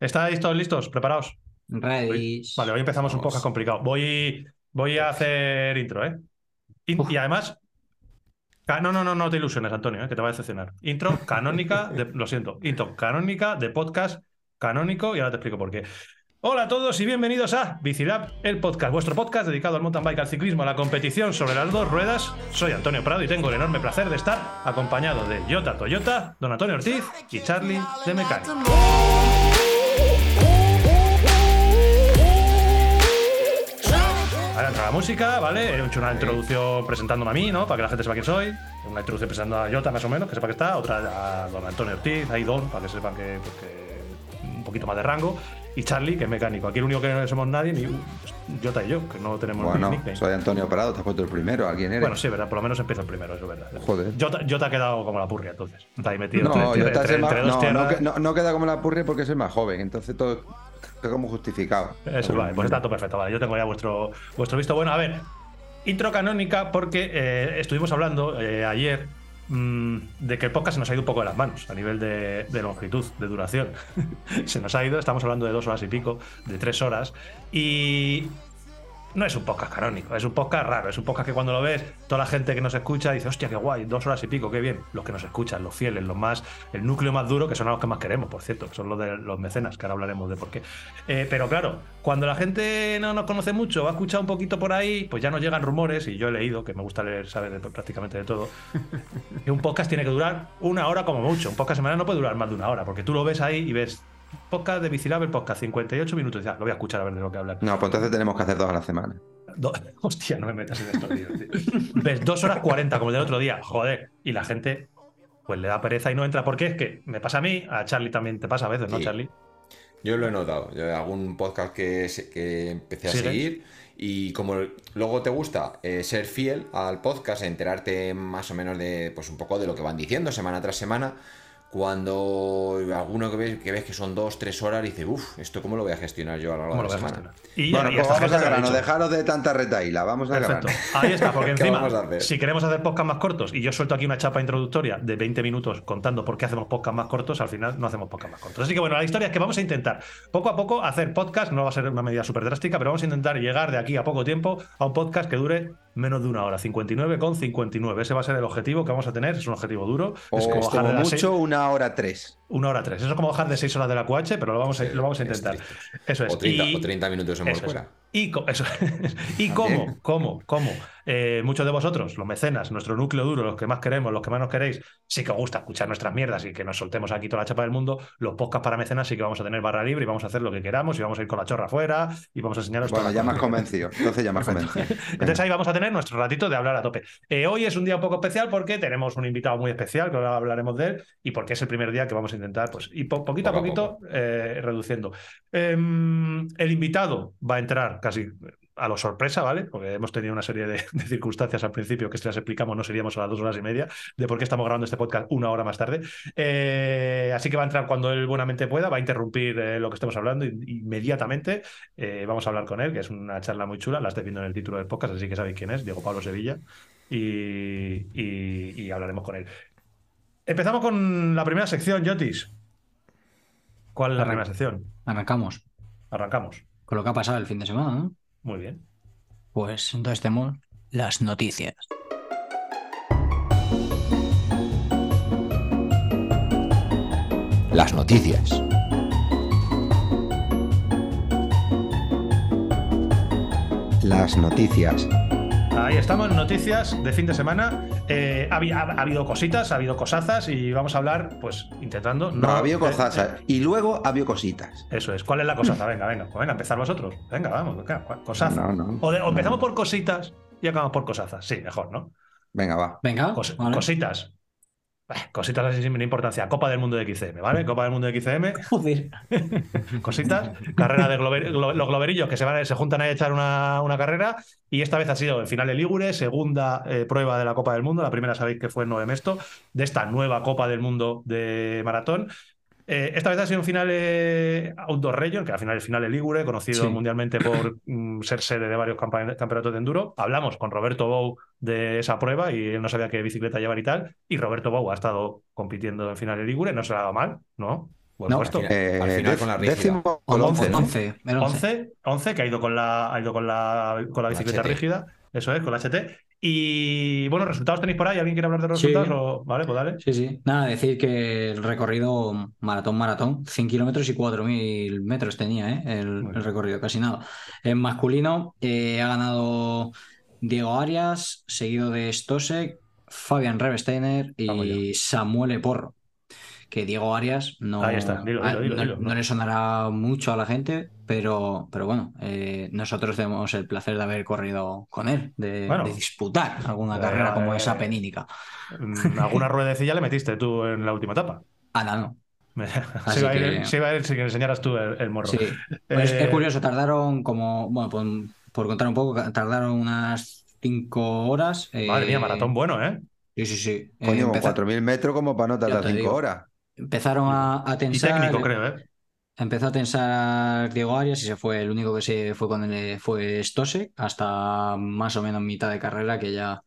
¿Estáis todos listos? ¿Preparados? Ready. Vale, hoy empezamos un poco complicado. Voy, voy a hacer intro, ¿eh? In- Uf. y además. No, no, no, no te ilusiones, Antonio, ¿eh? que te va a decepcionar. Intro canónica, de- lo siento, intro canónica de podcast canónico y ahora te explico por qué. Hola a todos y bienvenidos a Bicilab, el podcast, vuestro podcast dedicado al mountain bike, al ciclismo, a la competición sobre las dos ruedas. Soy Antonio Prado y tengo el enorme placer de estar acompañado de Jota Toyota, Don Antonio Ortiz y Charlie de Mecánico. Ahora entra la música, ¿vale? He hecho una introducción presentándome a mí, ¿no? Para que la gente sepa quién soy. Una introducción presentando a Jota, más o menos, que sepa que está. Otra a don Antonio Ortiz, ahí Don, para que sepan pues, que un poquito más de rango. Y Charlie, que es mecánico. Aquí el único que no somos nadie, ni Jota y yo, que no tenemos Bueno, nickname. soy Antonio Prado, te has puesto el primero. ¿Alguien eres? Bueno, sí, verdad, por lo menos empiezo el primero, eso es verdad. Joder. Jota, Jota ha quedado como la purria, entonces. Está ahí metido no, entre, yo te entre- no, no, no- no queda como la purria porque soy más joven, entonces todo está como justificado. Eso vale, pues está todo perfecto. Vale, yo tengo ya vuestro, vuestro visto. Bueno, a ver, intro canónica porque eh, estuvimos hablando eh, ayer mm, de que el podcast se nos ha ido un poco de las manos a nivel de, de longitud, de duración. se nos ha ido, estamos hablando de dos horas y pico, de tres horas. Y no es un podcast canónico, es un podcast raro, es un podcast que cuando lo ves, toda la gente que nos escucha dice, hostia, qué guay, dos horas y pico, qué bien. Los que nos escuchan, los fieles, los más, el núcleo más duro, que son a los que más queremos, por cierto, que son los de los mecenas, que ahora hablaremos de por qué. Eh, pero claro, cuando la gente no nos conoce mucho, ha escuchado un poquito por ahí, pues ya nos llegan rumores, y yo he leído, que me gusta leer, saber de- prácticamente de todo, que un podcast tiene que durar una hora como mucho. Un podcast semanal no puede durar más de una hora, porque tú lo ves ahí y ves podcast de Bicilab, el podcast, 58 minutos, ya, lo voy a escuchar a ver de lo que hablan. No, pues entonces tenemos que hacer dos a la semana. Do- Hostia, no me metas en esto, tío. tío. Ves, dos horas 40 como el del otro día, joder. Y la gente, pues le da pereza y no entra. ¿Por qué? Es que me pasa a mí, a Charlie también te pasa a veces, ¿no. Charlie? Yo lo he notado. Yo algún podcast que, que empecé a seguir y como luego te gusta eh, ser fiel al podcast, enterarte más o menos de pues un poco de lo que van diciendo semana tras semana. Cuando alguno que ves que, ves que son dos, tres horas, dices, uff, ¿esto cómo lo voy a gestionar yo a lo largo ¿Cómo de la semana? Y, bueno, y pues vamos al grano, dejaros de tanta retaíla, vamos al grano. Ahí está, porque ¿Qué encima, si queremos hacer podcast más cortos y yo suelto aquí una chapa introductoria de 20 minutos contando por qué hacemos podcast más cortos, al final no hacemos podcast más cortos. Así que bueno, la historia es que vamos a intentar poco a poco hacer podcast, no va a ser una medida súper drástica, pero vamos a intentar llegar de aquí a poco tiempo a un podcast que dure menos de una hora, 59 con 59. Ese va a ser el objetivo que vamos a tener, es un objetivo duro. O es como bajar como de las seis- mucho una hora tres. una hora tres. Eso es como bajar de 6 horas de la QH, pero lo vamos a, lo vamos a intentar. Eso es. O 30, Y- o 30 minutos en eso es. fuera. Y, co- eso es. y cómo, cómo, cómo. Eh, muchos de vosotros, los mecenas, nuestro núcleo duro, los que más queremos, los que más nos queréis, sí que os gusta escuchar nuestras mierdas y que nos soltemos aquí toda la chapa del mundo. Los podcasts para mecenas sí que vamos a tener barra libre y vamos a hacer lo que queramos y vamos a ir con la chorra afuera y vamos a enseñaros Bueno, ya cosas. convencido. Entonces ya has convencido. Entonces ahí vamos a tener nuestro ratito de hablar a tope. Eh, hoy es un día un poco especial porque tenemos un invitado muy especial, que ahora hablaremos de él, y porque es el primer día que vamos a intentar, pues, y po- poquito Poco a a poquito eh, reduciendo. Em, el invitado va a entrar casi a lo sorpresa, ¿vale? Porque hemos tenido una serie de, de circunstancias al principio que si las explicamos no seríamos a las dos horas y media de por qué estamos grabando este podcast una hora más tarde. Eh, así que va a entrar cuando él buenamente pueda, va a interrumpir eh, lo que estemos hablando in- inmediatamente. Eh, vamos a hablar con él, que es una charla muy chula, la estáis viendo en el título del podcast, así que sabéis quién es, Diego Pablo Sevilla, y, y- y hablaremos con él. Empezamos con la primera sección, Yotis. ¿Cuál es la Arran- primera sección? Arrancamos Arrancamos. con lo que ha pasado el fin de semana, ¿no? Muy bien. Pues entonces tenemos las noticias. Las noticias. Las noticias. Ahí estamos, noticias de fin de semana. Eh, ha, habi- ha- ha habido cositas, ha habido cosazas y vamos a hablar, pues intentando. No, eh, cosas. eh, Y luego había cositas. Eso es. ¿Cuál es la cosaza? Venga, venga. Pues venga, empezar vosotros. Venga, vamos. Venga, ¿cuál- cosaza. No, no. o, de- o empezamos No. por cositas y acabamos por cosazas. Sí, mejor, ¿no? Venga, va. Venga, Cos- vale. Cositas. Cositas así sin importancia. Copa del Mundo de XCM, ¿vale? Copa del Mundo de XCM. Joder. Cositas. Carrera de glober- glo- los globerillos que se, van, se juntan a echar una, una carrera. Y esta vez ha sido en final de Ligure, segunda eh, prueba de la Copa del Mundo. La primera sabéis que fue en Nueve Mesto, de esta nueva Copa del Mundo de maratón. Eh, esta vez ha sido un final eh, outdoor region, que al final es final de Ligure, conocido Sí. mundialmente por mm, ser sede de varios campeonatos de enduro. Hablamos con Roberto Bou de esa prueba y él no sabía qué bicicleta llevar y tal. Y Roberto Bou ha estado compitiendo en final de Ligure, no se le ha dado mal, ¿no? Buen No. puesto. Al final- Eh, al final dec- con la rígida. décimo o el once, ¿no? 11, el 11. 11, 11 que ha ido con la, ha ido con la, con la bicicleta rígida, eso es, con la HT. Y bueno, ¿resultados tenéis por ahí? ¿Alguien quiere hablar de los Sí. resultados? O- Vale, pues dale. Sí, sí. Nada, decir que el recorrido maratón-maratón, 100 kilómetros y 4.000 metros tenía, ¿eh? El, recorrido, casi nada. En masculino eh, ha ganado Diego Arias, seguido de Stosek, Fabian Rebesteiner Vamos y Samuel Porro. Que Diego Arias no, Ahí está, dilo, a- dilo, dilo, no, no le sonará mucho a la gente, pero, pero bueno, eh, nosotros tenemos el placer de haber corrido con él, de, Bueno. de disputar alguna Eh, carrera como eh, esa penínica. Mm, ¿Alguna ruedecilla le metiste tú en la última etapa? Ana, no. se, iba a ir, que- se iba a ir sin que enseñaras tú el, el morro. Sí, Pues Eh, es curioso, tardaron como, bueno, por, por contar un poco, tardaron unas cinco horas. eh, Madre mía, maratón bueno, ¿eh? Sí, sí, sí. Coño, con empeza- 4.000 metros como para no tardar te 5 digo. horas. Empezaron a, a Y tensar. técnico, creo, ¿eh? Empezó a tensar Diego Arias y se fue. El único que se fue con él fue Stose hasta más o menos mitad de carrera, que ya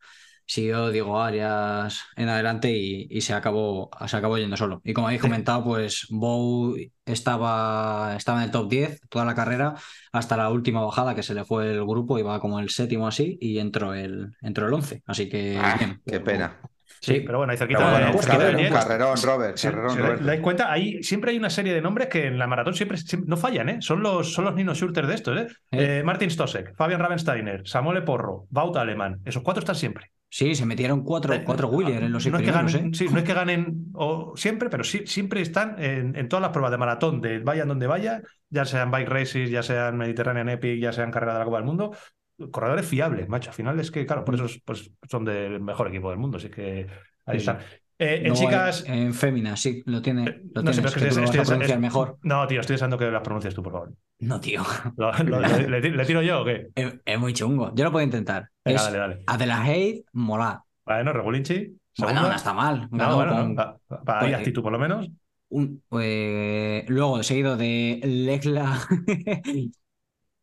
siguió Diego Arias en adelante y, y se acabó, se acabó yendo solo. Y como habéis comentado, pues Bow estaba, estaba en el top 10 toda la carrera hasta la última bajada que se le fue el grupo, iba como el séptimo así y entró el, entró el 11. Así que Ah, bien. qué pena. Sí, pero bueno, ahí cerquita bueno, de- de un carrerón, Robert. Carrerón, si Roberto. dais cuenta, ahí siempre hay una serie de nombres que en la maratón siempre, siempre- no fallan, ¿eh? Son los, son los Nino Schurter de estos, ¿eh? Eh, Martin Stosek, Fabian Ravensteiner, Samuel Porro, Baut Alemán. Esos cuatro están siempre. Sí, se metieron cuatro, Eh, cuatro Williams en los no es que ganen, ¿eh? sí, no es que ganen o siempre, pero sí, siempre están en, en todas las pruebas de maratón, de vayan donde vaya, ya sean bike races, ya sean Mediterranean Epic, ya sean carrera de la Copa del Mundo. Corredores fiables, macho. Al final es que, claro, por eso es- pues, son del mejor equipo del mundo. Así que ahí Sí, están. Eh, en Luego, chicas. En, en fémina, sí, lo tiene. eh, Lo no sé, pero es que estoy- estoy- a pronunciar es- mejor. No, tío, estoy deseando que las pronuncies tú, por favor. No, tío. Lo- lo- le, le- le tiro yo o qué? Es, es muy chungo. Yo lo puedo intentar. Venga, es dale, dale. Adelaide Molat. Bueno, Regulinchi. Bueno, no está mal. No, bueno, con no, pa- pa- para Pues, actitud, por lo menos. un- eh, luego, seguido de Lekla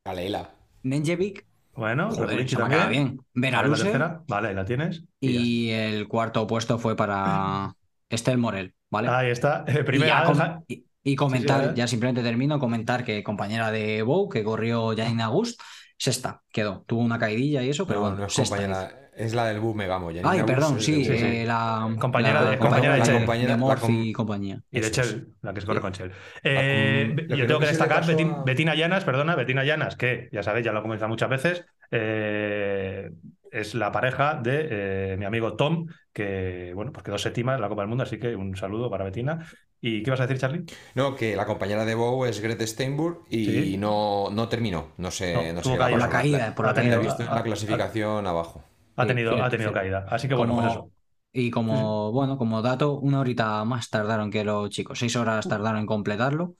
A Leila. Nenjevic. Bueno, Joder, también. bien. Vale, Veraluse. Vale, ahí la tienes. Y el cuarto puesto fue para Estel Morel, ¿vale? Ahí está. Eh, Y, primera, ya deja- y- y comentar, sí, sí, ya simplemente termino, comentar que compañera de Bow, que corrió Janine Agust, sexta quedó. Tuvo una caidilla y eso, pero No, bueno, no es sexta compañera, es la del Boom Megamo. Janina Ay, perdón, sí, eh, la Compañera la de- compañera de la Chel. compañera de La Morphy com- y compañía. Y de. Chel, la que se corre Sí. con Chel. Eh, yo tengo que destacar a- Betina Llanas, perdona, Betina Llanas, que ya sabéis, ya lo he comentado muchas veces, eh, es la pareja de eh, mi amigo Tom, que bueno, pues quedó séptima en la Copa del Mundo, así que un saludo para Betina. ¿Y qué vas a decir, Charlie? No, que la compañera de Bow es Grete Steinburg y Sí. no, no terminó. No sé, No, no, tuvo sé. caída. Por la caída, por la Ha tenido- He caída. visto en la clasificación abajo. Ha tenido, ha tenido caída. Así que bueno, Como- pues eso. Y como, bueno, como dato, una horita más tardaron que los chicos. Seis horas tardaron en completarlo.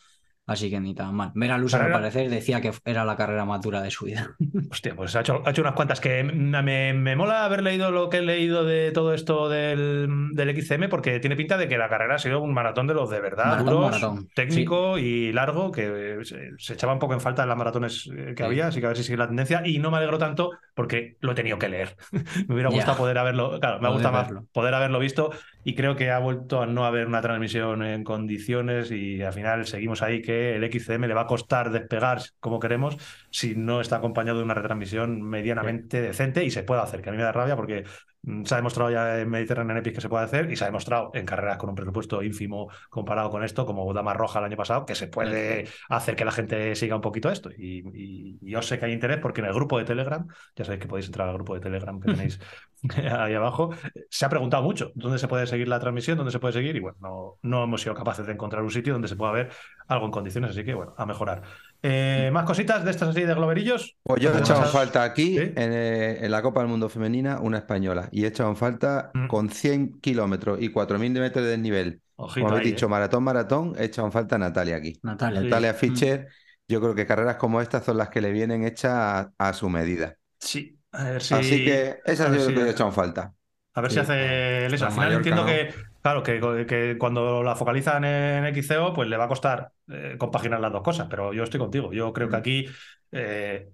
Así que ni tan mal. Vera Luz, al parecer, decía que era la carrera más dura de su vida. Hostia, pues ha hecho, ha hecho unas cuantas que me, me mola haber leído lo que he leído de todo esto del, del XCM porque tiene pinta de que la carrera ha sido un maratón de los de verdad, Maratón, duros, maratón, técnico y largo, que se, se echaba un poco en falta en las maratones eh, que Sí. había, así que a ver si sigue la tendencia. Y no me alegro tanto porque lo he tenido que leer. me hubiera gustado poder haberlo, claro, me gustado más poder haberlo visto y creo que ha vuelto a no haber una transmisión en condiciones y al final seguimos ahí que el XCM le va a costar despegar como queremos si no está acompañado de una retransmisión medianamente decente y se puede hacer, que a mí me da rabia porque mm, se ha demostrado ya en Mediterranean Epic que se puede hacer y se ha demostrado en carreras con un presupuesto ínfimo comparado con esto, como Dama Roja el año pasado, que se puede hacer que la gente siga un poquito esto. Y, y- y yo sé que hay interés porque en el grupo de Telegram, ya sabéis que podéis entrar al grupo de Telegram que tenéis ahí abajo, se ha preguntado mucho dónde se puede seguir la transmisión, dónde se puede seguir y bueno, no, no hemos sido capaces de encontrar un sitio donde se pueda ver algo en condiciones, así que bueno, a mejorar. Eh, ¿Más cositas de estas así de globerillos? Pues yo he echado en falta aquí, ¿Sí? en, eh, en la Copa del Mundo Femenina, una española. Y he echado en falta Mm. con 100 kilómetros y 4.000 de metros de desnivel. Ojito Como habéis ahí, dicho, ¿eh? maratón, maratón, he echado en falta a Natalia aquí. Natalia. Natalia Mm. Fischer, yo creo que carreras como estas son las que le vienen hechas a, a su medida. Sí, a ver si... Así que esa si- lo que he echado en falta. A ver Sí. si hace el eso. La Al final Mallorca, entiendo ¿no? que, claro, que, que cuando la focalizan en XCO, pues le va a costar eh, compaginar las dos cosas. Pero yo estoy contigo. Yo creo que aquí, eh,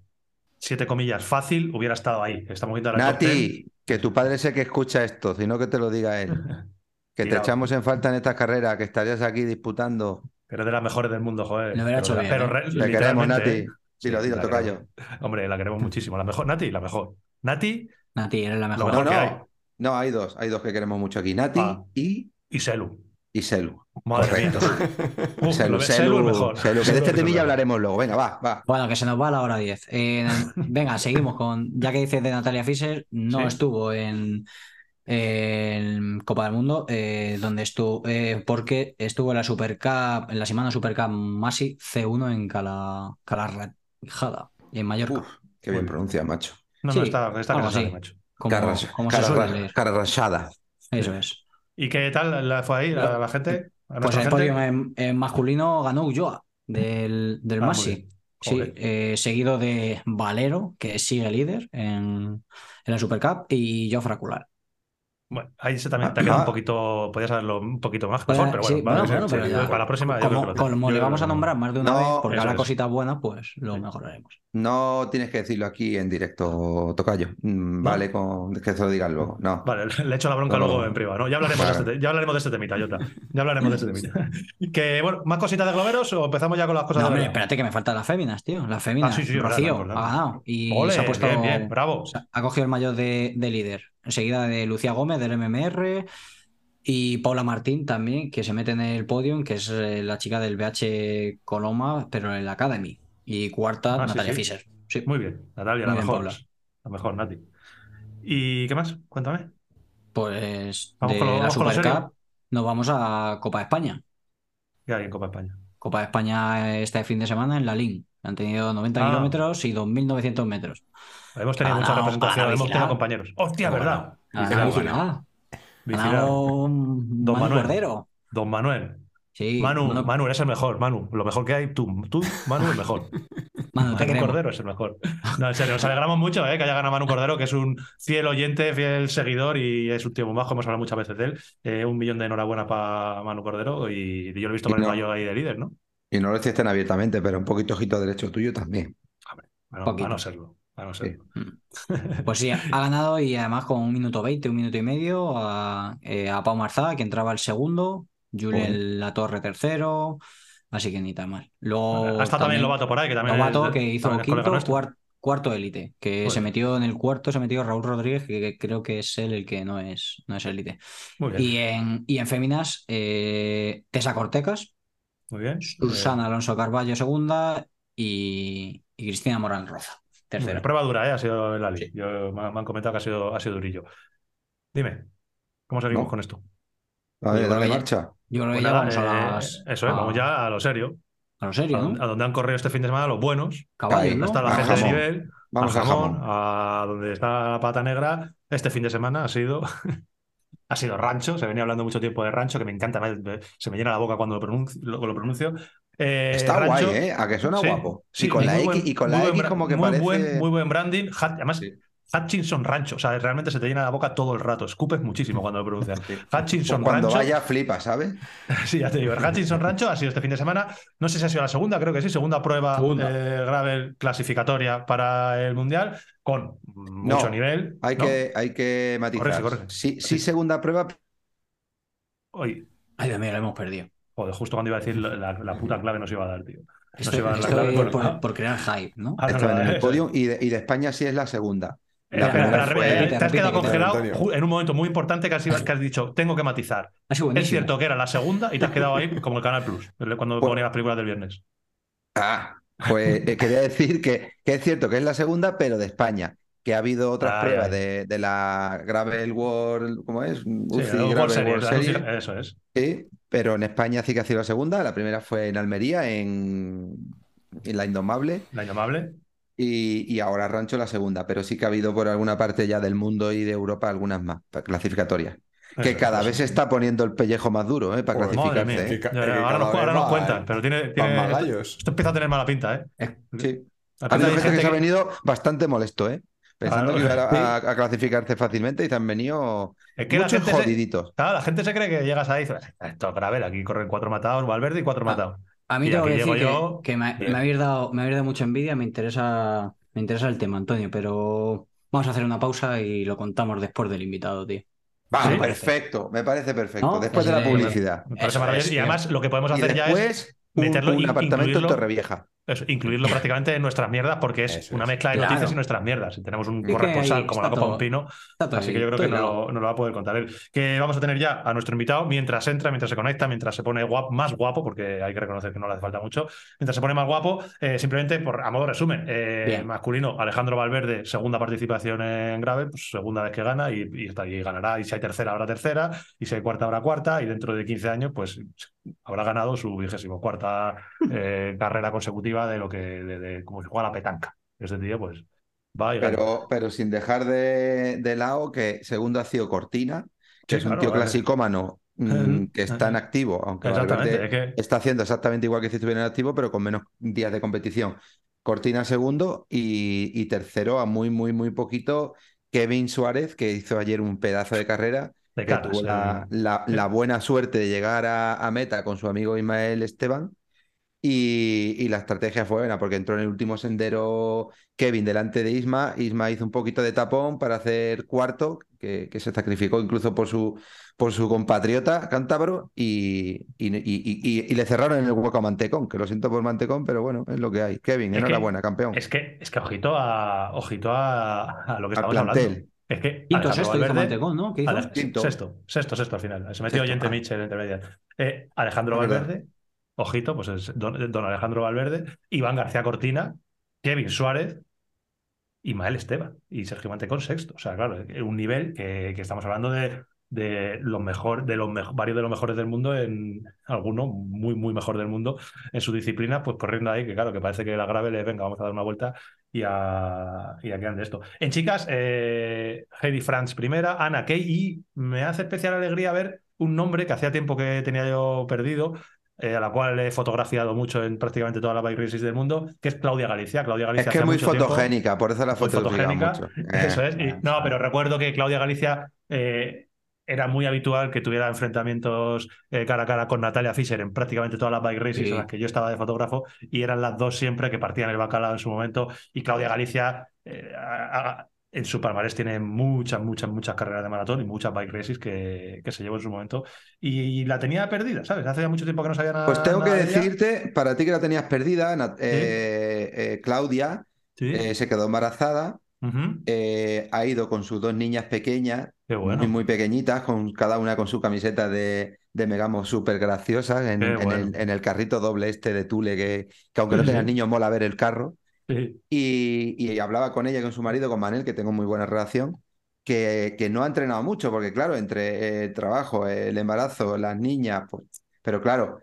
siete comillas, fácil, hubiera estado ahí. Estamos viendo ten. Nati, que tu padre sé que escucha esto, sino que te lo diga él. Que te echamos en falta en estas carreras, que estarías aquí disputando Que eres de las mejores del mundo, joder. Lo hubiera Pero- hecho bien, pero ¿eh? Te queremos, Nati. Dilo, Sí, dilo, la tocayo. Hombre, la queremos muchísimo. La mejor, Nati, la mejor. Nati Nati, eres la Lo mejor. No, que no. hay. No, hay dos. Hay dos que queremos mucho aquí. Nati Ah. y, y Selu. y Selu. Madre Correcto. mía. Selu, lo Selu es mejor. Selu, que de este es temilla mejor. hablaremos luego. Venga, va, va. Bueno, que se nos va la hora 10. Eh, venga, seguimos con. Ya que dices de Natalia Fischer, no Sí. estuvo en, en Copa del Mundo, eh, donde estuvo, eh, porque estuvo en la Super Cup, en la semana Super Cup Masi C1 en Cala, Calarrajada, en Mallorca. Uf, qué bien pronuncia, macho. No, Sí, no, está, está así. macho. como, Carras- como se cara- suele leer. cara rachada. Eso es. ¿Y qué tal la fue ahí la, la gente? ¿A Pues el podio en, en masculino ganó Ulloa del, del Ah, Masi. Sí, eh, seguido de Valero, que sigue líder en, en la Super Cup, y Jofre Acular. Bueno, ahí se también te ha quedado un poquito, podías haberlo un poquito más, mejor, pero bueno, sí, vale, bueno, sí, bueno, sí, pero ya- para la próxima yo creo Como, que lo- como le vamos a nombrar más de una No, vez, porque habrá es. cositas buenas, pues lo Sí. mejoraremos. No tienes que decirlo aquí en directo, Tocayo. Mm, Vale, con que se lo digas luego. No. Vale, le echo la bronca No. luego en privado, ¿no? Ya hablaremos, Claro. de, este, te- ya hablaremos de este temita, Jota. Ya hablaremos de este temita. que, bueno, ¿más cositas de globeros o empezamos ya con las cosas No, de hombre, espérate que me faltan las féminas, tío. Las féminas. Ah, sí, Rocío verdad. ha ganado y Ole, se ha puesto. bien, bien, bravo. o sea, ha cogido el mayor de, de líder. Enseguida de Lucía Gómez del MMR y Paula Martín también, que se mete en el podium, que es eh, la chica del BH Coloma, pero en la Academy. Y cuarta, Ah, Natalia sí. Fischer. Sí. Muy bien, Natalia, Muy la bien, mejor. Paula. La mejor, Nati. ¿Y qué más? Cuéntame. Pues Vamos de con lo- la vamos con lo Super serio. Cup nos vamos a Copa de España. ¿Qué hay en Copa España? Copa de España este fin de semana en la LIN. Han tenido 90 Ah. kilómetros y 2.900 metros. Hemos tenido mucha representación, hemos tenido compañeros. ¡Hostia, verdad! Ganado Manu Manuel. Cordero. Don Manuel. Sí, Manu, Manu, Manu, eres el mejor, Manu. Lo mejor que hay, tú. Tú, Manu, el mejor. Manu, Manu. Cordero es el mejor. No, en serio, nos alegramos mucho ¿eh? que haya ganado Manu Cordero, que es un fiel oyente, fiel seguidor y es un tío muy bajo. Hemos hablado muchas veces de él. Eh, un millón de enhorabuena para Manu Cordero y yo lo he visto con el no. mayo ahí de líder, ¿no? Y no lo tan abiertamente, pero un poquito ojito derecho tuyo también. Bueno, para no serlo. Para no serlo. Pues sí, ha ganado y además con un minuto 20, un minuto y medio a, eh, a Pau Marzá, que entraba el segundo, Julien La Torre tercero, así que ni tan mal. Luego Ha estado también Lobato por ahí, que también Lobato, es- que hizo quinto, nuestro. cuar- cuarto élite, que Muy se bien. metió en el cuarto, se metió Raúl Rodríguez, que, que creo que es él el que no es, no es élite. Muy bien. Y en, y en féminas, eh, Tessa Cortecas, Muy bien. Susana Alonso Carballo segunda y, y Cristina Morán Roza Prueba dura, ¿eh? Ha sido el Ali. Yo, me, me han comentado que ha sido, ha sido durillo. Dime, ¿cómo seguimos No. con esto? Dale, dale marcha. Yo creo que ya nada, vamos a las. Eso es, a- vamos ya a lo serio. A lo A serio, ¿no? a donde han corrido este fin de semana los buenos. Caballos, ¿no? Hasta la A gente de nivel. Vamos a jamón, jamón. a donde está la pata negra. Este fin de semana ha sido. Ha sido rancho, se venía hablando mucho tiempo de rancho, que me encanta, me- se me llena la boca cuando lo pronuncio. Lo, lo pronuncio. Eh, Está rancho, guay, ¿eh? A que suena sí, guapo. sí, y con la X, buen- y con la X como que muy parece. Buen, muy buen branding. Además, Sí. Hutchinson Rancho. O sea, realmente se te llena la boca todo el rato. Escupes muchísimo cuando lo pronuncias. Hutchinson Pues cuando Rancho. vaya flipa, ¿sabes? Sí, ya te digo. Hutchinson Rancho ha sido este fin de semana. No sé si ha sido la segunda, creo que sí. Segunda prueba Segunda. eh, gravel clasificatoria para el Mundial con mucho No, nivel. Hay, ¿no? que, hay que matizar. Corrige, corrige. Sí, Sí. sí, segunda prueba. Oye, Ay, Dios mío, lo hemos perdido. Joder, justo cuando iba a decir la, la puta clave nos iba a dar, tío. Nos Esto, iba a dar la clave. por, ah, por crear hype, ¿no? ah, no, Estaban no, en el podium y de, y de España sí es la segunda. Espera, La fue- eh, te has repite, quedado te- congelado en un momento muy importante que has, que has dicho, tengo que matizar. Es cierto que era la segunda y te has quedado ahí como el Canal Plus, cuando Pues- ponía las películas del viernes. Ah, pues eh, quería decir que, que es cierto que es la segunda, pero de España. Que ha habido otras Ay, pruebas de, de la Gravel World, ¿cómo es? Sí, UCI World Gravel Series, World Series. UCI, Eso es. Sí, pero en España sí que ha sido la segunda. La primera fue en Almería, en, en La Indomable. La indomable. Y, y ahora Rancho la segunda, pero sí que ha habido por alguna parte ya del mundo y de Europa algunas más clasificatorias. Que es, cada eso vez se está poniendo el pellejo más duro, ¿eh? Para Joder, Madre clasificarse. mía. ¿eh? Que que ahora nos, ahora nos va, cuentan, ¿eh? pero tiene, esto, empieza a tener mala pinta, ¿eh? Sí. A habido haber gente que se ha venido bastante molesto, ¿eh? Pensando Ah, que iban a, sí. a- a clasificarse fácilmente y se han venido Es que la gente, se, jodiditos. claro, la gente se cree que llegas ahí y dices, esto es gravel, aquí corren cuatro matados, Valverde y cuatro Ah. matados. A mí Y tengo que decir que, yo, que me, me habéis dado, me habéis dado mucha envidia, me interesa, me interesa el tema, Antonio, pero vamos a hacer una pausa y lo contamos después del invitado, tío. Va, Sí. perfecto, me parece perfecto. No, Después de la publicidad. Me parece maravilloso. y además lo que podemos Y hacer ya es un, meterlo un y apartamento en incluirlo- Torrevieja. Eso, incluirlo prácticamente en nuestras mierdas porque es Eso una es. mezcla de Claro. noticias y nuestras mierdas. Y tenemos un corresponsal como la Copa todo. Un Pino. Así ahí, que yo creo que no lo, no lo va a poder contar él. Que vamos a tener ya a nuestro invitado mientras entra, mientras se conecta, mientras se pone guap- más guapo, porque hay que reconocer que no le hace falta mucho. Mientras se pone más guapo, eh, simplemente por a modo de resumen, eh, masculino, Alejandro Valverde, segunda participación en Gravel, pues segunda vez que gana y, y está- y ganará. Y si hay tercera, habrá tercera. Y si hay cuarta, habrá cuarta. Y dentro de 15 años, pues habrá ganado su vigésimo cuarta eh, carrera consecutiva de lo que, de, de- como si juega la petanca. Este tío, pues va y. Pero, pero sin dejar de, de lado que segundo ha sido Cortina, que Sí, es un tío vale. clasicómano mm, que está en activo, aunque Es que está haciendo exactamente igual que si estuviera en activo, pero con menos días de competición. Cortina segundo y, y tercero a muy, muy, muy poquito Kevin Suárez, que hizo ayer un pedazo de carrera, de que tuvo la, el- la- la buena suerte de llegar a, a meta con su amigo Ismael Esteban. Y, y la estrategia fue buena, porque entró en el último sendero Kevin delante de Isma. Isma hizo un poquito de tapón para hacer cuarto, que, que se sacrificó incluso por su, por su compatriota cántabro, y, y, y- y- y le cerraron en el hueco a Mantecón, que lo siento por Mantecón, pero bueno, es lo que hay. Kevin, Es que- enhorabuena, campeón. Es que, es que ojito a, ojito a, a lo que estamos plantel. hablando. Es que Quinto, Alejandro sexto hizo Valverde- Mantecón, ¿no? ¿Qué hizo? Sexto, sexto, sexto al final. Se metió Sexto, Oyente ah. Mitchell en intermedia. Eh, Alejandro. Valverde, ojito, pues es don, Alejandro Valverde, Iván García Cortina, Kevin Suárez, Ismael Esteban y Sergio Mantecón sexto. O sea, claro, un nivel que, estamos hablando de, de los mejor, de los varios de los mejores del mundo, en alguno muy, muy mejor del mundo en su disciplina, pues corriendo ahí, que claro, que parece que la grave le venga, vamos a dar una vuelta y a, y que ande esto. En chicas, eh, Heidi Franz primera, Ana Kay, y me hace especial alegría ver un nombre que hacía tiempo que tenía yo perdido, eh, a la cual he fotografiado mucho en prácticamente toda la bike races del mundo, que es Claudia Galicia. Claudia Es Galicia que es muy tiempo- fotogénica, por eso la foto fotogénica. mucho. Eso Eh, es. Y- no, pero recuerdo que Claudia Galicia eh, era muy habitual que tuviera enfrentamientos eh, cara a cara con Natalia Fischer en prácticamente todas las bike races Sí. en las que yo estaba de fotógrafo y eran las dos siempre que partían el bacalao en su momento. Y Claudia Galicia eh, a- a- en su palmarés tiene muchas, muchas, muchas carreras de maratón y muchas bike races que, que se llevó en su momento. Y, la tenía perdida, ¿sabes? Hace ya mucho tiempo que no sabía nada. Pues tengo que ella. decirte, para ti que la tenías perdida, eh, eh, Claudia Sí. eh, se quedó embarazada, ha ido con sus dos niñas pequeñas, bueno. muy, muy pequeñitas, con cada una con su camiseta de, de Megamo súper graciosas, en, en bueno. el, en el carrito doble este de Tule, que, que aunque no tengas niños, mola ver el carro. Sí. Y, y hablaba con ella con su marido, con Manel, que tengo muy buena relación, que, que no ha entrenado mucho, porque claro, entre el trabajo, el embarazo, las niñas, pues, pero claro,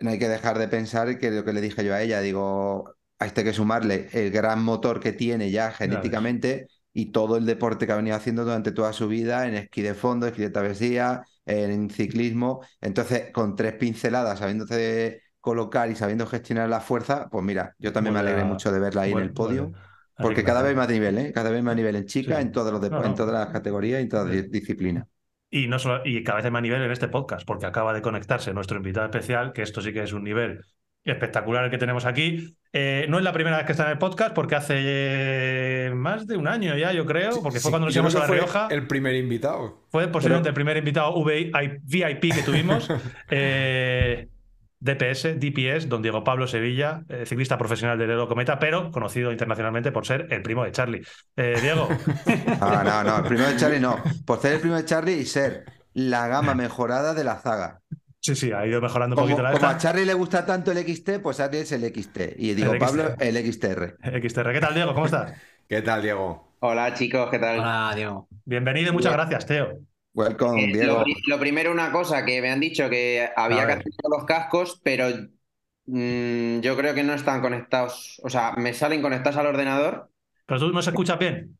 no hay que dejar de pensar que lo que le dije yo a ella, digo, a este que sumarle el gran motor que tiene ya genéticamente y todo el deporte que ha venido haciendo durante toda su vida en esquí de fondo, esquí de travesía, en ciclismo. Entonces, con tres pinceladas, sabiéndose colocar y sabiendo gestionar la fuerza, pues mira, yo también me alegré mucho de verla ahí en el podio. Porque que cada vez más nivel, ¿eh? Cada vez más nivel en chica, Sí. en todos los No, no. en todas las categorías y en todas las di- disciplinas. Y, no solo, y cada vez hay más nivel en este podcast, porque acaba de conectarse nuestro invitado especial, que esto sí que es un nivel espectacular el que tenemos aquí. Eh, no es la primera vez que está en el podcast, porque hace eh, más de un año ya, yo creo, porque fue Sí, cuando nos íbamos a La Rioja. El primer invitado. Fue posiblemente el primer invitado VI VIP que tuvimos. Eh, DPS, DPS, don Diego Pablo Sevilla, eh, ciclista profesional del Euro Cometa, pero conocido internacionalmente por ser el primo de Charlie. Eh, Diego, Ah, no, no, el primero de Charlie no. Por ser el primero de Charlie y ser la gama mejorada de la zaga. sí, sí, ha ido mejorando un Como, poquito la como a. Charlie le gusta tanto el XT, pues Charlie es el XT. Y digo, El Pablo, XT. el XTR. XTR. ¿Qué tal, Diego? ¿Cómo estás? ¿Qué tal, Diego? Hola chicos, ¿qué tal? Hola, Diego. Bienvenido y muchas Bien. gracias, Teo. Welcome, Eh, Diego. lo, pri- lo primero, una cosa que me han dicho que había que hacer los cascos, pero mm, yo creo que no están conectados. O sea, me salen conectados al ordenador. Pero tú no se escuchas bien.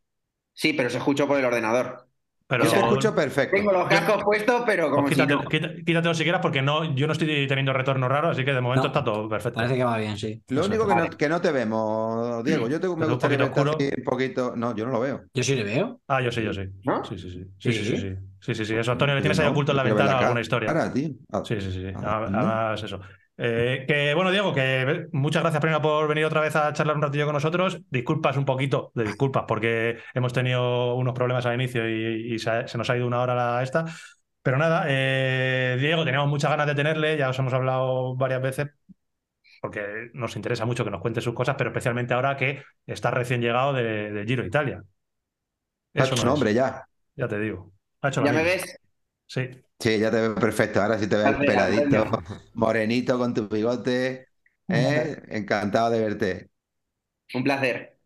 Sí, pero se escucho por el ordenador. Pero Yo te escucho perfecto. Tengo los cascos puestos, pero como Pues si quítate- no. quita- quítatelo si quieras, porque no, yo no estoy teniendo retorno raro, así que de momento No. está todo perfecto. Parece que va bien, sí. Lo Eso único que no, que no te vemos, Diego. Yo te, me un gustaría poquito oscuro. así un poquito. No, yo no lo veo. Yo sí le veo. Ah, yo sí, yo sí. ¿No? Sí, sí, sí. Sí, sí, sí, Sí. sí. Sí, sí, sí. Eso, Antonio, le tienes ahí no, oculto en la ventana cara- alguna historia. cara, tío. Ah, Sí, sí, sí. Ah, Además, eso. Eh, que bueno, Diego, que muchas gracias primero por venir otra vez a charlar un ratillo con nosotros. Disculpas un poquito de disculpas porque hemos tenido unos problemas al inicio y, y se, se, nos ha ido una hora la esta. Pero nada, eh, Diego, teníamos muchas ganas de tenerle, ya os hemos hablado varias veces porque nos interesa mucho que nos cuente sus cosas, pero especialmente ahora que está recién llegado de, de Giro Italia. Eso ha hecho nombre ya. Ya te digo. Ha hecho ¿Ya me ves? Sí. Sí, ya te veo perfecto. Ahora sí te ves peladito, morenito con tu bigote. ¿eh? Encantado de verte. Un placer.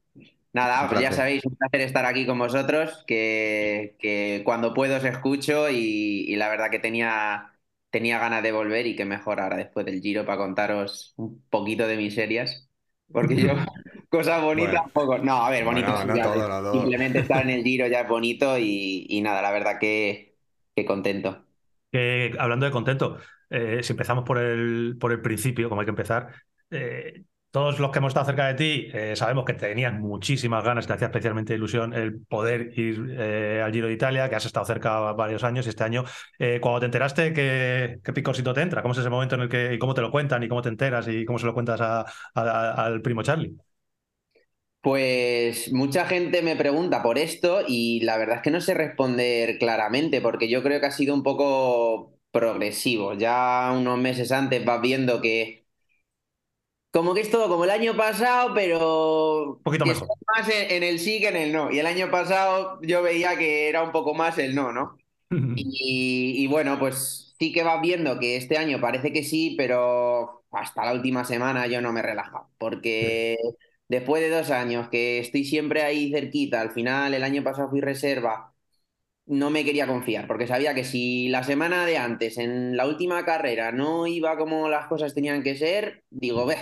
Nada, pues ya sabéis, un placer estar aquí con vosotros, que, que cuando puedo os escucho y, y, la verdad que tenía, tenía ganas de volver y que mejor ahora después del giro para contaros un poquito de miserias. Porque yo, cosas bonitas, bueno. poco. No, a ver, bonito. Bueno, no todo, no simplemente estar en el giro ya es bonito y, y nada, la verdad que, que contento. Eh, hablando de contento, eh, si empezamos por el, por el principio, como hay que empezar, eh, todos los que hemos estado cerca de ti eh, sabemos que tenías muchísimas ganas, te hacía especialmente ilusión el poder ir eh, al Giro de Italia, que has estado cerca varios años y este año, eh, cuando te enteraste, ¿qué, ¿qué, picosito te entra? ¿Cómo es ese momento en el que, y cómo te lo cuentan, y cómo te enteras, y cómo se lo cuentas a, a, al primo Charlie? Pues mucha gente me pregunta por esto y la verdad es que no sé responder claramente porque yo creo que ha sido un poco progresivo. Ya unos meses antes vas viendo que como que es todo como el año pasado, pero un poquito mejor. más en, en, el sí que en el no. Y el año pasado yo veía que era un poco más el no, ¿no? y, y, bueno, pues sí que vas viendo que este año parece que sí, pero hasta la última semana yo no me relajo. Porque sí. Después de dos años que estoy siempre ahí cerquita, al final el año pasado fui reserva, no me quería confiar, porque sabía que si la semana de antes, en la última carrera, no iba como las cosas tenían que ser, digo, ve,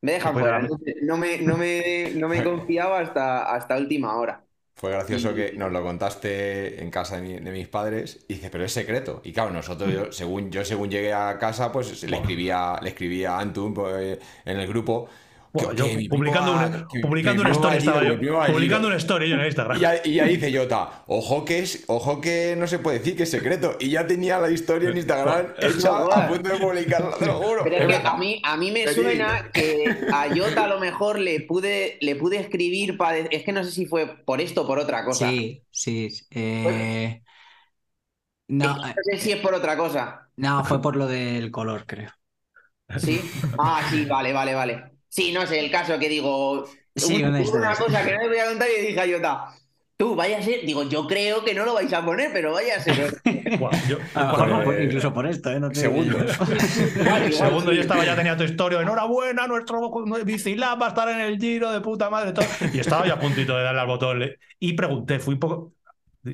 me dejan fuera. No, me, no, me, no me confiaba hasta, hasta última hora. Fue gracioso que nos lo contaste en casa de, mi, de, mis padres y dice, pero es secreto. Y claro, nosotros, yo, según, yo según llegué a casa, pues le escribía, le escribía a Antum pues, en el grupo. Bueno, yo, publicando, que, publicando una story estaba yo. Publicando una story yo en Instagram. Y, ahí, y ahí dice Jota, ojo que es, ojo que no se puede decir que es secreto. Y ya tenía la historia en Instagram hecha a punto de publicarla, te lo juro. Pero es que a mí, a mí me suena que a Jota a lo mejor le pude, le pude escribir para. Es que no sé si fue por esto o por otra cosa. Sí, sí. Eh... No, no sé si es por otra cosa. No, fue por lo del color, creo. ¿Sí? Ah, sí, vale, vale, vale. Sí, no sé, el caso que digo. Sí, una, una, una cosa que no le voy a contar y dije a Jota. Tú, vaya a ser, digo, yo creo que no lo vais a poner, pero vaya a ser. bueno, yo, ah, bueno, por, incluso por esto, ¿eh? No te Segundo. Segundo, yo estaba ya tenía tu historia. Enhorabuena, nuestro Bicilab va a estar en el giro de puta madre. Todo. Y estaba ya a puntito de darle al botón. Y pregunté, fui poco.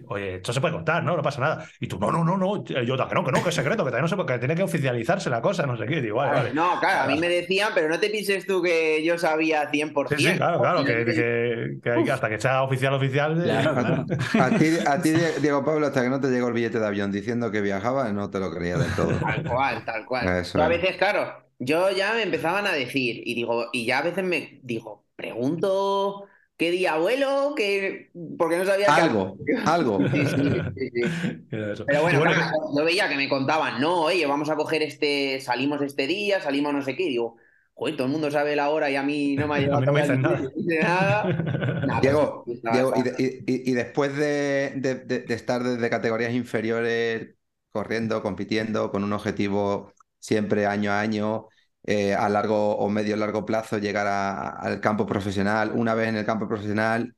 Oye, esto se puede contar, ¿no? No pasa nada. Y tú, no, no, no, no. Yo, que no, que no, que es secreto, que también no se puede, que tiene que oficializarse la cosa, no sé qué. Digo, vale, vale. No, claro, a mí me decían, pero no te pienses tú que yo sabía 100%. Sí, sí claro, claro, que, que, que, hay que hasta que sea oficial, oficial. Claro, claro. A, ti, a ti, Diego Pablo, hasta que no te llegó el billete de avión diciendo que viajaba, no te lo creía del todo. Tal cual, tal cual. Eso a veces, claro, yo ya me empezaban a decir, y digo, y ya a veces me digo, pregunto ¿Qué día abuelo? que Porque no sabía algo, que... algo. Sí, sí, sí, Pero bueno, bueno claro, yo veía que me contaban, no, oye, vamos a coger este, salimos este día, salimos no sé qué, y digo, joder, todo el mundo sabe la hora y a mí no me ha llegado no me dicen nada. Diego, pues, Diego. Y, y, y, después de, de, de estar desde categorías inferiores, corriendo, compitiendo, con un objetivo siempre año a año, eh, a largo o medio largo plazo llegar al campo profesional. Una vez en el campo profesional,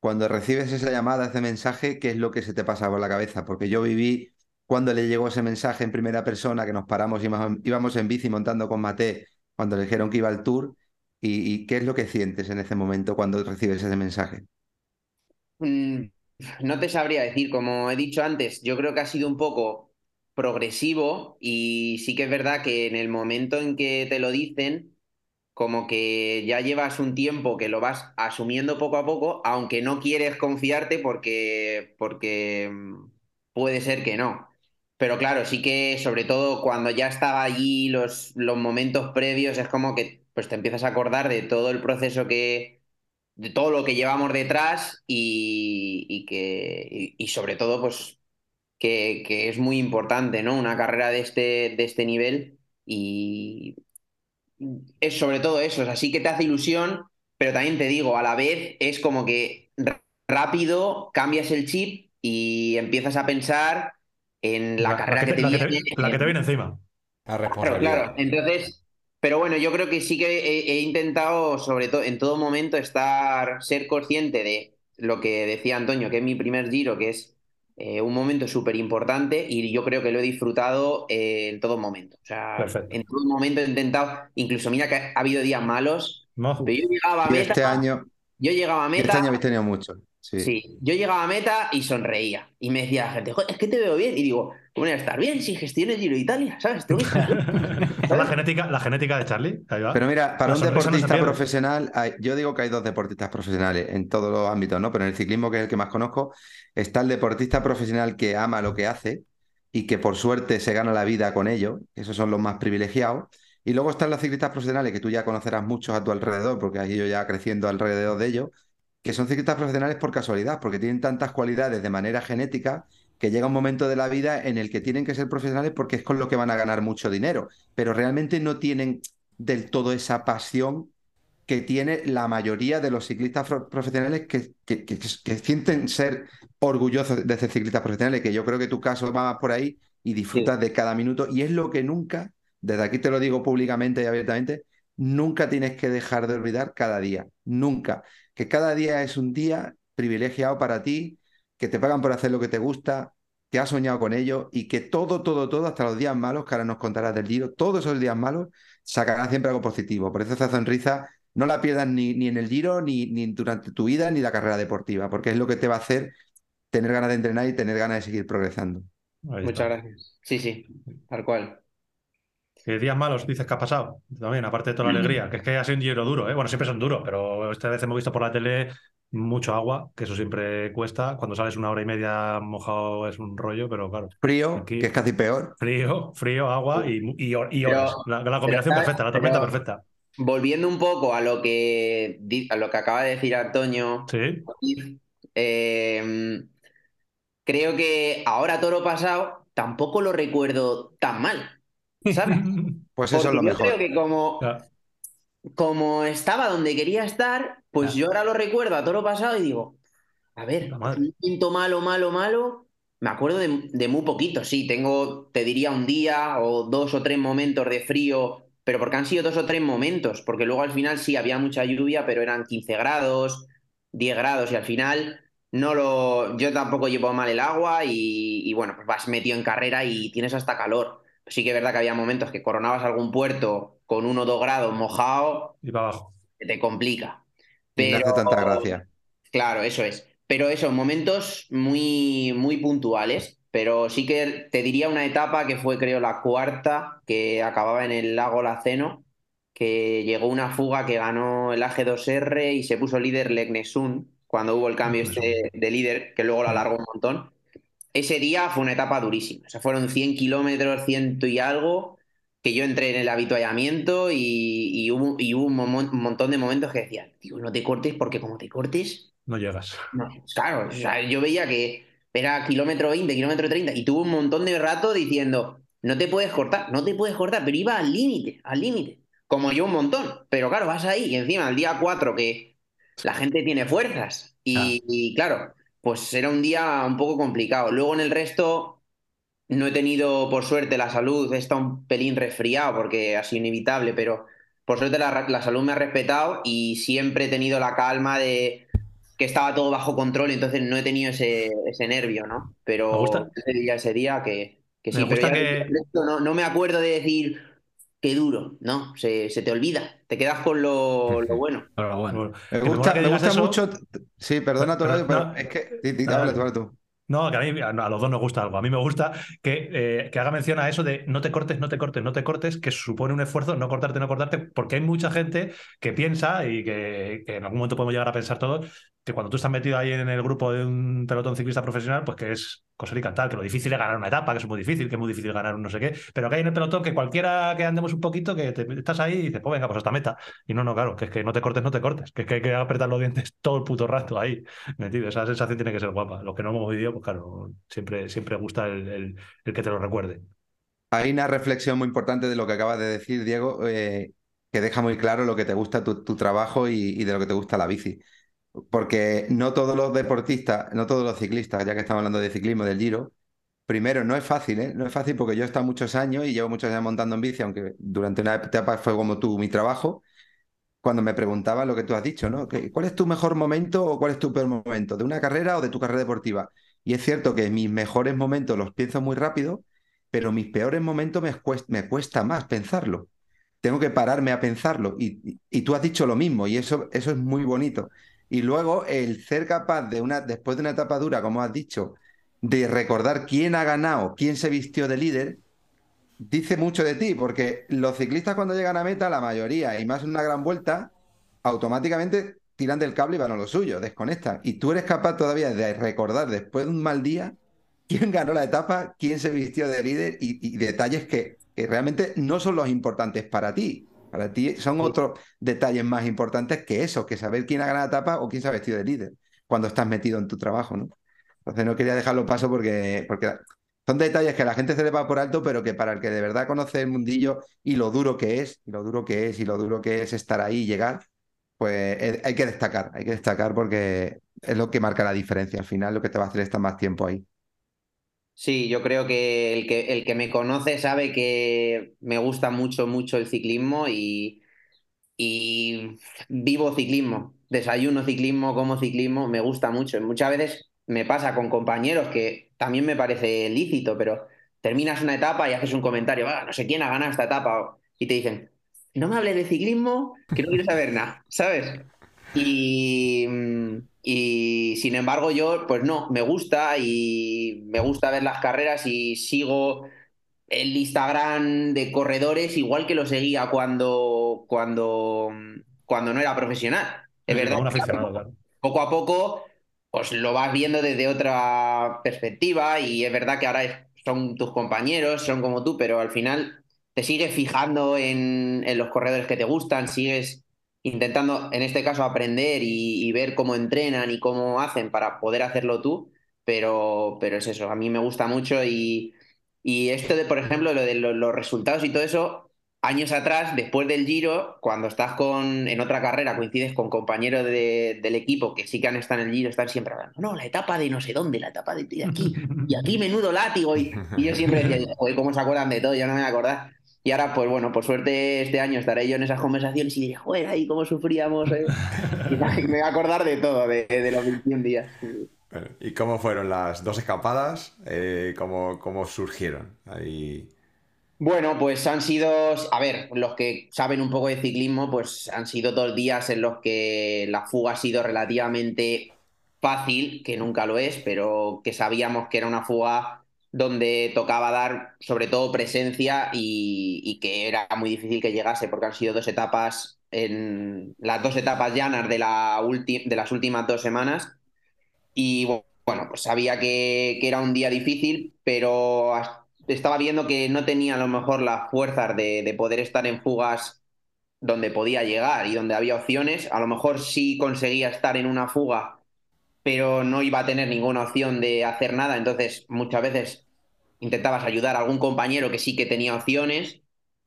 cuando recibes esa llamada, ese mensaje, ¿qué es lo que se te pasa por la cabeza? Porque yo viví cuando le llegó ese mensaje en primera persona, que nos paramos y íbamos en bici montando con Mate, cuando le dijeron que iba al tour. ¿Y, y qué es lo que sientes en ese momento cuando recibes ese mensaje? Mm, no te sabría decir, como he dicho antes, yo creo que ha sido un poco progresivo y sí que es verdad que en el momento en que te lo dicen, como que ya llevas un tiempo que lo vas asumiendo poco a poco, aunque no quieres confiarte porque, porque puede ser que no. Pero claro, sí que sobre todo cuando ya estaba allí los, los momentos previos, es como que pues te empiezas a acordar de todo el proceso que, de todo lo que llevamos detrás y, y que, y, y sobre todo pues que, que, es muy importante, ¿no? Una carrera de este, de este nivel y, es sobre todo eso, o sea, sí que te hace ilusión, pero también te digo, a la vez es como que rápido cambias el chip y empiezas a pensar en la, carrera que, te, la viene. la que te viene encima. La responsabilidad. Claro, claro. Entonces, pero bueno, yo creo que sí que he, he intentado, sobre todo, en todo momento, estar, ser consciente de lo que decía Antonio, que es mi primer giro, que es eh, un momento súper importante y yo creo que lo he disfrutado eh, en todo momento. O sea, Perfecto. en todo momento he intentado, incluso mira que ha habido días malos, No. pero yo llegaba a Y meta, este año, yo llegaba a este meta, año habéis tenido mucho. Sí. sí, yo llegaba a meta y sonreía. Y me decía la gente, "Joder, es que te veo bien. Y digo, ¿cómo voy a estar bien si gestiono el Giro de Italia? ¿Sabes? Que- la, genética, la genética de Charlie. Ahí va. Pero mira, para La un no deportista profesional, hay- yo digo que hay dos deportistas profesionales en todos los ámbitos, ¿no? Pero en el ciclismo, que es el que más conozco, está el deportista profesional que ama lo que hace y que por suerte se gana la vida con ello, esos son los más privilegiados. Y luego están los ciclistas profesionales, que tú ya conocerás muchos a tu alrededor, porque has ido ya creciendo alrededor de ellos, que son ciclistas profesionales por casualidad, porque tienen tantas cualidades de manera genética que llega un momento de la vida en el que tienen que ser profesionales porque es con lo que van a ganar mucho dinero, pero realmente no tienen del todo esa pasión que tiene la mayoría de los ciclistas pro- profesionales que, que, que- que sienten ser orgullosos de ser ciclistas profesionales, que yo creo que tu caso va más por ahí y disfrutas de cada minuto. Y es lo que nunca, desde aquí te lo digo públicamente y abiertamente, nunca tienes que dejar de olvidar cada día, nunca, que cada día es un día privilegiado para ti, que te pagan por hacer lo que te gusta, que has soñado con ello y que todo, todo, todo, hasta los días malos, que ahora nos contarás del giro, todos esos días malos, sacarás siempre algo positivo. Por eso esa sonrisa no la pierdas ni, ni en el giro, ni, ni durante tu vida, ni la carrera deportiva, porque es lo que te va a hacer tener ganas de entrenar y tener ganas de seguir progresando. Muchas gracias. Sí, sí, tal cual. ¿Qué días malos dices que ha pasado? También, aparte de toda la alegría, que es que ha sido un giro duro, ¿eh? Bueno, siempre son duros, pero esta vez hemos visto por la tele mucho agua, que eso siempre cuesta. Cuando sales una hora y media mojado es un rollo, pero claro. Frío, Aquí- que es casi peor. Frío, frío, agua y, y, Pero- horas. La, la combinación pero, perfecta, la tormenta pero- perfecta. Volviendo un poco a lo que, a lo que acaba de decir Antonio, Sí. eh, creo que ahora toro pasado tampoco lo recuerdo tan mal, ¿sabes? Pues eso Porque es lo yo mejor. creo que como, estaba donde quería estar, pues yo ahora lo recuerdo a toro pasado y digo, a ver, un momento malo, malo, malo, me acuerdo de, de muy poquito, sí, tengo, te diría un día o dos o tres momentos de frío, pero porque han sido dos o tres momentos, porque luego al final sí había mucha lluvia, pero eran 15 grados, 10 grados y al final no lo, yo tampoco llevo mal el agua y, y bueno, pues vas metido en carrera y tienes hasta calor. Sí que es verdad que había momentos que coronabas algún puerto con uno o dos grados mojado, Y para abajo. que te complica. Y no hace Pero- tanta gracia. Claro, eso es. Pero eso, momentos muy, muy puntuales. Pero sí que te diría una etapa que fue, creo, la cuarta, que acababa en el lago Laceno, que llegó una fuga que ganó el AG2R y se puso líder Legnesun, cuando hubo el cambio este de líder, que luego lo alargó un montón. Ese día fue una etapa durísima. O sea, fueron 100 kilómetros, ciento y algo, que yo entré en el habituallamiento y, y hubo, y hubo un, momo- un montón de momentos que decía, digo, no te cortes porque como te cortes, No llegas. no, claro, o sea, yo veía que era kilómetro 20, kilómetro 30 y tuve un montón de rato diciendo, no te puedes cortar, no te puedes cortar, pero iba al límite, al límite. Como yo un montón, pero claro, vas ahí y encima el día 4 que la gente tiene fuerzas y, y claro, pues era un día un poco complicado. Luego en el resto no he tenido, por suerte, la salud, he estado un pelín resfriado porque ha sido inevitable, pero por suerte la, la salud me ha respetado y siempre he tenido la calma de que estaba todo bajo control, entonces no he tenido ese, ese nervio, ¿no? Pero ese día, ese día que, que sí, Me pero gusta ya que- el resto no, no me acuerdo de decir qué duro, ¿no? Se, se te olvida, te quedas con lo, lo bueno. Pero Me gusta, me eso. mucho. Sí, perdona, Pero- Torayo, pero no. es que. Dale, dale. tú. No, que a mí, a a los dos nos gusta algo. A mí me gusta que, eh, que haga mención a eso de no te cortes, no te cortes, no te cortes, que supone un esfuerzo no cortarte, no cortarte, porque hay mucha gente que piensa y que, que en algún momento podemos llegar a pensar todos que cuando tú estás metido ahí en el grupo de un pelotón ciclista profesional, pues que es cosa y cantar, que lo difícil es ganar una etapa, que es muy difícil, que es muy difícil ganar un no sé qué, pero que hay en el pelotón que cualquiera que andemos un poquito, que estás ahí y dices, pues venga, pues hasta meta. Y no, no, claro, que es que no te cortes, no te cortes, que es que hay que apretar los dientes todo el puto rato ahí. ¿Mentido? Esa sensación tiene que ser guapa. Los que no hemos vivido, pues claro, siempre, siempre gusta el, el- el que te lo recuerde. Hay una reflexión muy importante de lo que acabas de decir, Diego. eh, que deja muy claro lo que te gusta tu, tu trabajo y, y de lo que te gusta la bici. Porque no todos los deportistas, no todos los ciclistas, ya que estamos hablando de ciclismo, del Giro, primero no es fácil, ¿eh? No es fácil porque yo he estado muchos años y llevo muchos años montando en bici, aunque durante una etapa fue como tú mi trabajo, cuando me preguntaba lo que tú has dicho, ¿no? ¿Qué- ¿Cuál es tu mejor momento o cuál es tu peor momento? ¿De una carrera o de tu carrera deportiva? Y es cierto que mis mejores momentos los pienso muy rápido, pero mis peores momentos me cuesta, más pensarlo. Tengo que pararme a pensarlo. Y- y tú has dicho lo mismo, y eso, eso es muy bonito. Y luego el ser capaz de una, después de una etapa dura, como has dicho, de recordar quién ha ganado, quién se vistió de líder, dice mucho de ti, porque los ciclistas cuando llegan a meta, la mayoría, y más en una gran vuelta, automáticamente tiran del cable y van a lo suyo, desconectan. Y tú eres capaz todavía de recordar después de un mal día quién ganó la etapa, quién se vistió de líder y, detalles que realmente no son los importantes para ti. Para ti son otros detalles más importantes que eso, que saber quién ha ganado la etapa o quién se ha vestido de líder cuando estás metido en tu trabajo, ¿no? Entonces no quería dejarlo paso porque, porque son detalles que la gente se le va por alto, pero que para el que de verdad conoce el mundillo y lo duro que es, y lo duro que es, y lo duro que es estar ahí y llegar, pues eh, hay que destacar, hay que destacar porque es lo que marca la diferencia. Al final lo que te va a hacer estar más tiempo ahí. Sí, yo creo que el que, el que me conoce sabe que me gusta mucho, mucho el ciclismo y, y vivo ciclismo, desayuno ciclismo, como ciclismo, me gusta mucho. Muchas veces me pasa con compañeros que también me parece lícito, pero terminas una etapa y haces un comentario, "Ah, no sé quién ha ganado esta etapa, y te dicen, no me hables de ciclismo, que no quiero saber nada, ¿sabes? Y, y sin embargo yo, pues no, me gusta y me gusta ver las carreras y sigo el Instagram de corredores igual que lo seguía cuando, cuando, cuando no era profesional. Es Sí, verdad claro. poco a poco pues lo vas viendo desde otra perspectiva y es verdad que ahora son tus compañeros, son como tú, pero al final te sigues fijando en, en los corredores que te gustan, sigues intentando, en este caso, aprender y, y ver cómo entrenan y cómo hacen para poder hacerlo tú, pero, pero es eso, a mí me gusta mucho y, y esto de, por ejemplo, lo de lo- los resultados y todo eso, años atrás, después del Giro, cuando estás con, en otra carrera, coincides con compañeros de- del equipo que sí que han estado en el Giro, están siempre hablando, no, la etapa de no sé dónde, la etapa de, de aquí, y aquí menudo látigo, y, y yo siempre decía, joder, ¿cómo se acuerdan de todo? Ya no me voy a acordar. Y ahora, pues bueno, por suerte este año estaré yo en esas conversaciones y diré, joder, ahí cómo sufríamos, eh". Y me voy a acordar de todo, de, de los 21 días. Bueno, ¿y cómo fueron las dos escapadas? Eh, ¿cómo, cómo surgieron? Ahí... Bueno, pues han sido, a ver, los que saben un poco de ciclismo, pues han sido dos días en los que la fuga ha sido relativamente fácil, que nunca lo es, pero que sabíamos que era una fuga donde tocaba dar sobre todo presencia y, y que era muy difícil que llegase, porque han sido dos etapas, en las dos etapas llanas de, la ulti- de las últimas dos semanas y bueno, pues sabía que, que era un día difícil, pero estaba viendo que no tenía a lo mejor las fuerzas de, de poder estar en fugas donde podía llegar y donde había opciones. A lo mejor sí conseguía estar en una fuga, pero no iba a tener ninguna opción de hacer nada. Entonces, muchas veces intentabas ayudar a algún compañero que sí que tenía opciones.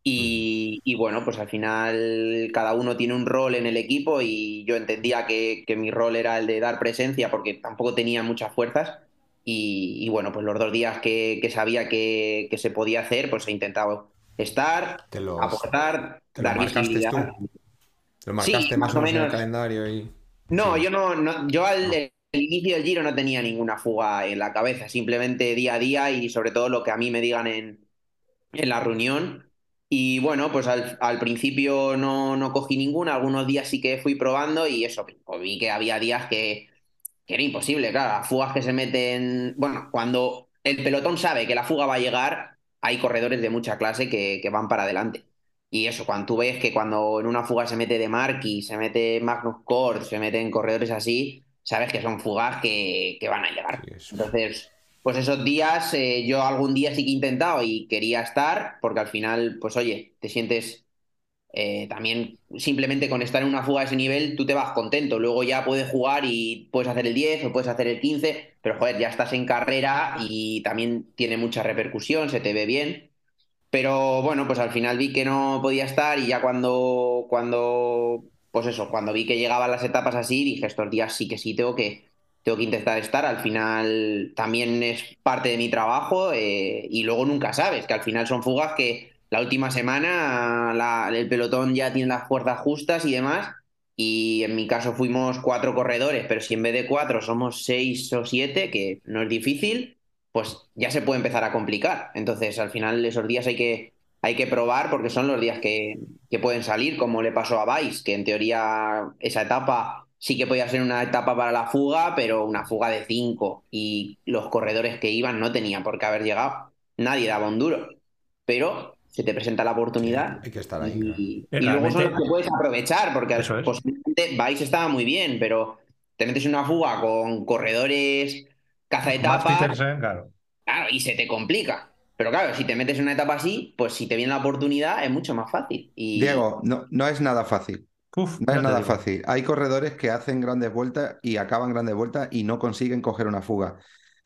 Y, y bueno, pues al final cada uno tiene un rol en el equipo y yo entendía que, que mi rol era el de dar presencia porque tampoco tenía muchas fuerzas. Y, y bueno, pues los dos días que, que sabía que, que se podía hacer, pues he intentado estar, Te los, aportar, te dar marcaste visibilidad. tú. Lo marcaste Sí, más más o menos en el calendario y... No, Sí. yo no, no- yo al. El inicio del Giro no tenía ninguna fuga en la cabeza, simplemente día a día y sobre todo lo que a mí me digan en, en la reunión. Y bueno, pues al, principio no, no cogí ninguna, algunos días sí que fui probando y eso, pues vi que había días que, que era imposible, claro, las fugas que se meten, bueno, cuando el pelotón sabe que la fuga va a llegar, hay corredores de mucha clase que, que van para adelante. Y eso, cuando tú ves que cuando en una fuga se mete De Marchi, se mete Magnus Kort, se meten corredores así, sabes que son fugas que, que van a llegar. Entonces, pues esos días, eh, yo algún día sí que he intentado y quería estar, porque al final, pues oye, te sientes eh, también simplemente con estar en una fuga de ese nivel, tú te vas contento. Luego ya puedes jugar y puedes hacer el 10 o puedes hacer el 15, pero joder, ya estás en carrera y también tiene mucha repercusión, se te ve bien. Pero bueno, pues al final vi que no podía estar y ya cuando, cuando, pues eso, cuando vi que llegaban las etapas así, dije, estos días sí que sí tengo que, tengo que intentar estar. Al final también es parte de mi trabajo eh, y luego nunca sabes, que al final son fugas que la última semana el pelotón ya tiene las fuerzas justas y demás. Y en mi caso fuimos cuatro corredores, pero si en vez de cuatro somos seis o siete, que no es difícil, pues ya se puede empezar a complicar. Entonces, al final, esos días hay que, hay que probar porque son los días que, que pueden salir, como le pasó a Vice, que en teoría esa etapa sí que podía ser una etapa para la fuga, pero una fuga de cinco. Y los corredores que iban no tenían por qué haber llegado. Nadie daba un duro. Pero se te presenta la oportunidad. Hay que estar ahí. Y, claro. y luego son los que puedes aprovechar, porque es. posiblemente Vice estaba muy bien, pero te metes en una fuga con corredores, caza Matt etapas, claro, y se te complica. Pero claro, si te metes en una etapa así, pues si te viene la oportunidad es mucho más fácil. Y Diego, no, no es nada fácil. Uf, No es nada digo. fácil. Hay corredores que hacen grandes vueltas y acaban grandes vueltas y no consiguen coger una fuga. O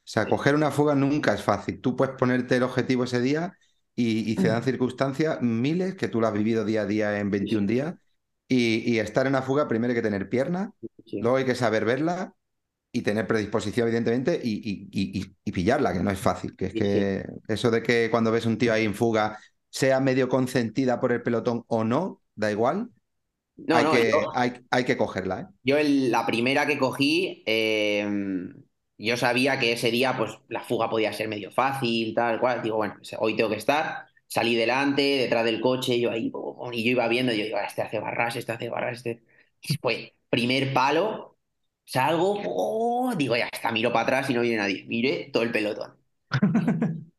sea, coger una fuga nunca es fácil. Tú puedes ponerte el objetivo ese día y, y se dan circunstancias miles que tú lo has vivido día a día en 21 días. Y, y estar en una fuga, primero hay que tener piernas, Sí. luego hay que saber verla y tener predisposición, evidentemente, y, y- y- y- pillarla, que no es fácil. Que es que eso de que cuando ves un tío ahí en fuga, sea medio consentida por el pelotón o no, da igual. No, hay, no, que, yo- hay, hay que cogerla, ¿eh? Yo la primera que cogí, eh, yo sabía que ese día pues la fuga podía ser medio fácil, tal cual. Digo, bueno, pues, hoy tengo que estar. Salí delante, detrás del coche, yo ahí, y yo iba viendo, yo digo, "Ah, este hace barras, este hace barras, este. Fue primer palo, salgo, oh, digo, ya está, miro para atrás y no viene nadie. Miré todo el pelotón.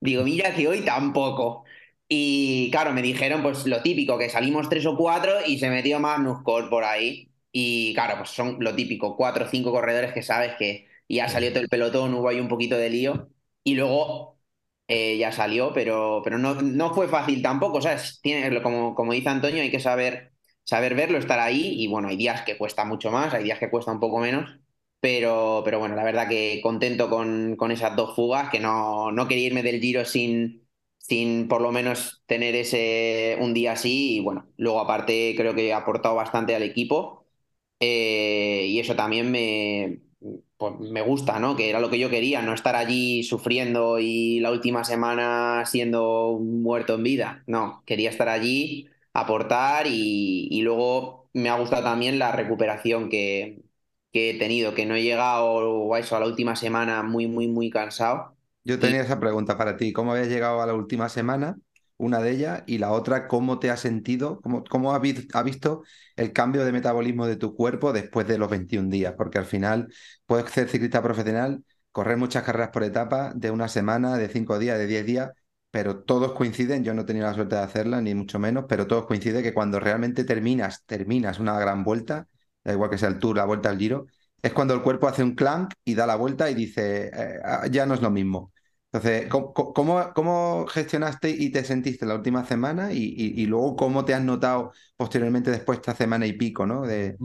Digo, mira que hoy tampoco. Y claro, me dijeron pues lo típico, que salimos tres o cuatro y se metió Magnus Cole por ahí. Y claro, pues son lo típico, cuatro o cinco corredores que sabes que ya salió todo el pelotón, hubo ahí un poquito de lío. Y luego eh, ya salió, pero, pero no, no fue fácil tampoco, ¿sabes? Tiene, como, como dice Antonio, hay que saber, saber verlo, estar ahí. Y bueno, hay días que cuesta mucho más, hay días que cuesta un poco menos. Pero, pero bueno, la verdad que contento con, con esas dos fugas, que no, no quería irme del Giro sin, sin por lo menos tener ese un día así. Y bueno, luego aparte creo que he aportado bastante al equipo. Eh, y eso también me, pues, me gusta, ¿no? Que era lo que yo quería, no estar allí sufriendo y la última semana siendo un muerto en vida. No, quería estar allí, aportar y, y luego me ha gustado también la recuperación que, que he tenido, que no he llegado a eso a la última semana muy, muy, muy cansado. Yo tenía esa pregunta para ti. ¿Cómo habías llegado a la última semana? Una de ellas. Y la otra, ¿cómo te has sentido? ¿Cómo, cómo has vi- has visto el cambio de metabolismo de tu cuerpo después de los 21 días? Porque al final puedes ser ciclista profesional, correr muchas carreras por etapa de una semana, de cinco días, de 10 días, pero todos coinciden. Yo no he tenido la suerte de hacerla, ni mucho menos, pero todos coinciden que cuando realmente terminas, terminas una gran vuelta, da igual que sea el Tour, la vuelta al Giro, es cuando el cuerpo hace un clank y da la vuelta y dice, eh, ah, ya no es lo mismo. Entonces, ¿cómo, cómo, gestionaste y te sentiste la última semana y, y- luego cómo te has notado posteriormente después de esta semana y pico, ¿no? De,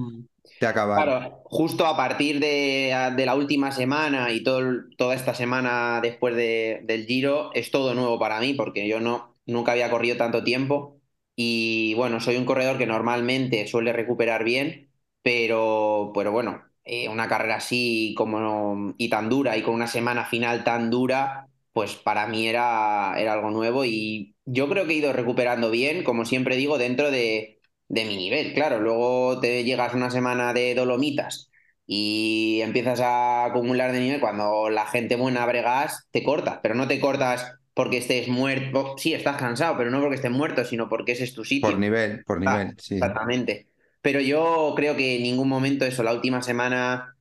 de acabar. Claro, justo a partir de, de la última semana y todo, toda esta semana después de- del Giro es todo nuevo para mí porque yo no, nunca había corrido tanto tiempo y bueno, soy un corredor que normalmente suele recuperar bien, pero, pero bueno, eh, una carrera así como y tan dura y con una semana final tan dura, pues para mí era, era algo nuevo y yo creo que he ido recuperando bien, como siempre digo, dentro de de mi nivel, claro. Luego te llegas una semana de dolomitas y empiezas a acumular de nivel. Cuando la gente buena bregas, te cortas, pero no te cortas porque estés muerto. Sí, estás cansado, pero no porque estés muerto, sino porque ese es tu sitio. Por nivel, por Ah, nivel, sí. Exactamente. Pero yo creo que en ningún momento eso, la última semana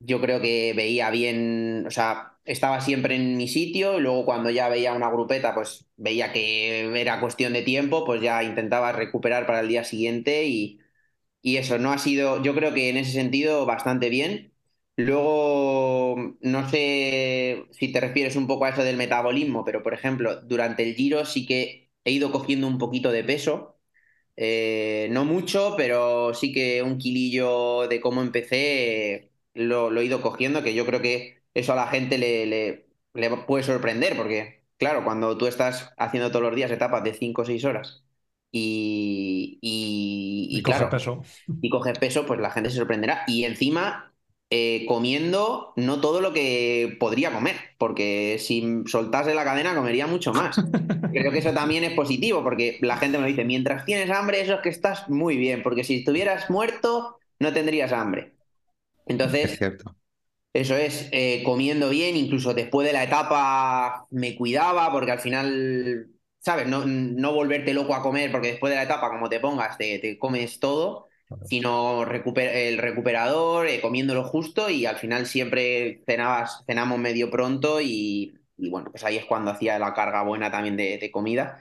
yo creo que veía bien, o sea, estaba siempre en mi sitio y luego cuando ya veía una grupeta, pues veía que era cuestión de tiempo, pues ya intentaba recuperar para el día siguiente y, y eso, no ha sido, yo creo que en ese sentido bastante bien. Luego, no sé si te refieres un poco a eso del metabolismo, pero por ejemplo, durante el Giro sí que he ido cogiendo un poquito de peso. Eh, no mucho, pero sí que un kilillo de cómo empecé lo, lo he ido cogiendo, que yo creo que eso a la gente le, le- le puede sorprender, porque claro, cuando tú estás haciendo todos los días etapas de 5 o 6 horas y, y, y Y claro, peso. y coges peso, pues la gente se sorprenderá. Y encima, eh, comiendo no todo lo que podría comer, porque si soltase la cadena comería mucho más. Creo que eso también es positivo, porque la gente me dice, mientras tienes hambre, eso es que estás muy bien, porque si estuvieras muerto, no tendrías hambre. Es Entonces, cierto. eso es, eh, comiendo bien, incluso después de la etapa me cuidaba, porque al final, ¿sabes? No, no volverte loco a comer, porque después de la etapa, como te pongas, te, te comes todo, sino recuper- el recuperador, eh, comiendo lo justo, y al final siempre cenabas, cenamos medio pronto, y, y bueno, pues ahí es cuando hacía la carga buena también de, de comida.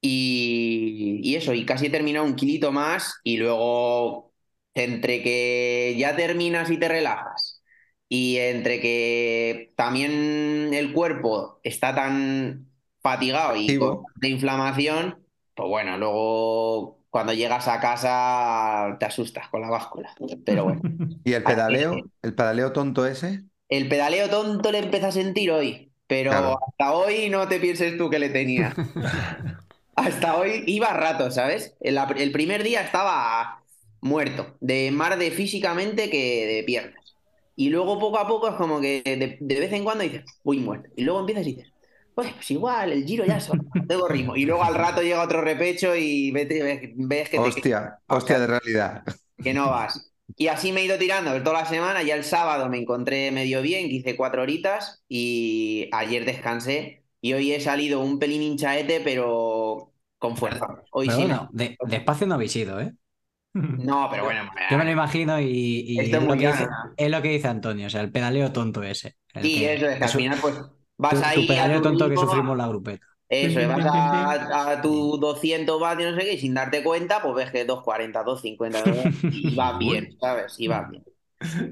Y, y eso, y casi he terminado un kilito más, y luego, entre que ya terminas y te relajas. Y entre que también el cuerpo está tan fatigado y con de inflamación, pues bueno, luego cuando llegas a casa te asustas con la báscula. Pero bueno, ¿Y el pedaleo? ¿El pedaleo tonto ese? el pedaleo tonto le empecé a sentir hoy, pero Claro. hasta hoy no te pienses tú que le tenía. Hasta hoy iba a rato, ¿sabes? El, el primer día estaba muerto, de más de físicamente que de piernas. Y luego poco a poco es como que de, de vez en cuando dices, uy, muerto. Y luego empiezas y dices, pues, pues igual, el giro ya se va, tengo ritmo. Y luego al rato llega otro repecho y vete- ves, que, te, Hostia, hostia de realidad. que no vas. Y así me he ido tirando toda la semana. Ya el sábado me encontré medio bien, que hice cuatro horitas y ayer descansé. Y hoy he salido un pelín hinchaete, pero con fuerza. Hoy Pero sí. bueno, de, despacio no habéis ido, ¿eh? No, pero bueno. Yo me lo imagino y, y Esto es es, lo que dice, llano. es lo que dice Antonio, o sea, el pedaleo tonto ese. Sí, que- eso es que al final pues vas tu, ahí tu a pedaleo tu tonto que sufrimos la grupeta. Eso, Pim, vas a, a tu 200 vatios, no sé qué, y sin darte cuenta, pues ves que 240, 250, y vas bien, ¿sabes? Y vas bien.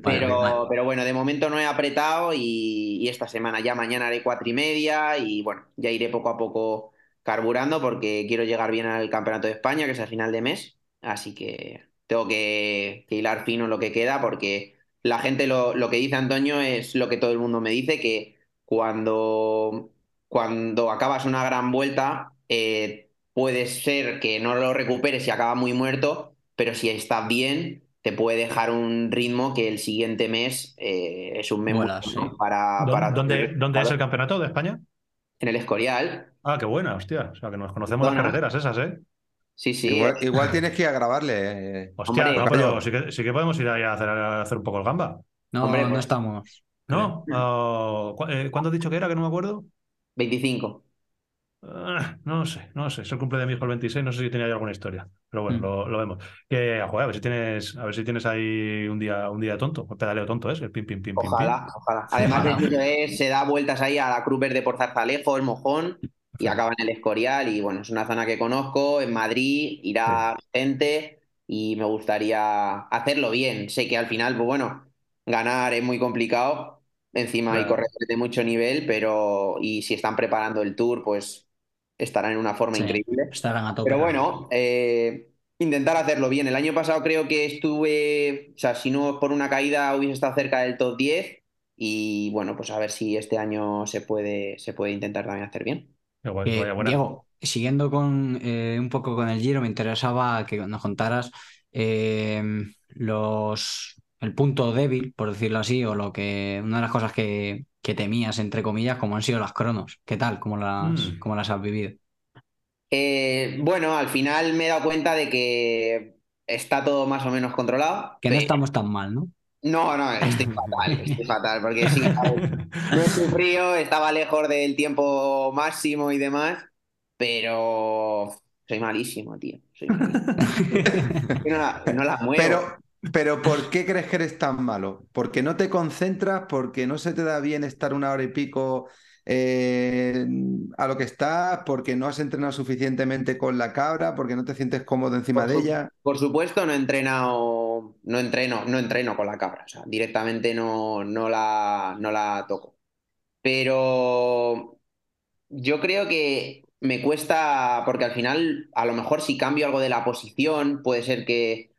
Pero, pero bueno, de momento no he apretado y, y esta semana ya mañana haré cuatro y media y bueno, ya iré poco a poco carburando porque quiero llegar bien al Campeonato de España, que es a final de mes, así que tengo que, que hilar fino lo que queda porque la gente lo, lo que dice Antonio es lo que todo el mundo me dice, que cuando, cuando acabas una gran vuelta eh, puede ser que no lo recuperes y acabas muy muerto, pero si estás bien te puede dejar un ritmo que el siguiente mes eh, es un mes bueno sí. para, ¿Dó- para ¿Dónde, es el campeonato de España? En el Escorial, Ah, qué buena, hostia. O sea, que nos conocemos las carreteras esas, ¿eh? Sí, sí. Igual, eh, igual tienes que ir a grabarle. eh. Hostia, Hombre, no, pero sí que, sí que podemos ir ahí a hacer, a hacer un poco el gamba. No, Hombre, no pues- estamos. ¿No? Ah, ¿cu- eh, ¿Cuándo has dicho que era? Que no me acuerdo. 25. Ah, no sé, no sé. Es el cumple de mi hijo el 26, no sé si tenía ahí alguna historia. Pero bueno, Mm. lo, lo vemos. Que, joder, a ver si tienes, a ver si tienes ahí un día, un día tonto. Un pedaleo tonto es, el pim, pim, pim, pim, pim. Ojalá, ojalá. Además, Ojalá. el es, se da vueltas ahí a la Kruper por Zarzalejo, el Mojón, y acaba en el Escorial. Y bueno, es una zona que conozco, en Madrid, irá gente y me gustaría hacerlo bien. Sé que al final, pues bueno, ganar es muy complicado. Encima hay Claro. corredores de mucho nivel, pero y si están preparando el tour, pues estarán en una forma Sí, increíble. estarán a tope. Pero bueno, eh, intentar hacerlo bien. El año pasado creo que estuve, o sea, si no por una caída hubiese estado cerca del top 10 y bueno, pues a ver si este año se puede, se puede intentar también hacer bien. Qué guay, Eh, vaya buena. Diego, siguiendo con eh, un poco con el Giro, me interesaba que nos contaras eh, los el punto débil, por decirlo así, o lo que una de las cosas que, que temías, entre comillas, como han sido las cronos. ¿Qué tal? ¿Cómo las, Mm. cómo las has vivido? Eh, bueno, al final me he dado cuenta de que está todo más o menos controlado. Que no pero- estamos tan mal, ¿no? No, no, estoy fatal, estoy fatal, porque sí, ver, no he sufrido, estaba lejos del tiempo máximo y demás, pero soy malísimo, tío. Soy malísimo. Que no, la, no la muevo. Pero, pero ¿por qué crees que eres tan malo? ¿Porque no te concentras? ¿Porque no se te da bien estar una hora y pico eh, a lo que estás? ¿Porque no has entrenado suficientemente con la cabra? ¿Porque no te sientes cómodo encima Por de ella? Por supuesto, no he entrenado, no entreno, no entreno con la cabra, o sea, directamente no, no la, no la toco. Pero yo creo que me cuesta, porque al final, a lo mejor si cambio algo de la posición, puede ser que,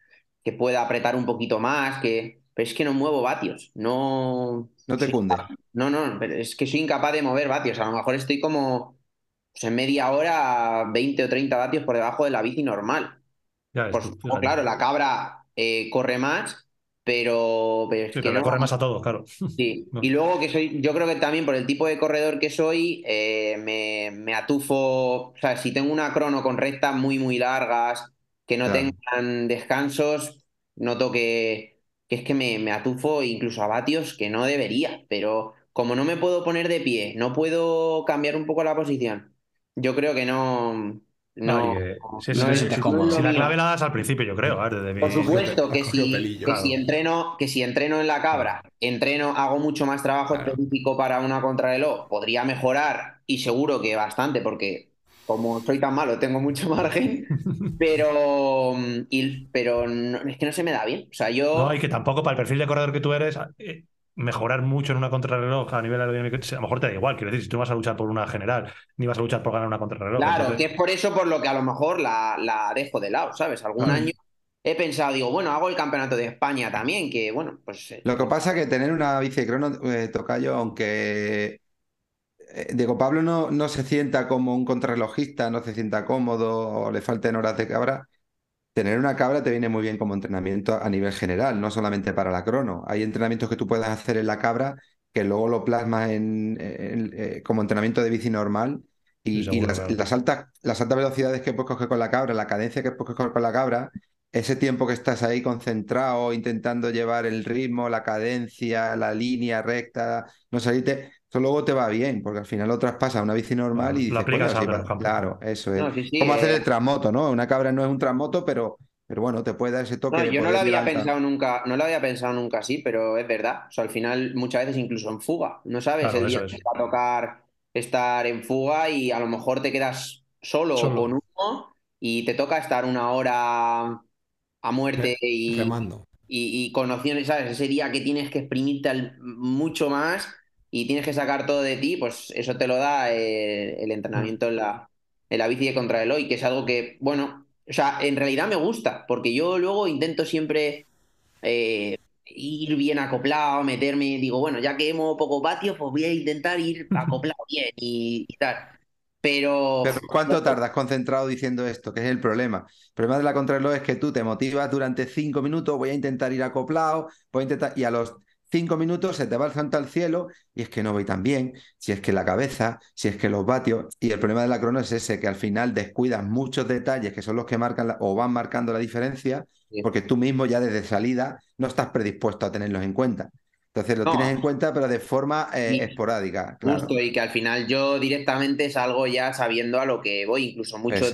que pueda apretar un poquito más, que, pero es que no muevo vatios, no, No te cunde. incapaz- No, no, pero es que soy incapaz de mover vatios, a lo mejor estoy como pues en media hora 20 o 30 vatios por debajo de la bici normal. Ya Por claro, la cabra eh, corre más, pero, pero es Sí, que no- corre más a todos, claro. Sí, No. y luego que soy, yo creo que también por el tipo de corredor que soy, eh, me, me atufo, o sea, si tengo una crono con rectas muy, muy largas, que no Claro. tengan descansos, noto que, que es que me, me atufo incluso a vatios que no debería, pero como no me puedo poner de pie, no puedo cambiar un poco la posición, yo creo que no, no, sí, no Si la clave la das al principio, yo creo. ver, desde mi- Por supuesto que si, pelillo. que si entreno, que si entreno en la cabra, entreno, hago mucho más trabajo Claro. específico para una contrarreloj, podría mejorar y seguro que bastante, porque como soy tan malo, tengo mucho margen, pero, y- pero no- es que no se me da bien. O sea, yo. No, y que tampoco para el perfil de corredor que tú eres, eh, mejorar mucho en una contrarreloj a nivel aerodinámico, a lo mejor te da igual. Quiero decir, si tú vas a luchar por una general, ni vas a luchar por ganar una contrarreloj. Claro, entonces- que es por eso por lo que a lo mejor la, la dejo de lado, ¿sabes? Algún año he pensado, digo, bueno, hago el campeonato de España también, que bueno, pues. eh, Lo que pasa es que tener una bici de crono, eh, tocayo, aunque eh, Diego Pablo no, no se sienta como un contrarrelojista, no se sienta cómodo o le falten horas de cabra, tener una cabra te viene muy bien como entrenamiento a nivel general, no solamente para la crono. Hay entrenamientos que tú puedes hacer en la cabra que luego lo plasmas en, en- eh, como entrenamiento de bici normal. Y, las altas, las altas velocidades que puedes coger con la cabra, la cadencia que puedes coger con la cabra, ese tiempo que estás ahí concentrado, intentando llevar el ritmo, la cadencia, la línea recta, no salirte, eso luego te va bien, porque al final lo traspasas a una bici normal y lo aplicas "Coño, a ejemplo. claro, eso es. No, sí, sí, Como hacer eh. el transmoto, ¿no? Una cabra no es un transmoto, pero, pero bueno, te puede dar ese toque No, de yo no lo había pensado nunca, no lo había pensado nunca así, pero es verdad. O sea, al final, muchas veces incluso en fuga. No sabes Claro, el día que te va a tocar estar en fuga y a lo mejor te quedas solo, Solo. o con uno y te toca estar una hora a muerte y, y, y con opciones, ¿sabes? Ese día que tienes que exprimirte al- mucho más y tienes que sacar todo de ti, pues eso te lo da eh, el entrenamiento en la, en la bici de contrarreloj, y que es algo que, bueno, o sea, en realidad me gusta, porque yo luego intento siempre eh, ir bien acoplado, meterme, digo, bueno, ya que hemos pocos vatios, pues voy a intentar ir acoplado bien y, y tal. Pero, Pero ¿cuánto tardas concentrado diciendo esto? Que es el problema. El problema de la contrarreloj es que tú te motivas durante cinco minutos, voy a intentar ir acoplado, voy a intentar... Y a los cinco minutos se te va el santo al cielo y es que no voy tan bien, si es que la cabeza, si es que los vatios... Y el problema de la crono es ese, que al final descuidas muchos detalles que son los que marcan la- o van marcando la diferencia, porque tú mismo ya desde salida no estás predispuesto a tenerlos en cuenta. Entonces lo No. tienes en cuenta, pero de forma eh, esporádica. Claro. Justo, y que al final yo directamente salgo ya sabiendo a lo que voy, incluso muchos.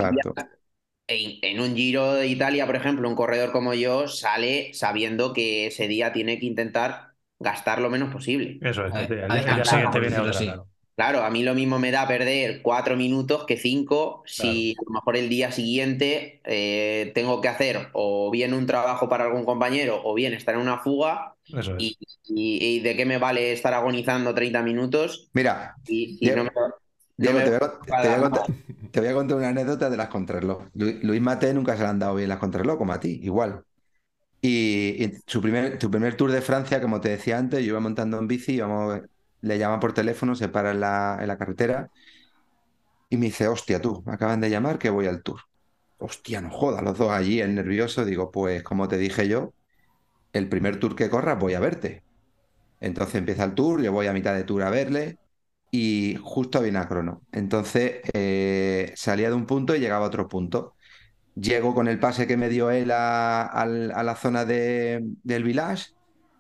En, en un Giro de Italia, por ejemplo, un corredor como yo sale sabiendo que ese día tiene que intentar gastar lo menos posible. Eso es. El el siguiente viene otra, claro. Claro, a mí lo mismo me da perder cuatro minutos que cinco si a lo mejor el día siguiente eh, tengo que hacer o bien un trabajo para algún compañero o bien estar en una fuga Eso es. y, y- y de qué me vale estar agonizando 30 minutos Mira, y, no me, me te voy, a, te voy contar, nada. te voy a contar una anécdota de las contrarreloj. Lu- Luis Mate nunca se le han dado bien las contrarreloj, como a ti, igual. Y, su primer, su primer tour de Francia, como te decía antes, yo iba montando en bici, le llaman por teléfono, se para en la, en la carretera y me dice, hostia, tú, me acaban de llamar que voy al tour. Hostia, no jodas, los dos allí, el nervioso. Digo, pues como te dije yo, el primer tour que corras voy a verte. Entonces empieza el tour, yo voy a mitad de tour a verle y justo había una crono. Entonces eh, salía de un punto y llegaba a otro punto. Llego con el pase que me dio él a, la zona de- del village,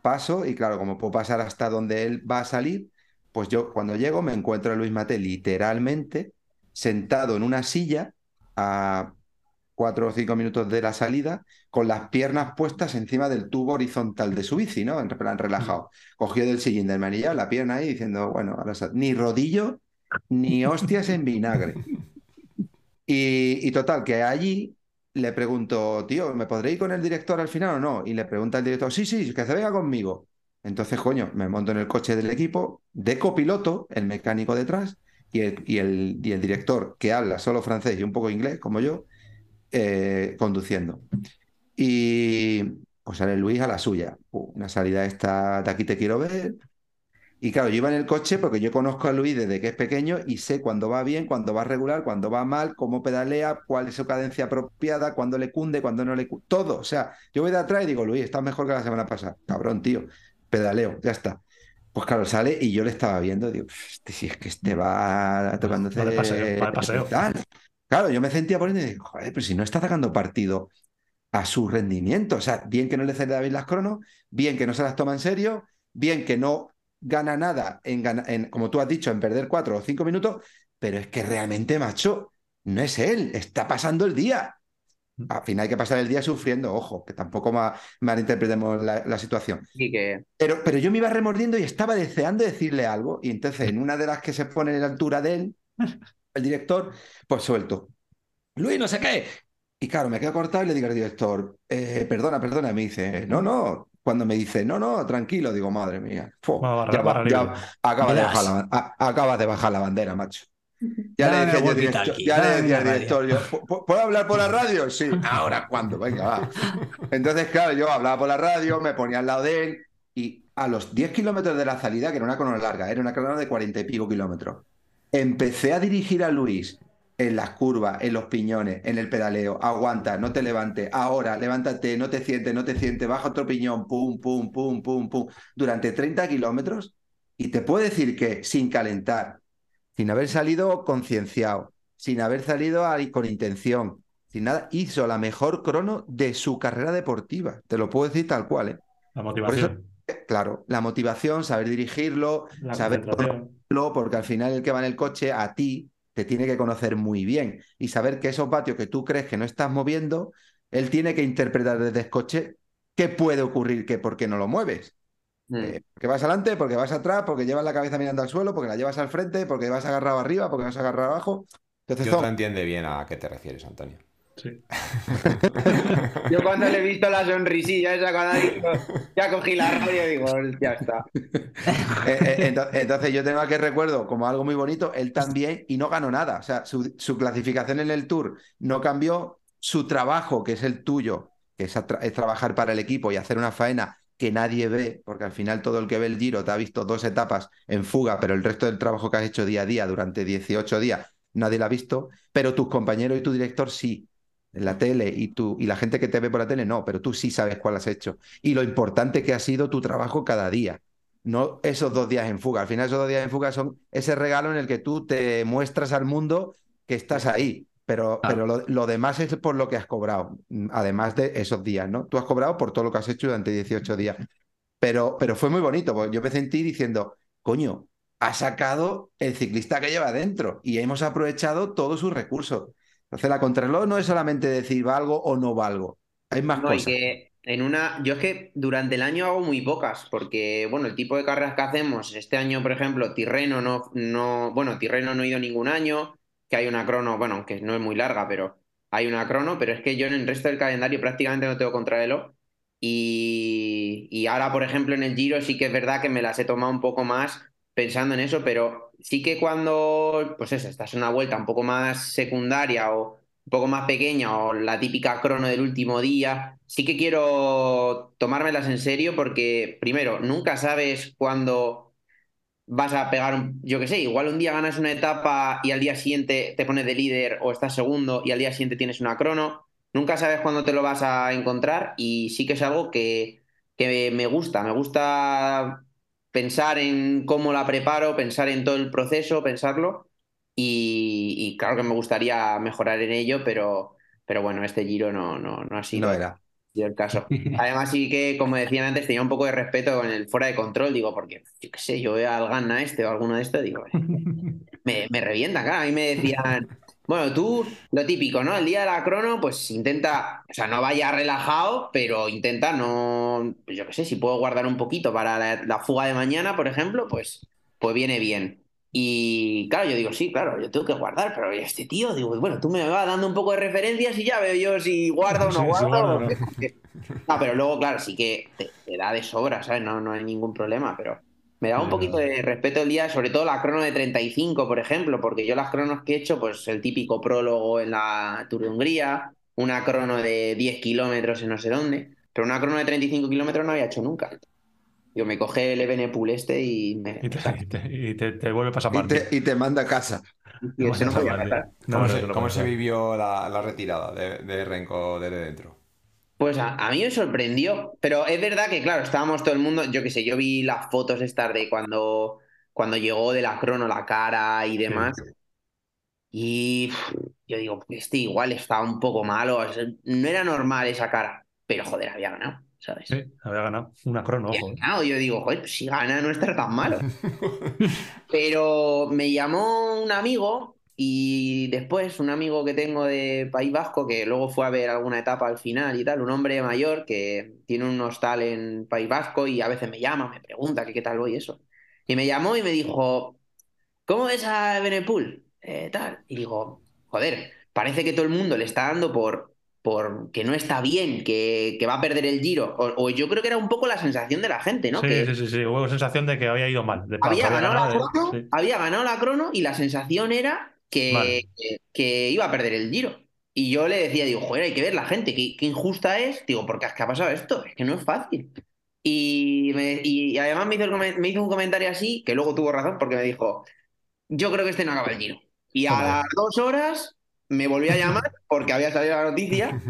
paso y claro, como puedo pasar hasta donde él va a salir, pues yo cuando llego me encuentro a Luis Mate literalmente sentado en una silla a cuatro o cinco minutos de la salida, con las piernas puestas encima del tubo horizontal de su bici, ¿no? En plan relajado. Cogió del sillín del manillar la pierna ahí diciendo, bueno, ahora ni rodillo, ni hostias en vinagre. Y, y total, que allí le pregunto, tío, ¿me podré ir con el director al final o no? Y le pregunta el director, sí, sí, que se venga conmigo. Entonces, coño, me monto en el coche del equipo, de copiloto, el mecánico detrás, y el, y el, director, que habla solo francés y un poco inglés, como yo, eh, conduciendo. Y pues sale Luis a la suya. Una salida esta, de aquí te quiero ver. Y claro, yo iba en el coche porque yo conozco a Luis desde que es pequeño y sé cuándo va bien, cuándo va regular, cuándo va mal, cómo pedalea, cuál es su cadencia apropiada, cuándo le cunde, cuándo no le cunde. Todo. O sea, yo voy de atrás y digo, Luis, estás mejor que la semana pasada. Cabrón, tío. Pedaleo, ya está. Pues claro, sale y yo le estaba viendo, digo, este, si es que este va. Va de paseo, de paseo. Claro, yo me sentía poniendo y digo, joder, pero si no está sacando partido a su rendimiento. O sea, bien que no le cede bien las cronos, bien que no se las toma en serio, bien que no gana nada en, gana- en, como tú has dicho, en perder cuatro o cinco minutos, pero es que realmente, macho, no es él, está pasando el día. Al final hay que pasar el día sufriendo, ojo, que tampoco ma- malinterpretemos la, la situación. Que Pero, pero yo me iba remordiendo y estaba deseando decirle algo, y entonces en una de las que se pone en la altura de él, el director, pues suelto. Luis, no sé qué. Y claro, me quedo cortado y le digo al director, "Eh, perdona, perdona. Me dice, no, no. Cuando me dice, no, no, tranquilo, digo, madre mía. Fu, Bueno, barra- ya va- barra ya libre. acaba, de bajar la, a- acaba de bajar la bandera, macho. Ya Dame le decía yo, director, ya le decía al la director, yo, "¿Pu- pu- ¿puedo hablar por la radio? Sí, ahora cuándo, venga, va. Entonces, claro, yo hablaba por la radio, me ponía al lado de él y a los 10 kilómetros de la salida, que era una crono larga, era una crono de 40 y pico kilómetros, empecé a dirigir a Luis en las curvas, en los piñones, en el pedaleo, aguanta, no te levantes, ahora, levántate, no te sientes, no te sientes, baja otro piñón, pum, pum, pum, pum, pum, durante 30 kilómetros y te puedo decir que sin calentar, sin haber salido concienciado, sin haber salido con intención, sin nada, hizo la mejor crono de su carrera deportiva. Te lo puedo decir tal cual, ¿eh? La eso, motivación, claro, la motivación, saber dirigirlo, la saber porque al final el que va en el coche a ti te tiene que conocer muy bien y saber que esos vatios que tú crees que no estás moviendo, él tiene que interpretar desde el coche qué puede ocurrir, que por qué no lo mueves. mm, Eh, porque vas adelante, porque vas atrás, porque llevas la cabeza mirando al suelo, porque la llevas al frente, porque vas agarrado arriba, porque vas agarrado abajo. Entonces, Yo te son- entiende bien a qué te refieres, Antonio. Sí. yo cuando le he visto la sonrisilla esa, cuando ha dicho, ya cogí la radio, digo, ya está. Eh, eh, ento- entonces yo tengo que recuerdo como algo muy bonito, él también, y no ganó nada. O sea, su, su clasificación en el Tour no cambió, su trabajo, que es el tuyo, que es, es trabajar para el equipo y hacer una faena que nadie ve, porque al final todo el que ve el Giro te ha visto dos etapas en fuga, pero el resto del trabajo que has hecho día a día durante 18 días nadie lo ha visto, pero tus compañeros y tu director sí. En la tele y tú y la gente que te ve por la tele no, pero tú sí sabes cuál has hecho. Y lo importante que ha sido tu trabajo cada día no esos dos días en fuga. Al final esos dos días en fuga son ese regalo en el que tú te muestras al mundo que estás ahí. Pero, pero lo, lo demás es por lo que has cobrado, además de esos días, ¿no? Tú has cobrado por todo lo que has hecho durante 18 días. Pero, pero fue muy bonito, porque yo me sentí diciendo, coño, ha sacado el ciclista que lleva dentro y hemos aprovechado todos sus recursos. Entonces la contrarreloj no es solamente decir valgo o no valgo, hay más No, y cosas. que en una. Yo es que durante el año hago muy pocas, porque, bueno, el tipo de carreras que hacemos, este año, por ejemplo, Tirreno no, no. Bueno, Tirreno no he ido ningún año, que hay una crono, bueno, que no es muy larga, pero hay una crono, pero es que yo en el resto del calendario prácticamente no tengo contrarreloj. Y, y ahora, por ejemplo, en el Giro sí que es verdad que me las he tomado un poco más pensando en eso, pero sí que cuando, pues eso, estás en una vuelta un poco más secundaria o un poco más pequeña o la típica crono del último día, sí que quiero tomármelas en serio porque, primero, nunca sabes cuándo vas a pegar, un, yo qué sé, igual un día ganas una etapa y al día siguiente te pones de líder o estás segundo y al día siguiente tienes una crono. Nunca sabes cuándo te lo vas a encontrar y sí que es algo que, que me gusta. Me gusta pensar en cómo la preparo, pensar en todo el proceso, pensarlo. Y, y claro que me gustaría mejorar en ello, pero, pero bueno, este giro no, no, no ha sido No era. el caso. Además, sí que, como decían antes, tenía un poco de respeto con el fuera de control, digo, porque yo qué sé, yo veo al Ganna este o alguno de estos, digo, me, me revienta, claro. A mí me decían, bueno, tú, lo típico, ¿no? El día de la crono, pues intenta, o sea, no vaya relajado, pero intenta no, pues yo qué sé, si puedo guardar un poquito para la, la fuga de mañana, por ejemplo, pues, pues viene bien. Y claro, yo digo, sí, claro, yo tengo que guardar, pero este tío, digo, bueno, tú me vas dando un poco de referencias y ya veo yo si guardo o Sí, no sí, guardo. guardo o no. No, pero luego, claro, sí que te, te da de sobra, ¿sabes? No, no hay ningún problema, pero me da un poquito de respeto el día, sobre todo la crono de 35, por ejemplo, porque yo las cronos que he hecho, pues el típico prólogo en la Tour de Hungría, una crono de 10 kilómetros en no sé dónde, pero una crono de 35 kilómetros no había hecho nunca. Yo me coge el Ebenepool este y me. Y te, y te- y te- te vuelve a pasar Y te, y te manda a casa. y no ¿Cómo, no, se, cómo se vivió la, la retirada de, de Renko desde dentro? Pues a, a mí me sorprendió, pero es verdad que, claro, estábamos todo el mundo, yo qué sé, yo vi las fotos estas de cuando, cuando llegó de la crono la cara y demás, y yo digo, este igual estaba un poco malo, o sea, no era normal esa cara, pero joder, había ganado, ¿sabes? Sí, había ganado una crono, ojo. ganado, yo digo, joder, pues si gana no está tan malo. Pero me llamó un amigo y después un amigo que tengo de País Vasco que luego fue a ver alguna etapa al final y tal, un hombre mayor que tiene un hostal en País Vasco y a veces me llama, me pregunta que qué tal voy y eso. Y me llamó y me dijo, ¿cómo ves a Benepool? Eh, tal. Y digo, joder, parece que todo el mundo le está dando por, por que no está bien, que, que va a perder el giro. O, o yo creo que era un poco la sensación de la gente, ¿no? Sí, que, sí, sí, sí. Hubo sensación de que había ido mal. de- había ganado la de- crono, sí. había ganado la crono y la sensación era que, Vale. que, que iba a perder el giro. Y yo le decía, digo, joder, hay que ver la gente, qué, qué injusta es. Digo, porque es que ha pasado esto, es que no es fácil. Y, me- y además me hizo, me hizo un comentario así, que luego tuvo razón, porque me dijo, yo creo que este no acaba el giro. Y a las dos horas me volvió a llamar porque había salido la noticia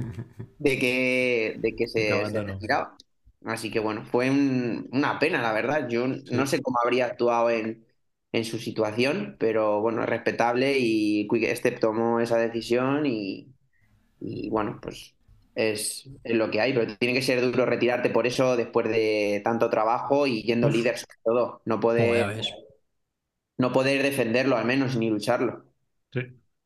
de que, de que se, se retiraba. Así que bueno, fue un- una pena, la verdad. Yo no sé cómo habría actuado en, en su situación, pero bueno, es respetable y Quick Step tomó esa decisión y, y bueno, pues es, es lo que hay, pero tiene que ser duro retirarte por eso después de tanto trabajo y yendo Uf. líder sobre todo. No poder, no poder defenderlo al menos ni lucharlo. Sí.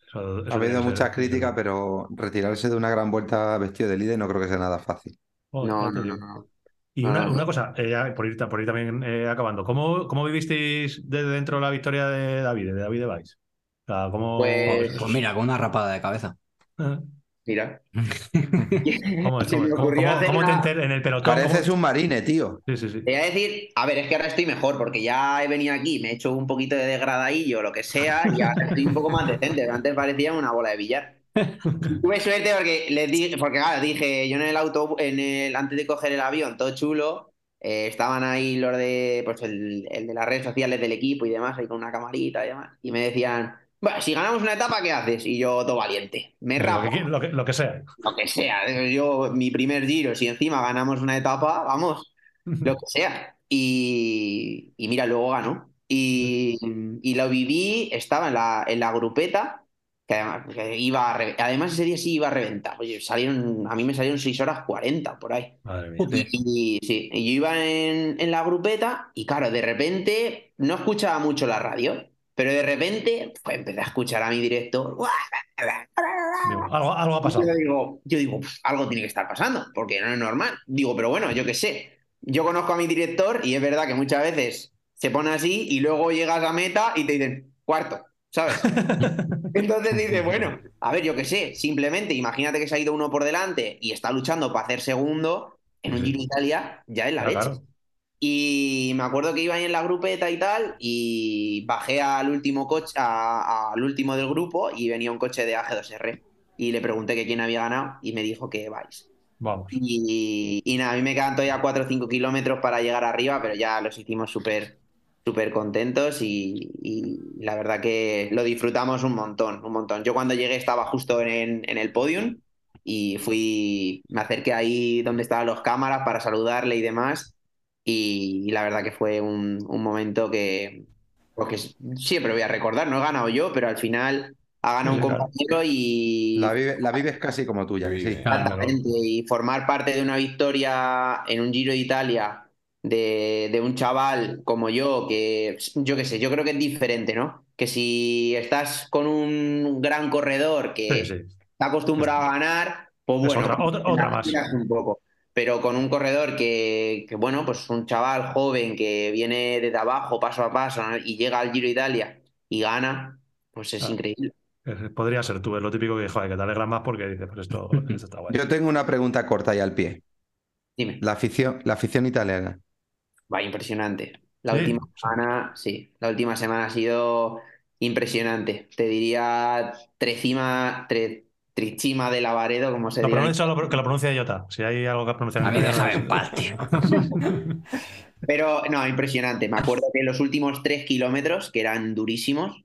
Eso- eso Ha habido muchas ser- críticas, pero retirarse de una gran vuelta vestido de líder no creo que sea nada fácil. No, no, no. Y una, cosa, eh, ya por, ir, por ir también eh, acabando, ¿cómo, ¿cómo vivisteis desde dentro la victoria de David, de David? O sea, ¿cómo, Pues- Pues mira, con una rapada de cabeza. Eh, Mira. ¿Cómo es? Se ¿Cómo, me es? ¿Cómo- ocurrió cómo- hacer cómo te en el pelotón? Pareces cómo- un marine, tío. Sí, sí, sí. Te voy a decir, a ver, es que ahora estoy mejor porque ya he venido aquí, me he hecho un poquito de degradadillo, lo que sea, y ahora estoy un poco más decente. Antes parecía una bola de billar. Tuve suerte porque les dije, porque claro, dije, yo en el auto, en el, antes de coger el avión, todo chulo, eh, estaban ahí los de, pues el, el de las redes sociales del equipo y demás, ahí con una camarita y demás, y me decían, bueno, si ganamos una etapa, ¿qué haces? Y yo, todo valiente, me Lo rapo, que, lo que- lo que sea. lo que sea, yo, mi primer giro, si encima ganamos una etapa, vamos, lo que sea. Y, y mira, luego ganó. Y, y lo viví, estaba en la, en la grupeta, que además, que iba a re- además ese día sí iba a reventar. Oye, salieron, a mí me salieron 6 horas 40 por ahí. Madre mía. Y, y sí, y yo iba en, en la grupeta y claro, de repente no escuchaba mucho la radio, pero de repente pues, empecé a escuchar a mi director. Algo, algo ha pasado. Yo digo, yo digo, "Pf, algo tiene que estar pasando, porque no es normal. Digo, pero bueno, yo qué sé. Yo conozco a mi director y es verdad que muchas veces se pone así y luego llegas a meta y te dicen cuarto, ¿sabes? Entonces dices, bueno, a ver, yo qué sé, simplemente imagínate que se ha ido uno por delante y está luchando para hacer segundo en un. Giro Italia, ya es la leche. claro. Y me acuerdo que iba ahí en la grupeta y tal, y bajé al último coche, a- al último del grupo, y venía un coche de AG2R. Y le pregunté que quién había ganado, y me dijo que vais. Vamos. Y, y nada, a mí me quedan todavía 4 o 5 kilómetros para llegar arriba, pero ya los hicimos súper súper contentos y, y la verdad que lo disfrutamos un montón, un montón. Yo cuando llegué estaba justo en, en el podium y fui, me acerqué ahí donde estaban los cámaras para saludarle y demás y, y la verdad que fue un, un momento que, porque siempre voy a recordar, no he ganado yo, pero al final ha ganado un compañero y... La, vive- la vives casi como tuya, sí. Exactamente, y formar parte de una victoria en un Giro de Italia de, de un chaval como yo, que yo qué sé, yo creo que es diferente, ¿no? Que si estás con un gran corredor que Sí, sí. está acostumbrado a ganar, pues Es bueno, otra- otra- otra más. un poco. Pero con un corredor que, que, bueno, pues un chaval joven que viene desde abajo, paso a paso, ¿no? y llega al Giro Italia y gana, pues es Ah. increíble. Podría ser tú, es lo típico que, joder, que te alegras más porque dices, pues esto, esto está guay. Yo tengo una pregunta corta y al pie. Dime. La afición, la afición italiana. Va, impresionante. La Sí, última semana, sí, la última semana ha sido impresionante. Te diría trecima, tre- tricima de Lavaredo, como se lo- que lo pronuncia Jota. Si hay algo que pronunciar A mí déjame en paz, tío. Pero no, impresionante. Me acuerdo que los últimos tres kilómetros, que eran durísimos,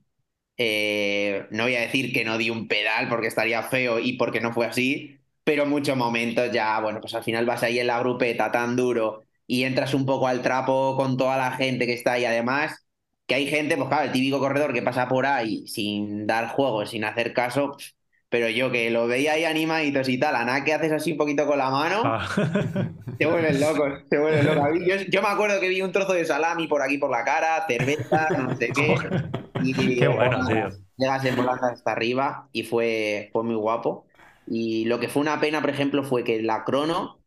eh, no voy a decir que no di un pedal porque estaría feo y porque no fue así, pero muchos momentos ya, bueno, pues al final vas ahí en la grupeta tan duro y entras un poco al trapo con toda la gente que está ahí. Además, que hay gente, pues claro, el típico corredor que pasa por ahí sin dar juego, sin hacer caso, pero yo que lo veía ahí animaditos y tal, a nada que haces así un poquito con la mano, Ah. te vuelves loco, te vuelves loco. Yo, yo me acuerdo que vi un trozo de salami por aquí por la cara, cerveza, no sé qué. Y, Qué bueno, tío. Llegas en volante hasta arriba y fue, fue muy guapo. Y lo que fue una pena, por ejemplo, fue que la crono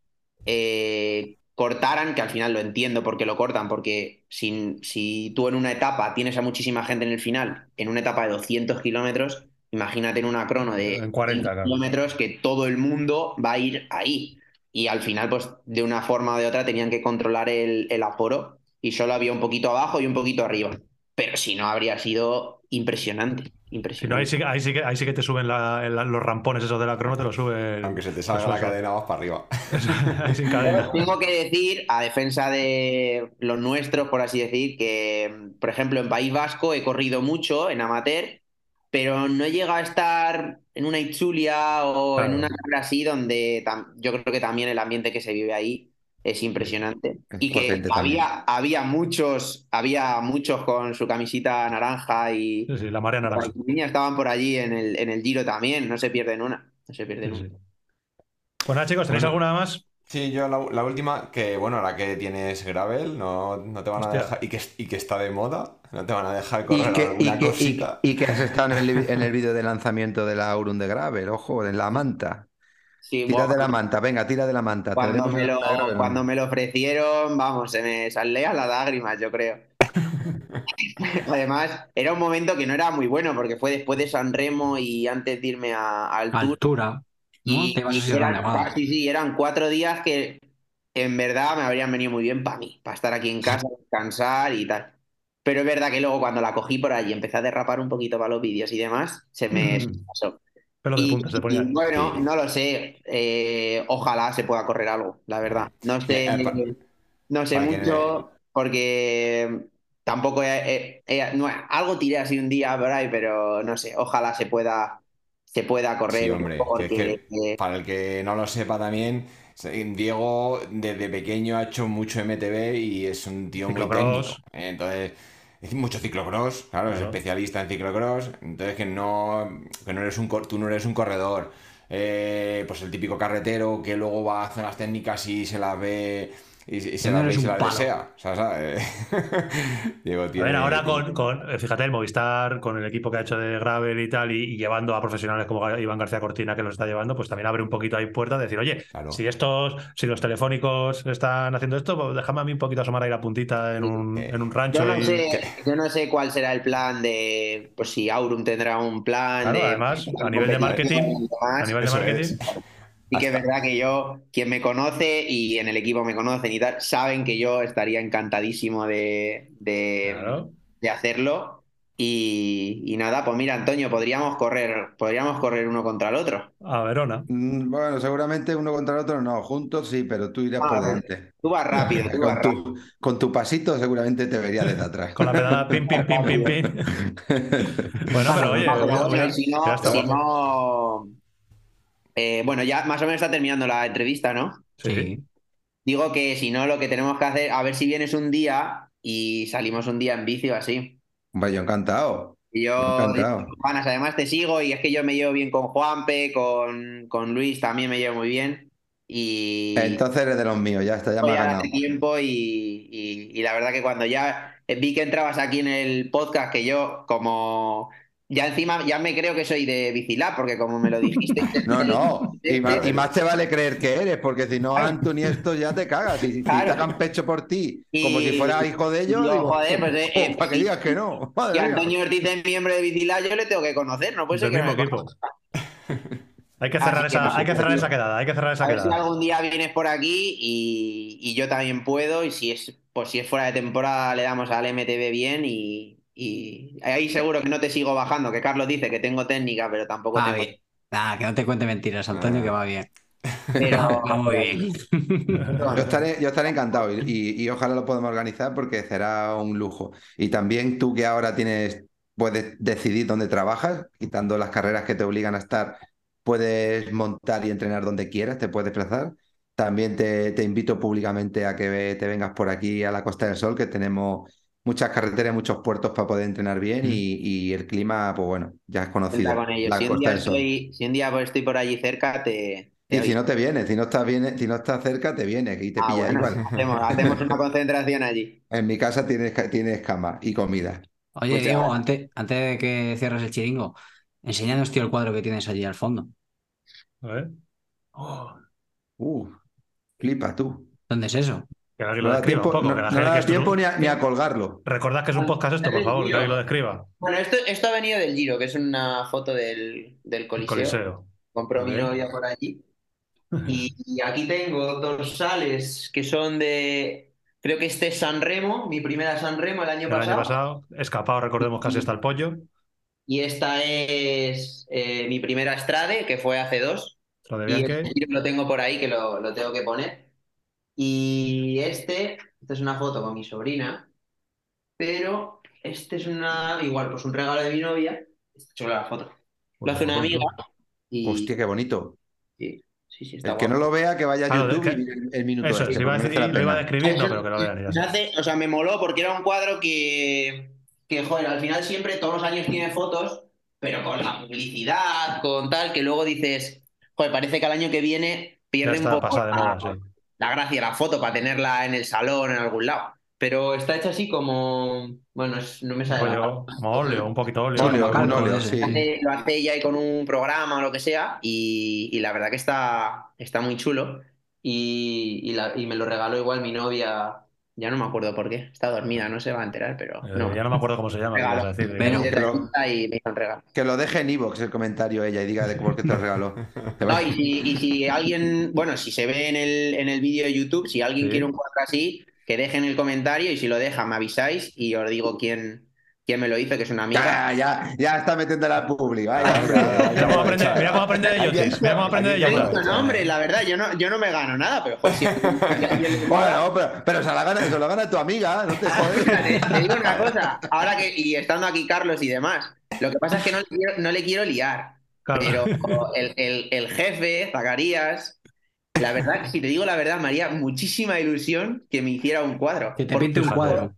eh, cortaran, que al final lo entiendo porque lo cortan, porque si, si tú en una etapa tienes a muchísima gente en el final, en una etapa de 200 kilómetros, imagínate en una crono de En 40, 5 claro. kilómetros que todo el mundo va a ir ahí. Y al final, pues de una forma o de otra tenían que controlar el, el aforo y solo había un poquito abajo y un poquito arriba. Pero si no, habría sido impresionante. Si no, Impresionante. ahí sí, que- ahí, sí que, ahí sí que te suben la- la- los rampones esos de la crono, te lo suben. Aunque se te salga la cadena, vas para arriba. ahí sin cadena. Tengo que decir, a defensa de los nuestros, por así decir, que, por ejemplo, en País Vasco he corrido mucho en amateur, pero no llega a estar en una Itzulia o Claro. en una carrera así, donde yo creo que también el ambiente que se vive ahí es impresionante. Es Y que había, había muchos, había muchos con su camisita naranja y Sí, sí, la marea naranja. las niñas estaban por allí en el, en el Giro también, no se pierden una, no se pierden Sí, una. sí. Pues nada, chicos, ¿tenéis Bueno. alguna más? Sí, yo la, la última, que bueno, ahora que tienes gravel, no, no te van a dejar, y que, y que está de moda, no te van a dejar Y correr que, y, alguna que, y, cosita. y que has estado en el, en el vídeo de lanzamiento de la Aurum de Gravel, ojo, en la manta. Sí, Tira de la manta, venga, tira de la manta. Cuando me, lo, Gravel, ¿no? cuando me lo ofrecieron, vamos, se me salían las lágrimas, yo creo. Además, era un momento que no era muy bueno, porque fue después de San Remo y antes de irme a. Altura. ¿no? Y, Te eran, sí, sí, eran cuatro días que en verdad me habrían venido muy bien para mí, para estar aquí en casa, descansar y tal. Pero es verdad que luego cuando la cogí por allí, empecé a derrapar un poquito para los vídeos y demás, se me se me pasó. Pelo de Y, punta se ponía. y bueno, Sí. no lo sé. eh, ojalá se pueda correr algo, la verdad. No sé, Eh, pa- no sé mucho porque tampoco he- he- he- no, algo tiré así un día por ahí, pero no sé. Ojalá se pueda se pueda correr Sí, un hombre, poco que es porque que eh, para el que no lo sepa también, Diego desde pequeño ha hecho mucho MTB y es un tío muy técnico. Entonces, es mucho ciclocross, claro, es especialista en ciclocross. Entonces, que no, que no eres un, cor- tú no eres un corredor. eh, pues el típico carretero que luego va a hacer las técnicas y se las ve y, y se ve y se desea. O sea, ¿sabes? Diego A tiene- ver, ahora con, con, eh, fíjate, el Movistar, con el equipo que ha hecho de Gravel y tal, y, y llevando a profesionales como Iván García Cortina, que los está llevando, pues también abre un poquito ahí puerta de decir, oye, Claro. si estos, si los telefónicos están haciendo esto, pues déjame a mí un poquito asomar ahí la puntita en un, Eh, en un rancho. yo no y- sé, yo no sé cuál será el plan de, pues si Aurum tendrá un plan Claro, de además, a nivel de marketing. A nivel de marketing, es. Sí que es verdad que yo, quien me conoce y en el equipo me conocen y tal, saben que yo estaría encantadísimo de, de, claro. de hacerlo. Y, y nada, pues mira, Antonio, podríamos correr, podríamos correr uno contra el otro. A Verona. Mm, Bueno, seguramente uno contra el otro no, juntos sí, pero tú irás Ah, por delante. Tú vas rápido, tú vas Con rápido. tu, con tu pasito seguramente te vería desde atrás. Con la pedada pim, pim, pim, pim, pim. Bueno, pero oye, si no, si no, eh, bueno, ya más o menos está terminando la entrevista, ¿no? Sí. Digo que si no, lo que tenemos que hacer, a ver si vienes un día y salimos un día en bici o así. Hombre, yo encantado. Y Yo, Encantado. ganas, además te sigo y es que yo me llevo bien con Juanpe, con, con Luis también me llevo muy bien. Y Entonces eres de los míos, ya está, ya me voy has a ganado. hace tiempo y, y- y la verdad que cuando ya vi que entrabas aquí en el podcast, que yo como ya encima ya me creo que soy de Bicilab, porque como me lo dijiste. No, no. Y más, y más te vale creer que eres, porque si no. Anthony, esto ya te cagas. Y Claro. te hagan pecho por ti, Y- como si fueras hijo de ellos, digo, joder, pues, eh, eh, para que digas que no. Si Madre mía. Antonio Ortiz es miembro de Bicilab, yo le tengo que conocer, no puede ser que no. Hay que cerrar, que, esa, hay que cerrar esa quedada, hay que cerrar esa A ver si quedada. algún día vienes por aquí y, y yo también puedo. Y si es, pues si es fuera de temporada, le damos al MTV bien. Y, y ahí seguro que no te sigo bajando. Que Carlos dice que tengo técnica, pero tampoco Va tengo. bien. Nada, que no te cuente mentiras, Antonio, que va bien. Pero Ah, muy bien. Yo estaré, yo estaré encantado y, y- y ojalá lo podamos organizar porque será un lujo. Y también tú que ahora tienes, puedes decidir dónde trabajas, quitando las carreras que te obligan a estar, puedes montar y entrenar donde quieras, te puedes desplazar. También te, te invito públicamente a que te vengas por aquí a la Costa del Sol, que tenemos muchas carreteras, muchos puertos para poder entrenar bien y, y el clima, pues bueno, ya es conocido. cuenta con ellos. La Si un, día estoy, si un día pues, estoy por allí cerca, te. te Y si no te vienes, si no estás bien, si no estás cerca, te vienes y te Ah, pilla bueno, igual. hacemos, hacemos una concentración allí. En mi casa tienes, tienes cama y comida. Oye, Muchas Diego, gracias. antes, antes de que cierres el chiringo, enséñanos, tío, el cuadro que tienes allí al fondo. A ver. Oh, Uh, flipa tú. ¿Dónde es eso? Que alguien No lo describa tiempo, un poco. no- que la no gente da que esto es tiempo un- ni a, ni a colgarlo. Recordad que es un podcast esto, por favor, que alguien lo describa. Bueno, esto, esto ha venido del Giro, que es una foto del, del El Coliseo. Coliseo. Compró mi novia por allí. Y, y aquí tengo dorsales que son de. Creo que este es San Remo, mi primera San Remo el año El pasado. año pasado, escapado, recordemos casi hasta el pollo. Y esta es eh, mi primera Strade, que fue hace dos. Lo de Y lo tengo por ahí, que lo, lo tengo que poner. Y este, esta es una foto con mi sobrina, pero este es una, igual, pues un regalo de mi novia. Esta es solo la foto. Lo hace una amiga. Y, Hostia, qué bonito. sí, sí, sí, está El que no lo vea, que vaya a Claro, YouTube que- y mire el, minuto Eso, este, se iba a decir, lo iba a pena. describir, no, pero que lo vean está. o sea, me moló porque era un cuadro que, que, joder, al final siempre, todos los años tiene fotos, pero con la publicidad, con tal, que luego dices, joder, parece que al año que viene Ya pierde un está, poco pasa de la, sí. La gracia la foto para tenerla en el salón, en algún lado. Pero está hecha así como, bueno, es- no me sale como óleo, un poquito óleo. Óleo, óleo, sí. lo hace ella ahí con un programa o lo que sea y, y la verdad que está, está muy chulo y, y la- y me lo regaló igual mi novia, ya no me acuerdo por qué, está dormida, no se va a enterar, pero Eh, no. ya no me acuerdo cómo se llama, ¿qué Regalo. vas a decir? Pero- Pero- y me hizo un regalo. Que lo deje en Evox el comentario ella y diga de por qué te lo regaló. No, y, si, y si alguien, bueno, si se ve en el, en el vídeo de YouTube, si alguien Sí. quiere un cuadro así, que dejen el comentario y si lo deja me avisáis y os digo quién, quién me lo hizo, que es una amiga. Ya, ya, ya está metiendo la publi. vaya, Mira cómo aprende, mira cómo aprende de ellos. Mira cómo aprende de no, hombre, la verdad, yo no, yo no me gano nada, pero joder, si Bueno, pero, pero se, la gana, se lo gana tu amiga, no te jodes. te, te digo una cosa, ahora que, y estando aquí Carlos y demás, lo que pasa es que no le quiero, no le quiero liar, Claro. pero el, el- el jefe, Zacarías, la verdad, si te digo la verdad, me haría muchísima ilusión que me hiciera un cuadro. Que te pinte un cuadro.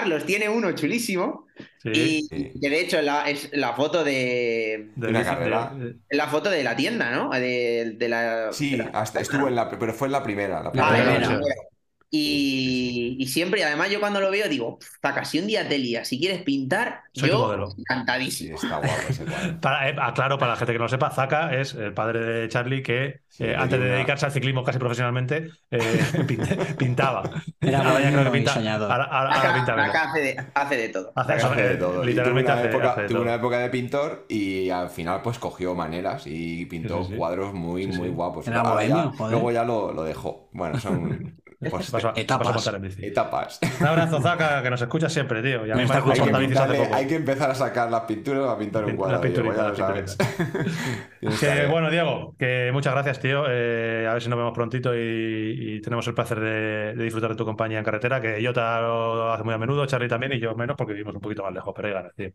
Carlos tiene uno chulísimo Sí. y Sí. que de hecho la, es la foto de De Una bici- carrera. de- la foto de la tienda, ¿no? De, de la, Sí, de la- hasta estuvo en la, pero fue en la primera. La La primera. Ah, primera. Y, y siempre, además, yo cuando lo veo digo, Zaca, si un día te lías, si quieres pintar, Soy yo. Sí, encantadísimo. está guapo ese cuadro. Para, eh, aclaro para la gente que no lo sepa, Zaka es el padre de Charlie que Sí, eh, antes de dedicarse al ciclismo casi profesionalmente eh, pin- pintaba. Era Ahora ya creo que y pinta. soñador. Ahora, ahora- ahora Zaca, pinta menos. Zaca hace, de, hace de todo. Hace de todo. Y literalmente tuvo una, hace- época, hace de tuvo todo. una época de pintor y al final pues cogió maneras y pintó Sí, sí, sí. cuadros muy, Sí, sí. muy guapos. Era Ahora bohemio, luego ya lo, lo dejó. Bueno, son pues, vas a Etapas. montar en bici. etapas. Un abrazo, Zaka, que nos escucha siempre, tío. Y a mí Me está escuchado Hay que, pintarle- poco. hay que empezar a sacar las pinturas a pintar un cuadro. Que, bueno, Diego, que muchas gracias, tío. Eh, a ver si nos vemos prontito y, y tenemos el placer de, de disfrutar de tu compañía en carretera, que yo te lo hace muy a menudo, Charlie también, y yo menos porque vivimos un poquito más lejos, pero hay ganas, tío.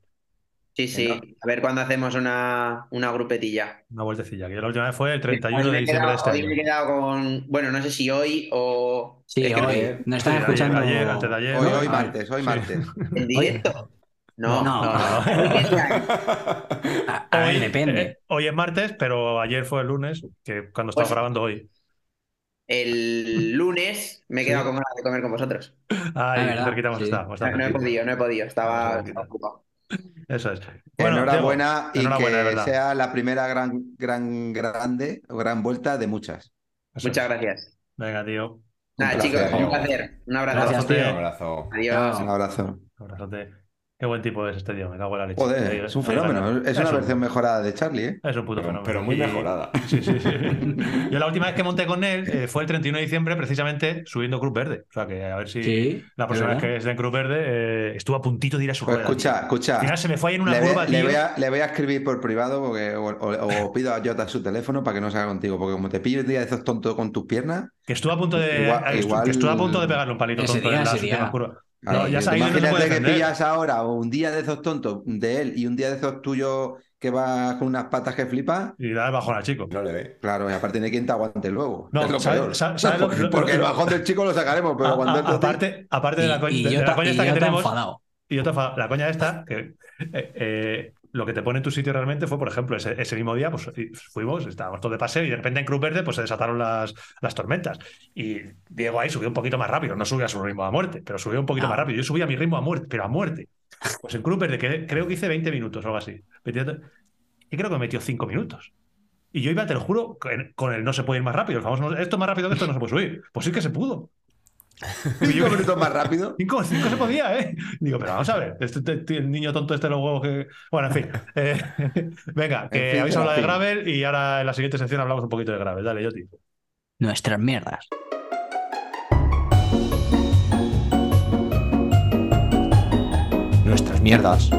Sí, sí. A ver cuándo hacemos una, una grupetilla. Una vueltecilla, que la última vez fue el 31 Hoy de diciembre de este hoy me he año. quedado con. Bueno, no sé si hoy o. Sí, que hoy. Nos están Sí, ayer- escuchando. Ayer, antes de ayer. Hoy, ¿no? hoy Ah, martes, hoy sí. martes. ¿En directo? No. No. No, no, no. Hoy. A, a ver, Hoy, depende. eh, hoy es martes, pero ayer fue el lunes, que cuando estaba Pues- grabando hoy. El lunes me he quedado Sí. con ganas de comer con vosotros. Ahí, verdad, cerquita hemos sí. hemos estado No he podido, no he podido. Ver, estaba ocupado. Eso es. Bueno, enhorabuena Diego, y enhorabuena, que sea la primera gran, gran, grande o gran vuelta de muchas. Eso Muchas es. gracias. Venga, tío. Nada, chicos, un placer. Un abrazo. Gracias, tío. Un abrazo. Adiós. Un abrazo. Abrazote. Qué buen tipo es este tío, me cago en la leche. Joder, es un fenómeno. Es una un- versión mejorada de Charlie, ¿eh? Es un puto Pero, fenómeno. pero muy Y- mejorada. Sí, sí, sí. Yo la última vez que monté con él eh, fue el 31 de diciembre, precisamente subiendo Cruz Verde. O sea que a ver si Sí, la próxima es vez que verdad. esté en Cruz Verde eh, estuvo a puntito de ir a su Pues rueda, escucha, tío. escucha. Al final se me fue ahí en una Le, curva, le tío. voy a, le voy a escribir por privado porque, o, o- o pido a Jota su teléfono para que no salga contigo. Porque como te pillo el día de esos tontos con tus piernas, Que estuvo a punto de. Igual- que estu- igual- Que estuvo a punto de pegarle un palito tonto día, en las ese día. No, ya no imagínate que pillas ahora un día de esos tontos de él y un día de esos tuyos que vas con unas patas que flipas. Y da el bajón al chico. No le ve. Claro, y aparte de quien te aguante luego. No, es lo ¿sabes- peor. sa- sabes lo- lo- porque el lo- bajón del chico lo sacaremos, pero A- aguantarte a- aparte, aparte de la, coña- y, de- de la coña y esta que tenemos. enfadado. Y yo te fa- la coña esta, que eh, eh, lo que te pone en tu sitio realmente fue, por ejemplo, ese, ese mismo día, pues fuimos, estábamos todos de paseo y de repente en Cruz Verde pues se desataron las, las tormentas. Y Diego ahí subió un poquito más rápido, no subió a su ritmo a muerte, pero subió un poquito Ah. más rápido. Yo subí a mi ritmo a muerte, pero a muerte. Pues en Cruz Verde, que creo que hice 20 minutos o algo así. 20 Y creo que me metió 5 minutos. Y yo iba, te lo juro, con el no se puede ir más rápido. El famoso, esto es más rápido que esto no se puede subir. Pues sí que se pudo. cinco minutos más rápido. Cinco, cinco se podía, ¿eh? Digo, pero vamos a ver, este, te- te- el niño tonto este los huevos que... Bueno, en fin. eh, venga, que En fin, habéis hablado de. Gravel y ahora en la siguiente sección hablamos un poquito de Gravel. Dale, Yoti. Nuestras mierdas. Nuestras mierdas.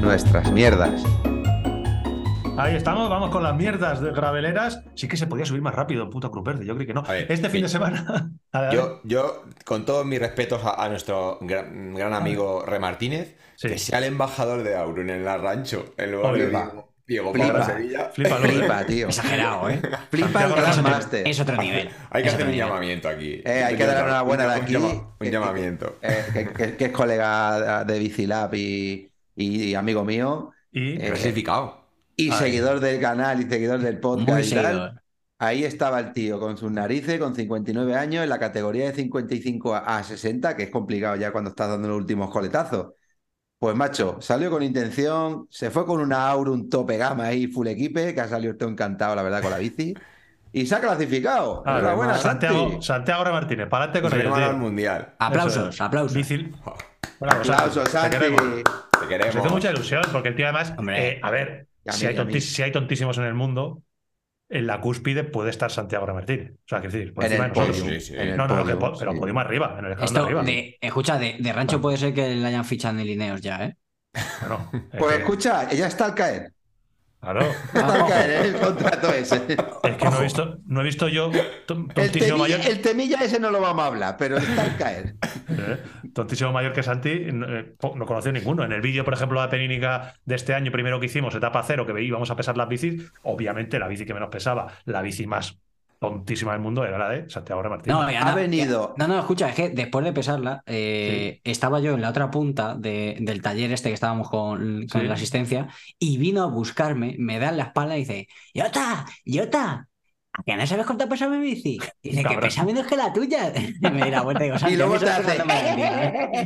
Nuestras mierdas. Ahí estamos, vamos con las mierdas de graveleras. Sí que se podía subir más rápido, puta Cruz Verde, yo creo que no. Ver, este fin de semana... Dale, dale. Yo, yo, con todos mis respetos a, a nuestro gran, gran amigo Re Martínez, Sí. que sea el embajador de Auron en el rancho, en lugar de Flipa. Diego, Diego Flipa. Sevilla. ¿eh? Flipa, tío. Exagerado, ¿eh? Flipa el Gran. Master. Es otro nivel. Hay que Es hacer un nivel. llamamiento aquí. Eh, hay que dar la enhorabuena de Un aquí. llama- Un Eh, llamamiento. eh, que, que- que es colega de Bicilab y, y amigo mío. Y Eh, Clasificado. Y Ay. seguidor del canal y seguidor del podcast Muy y tal. Ahí estaba el tío con sus narices, con 59 años, en la categoría de 55 a a 60, que es complicado ya cuando estás dando los últimos coletazos. Pues macho, salió con intención, se fue con una Aurum tope gama ahí, full equipe, que ha salido todo encantado, la verdad, con la bici. Y se ha clasificado. Ah, Enhorabuena, Santiago, Santi. Santiago Remartínez, para adelante con ellos, al mundial. Aplausos, es. aplausos. Bicil- Bueno, pues, Aplausos, te Santi. queremos. Te Nos queremos. hace mucha ilusión porque el tío además, Hombre. eh, a ver, Y si, mí, hay mí. tontis- si hay tontísimos en el mundo, en la cúspide puede estar Santiago Remartínez. O sea, que decir, por En encima el de nosotros. podium. Sí, sí. en el No, no, no, que pero sí. podium arriba, en el Esto arriba. de, escucha, de, de rancho puede ser que le hayan fichado en Lineos ya, ¿eh? Pues que- escucha, ella está al caer. Claro. Está al caer el contrato ese. Es que no he visto, no he visto yo El tontísimo mayor, temilla, el temilla ese no lo vamos a hablar, pero está al caer. eh, tontísimo mayor que Santi, no, eh, no conoció ninguno. En el vídeo, por ejemplo, de la Penínica de este año, primero que hicimos, etapa cero, que íbamos a pesar las bicis, obviamente la bici que menos pesaba, la bici más tontísima del mundo era la de Santiago Remartínez. No, ya Ha no- venido. No, no, escucha, es que después de pesarla, eh, estaba yo en la otra punta de- del taller este que estábamos con, con Sí. la asistencia y vino a buscarme, me da en la espalda y dice, Yota, Yota, ¿a que no sabes cuánto pesa mi bici? Y dice que pesa menos que la tuya. Y me di la vuelta y digo, "Santi, Y luego mí te hace.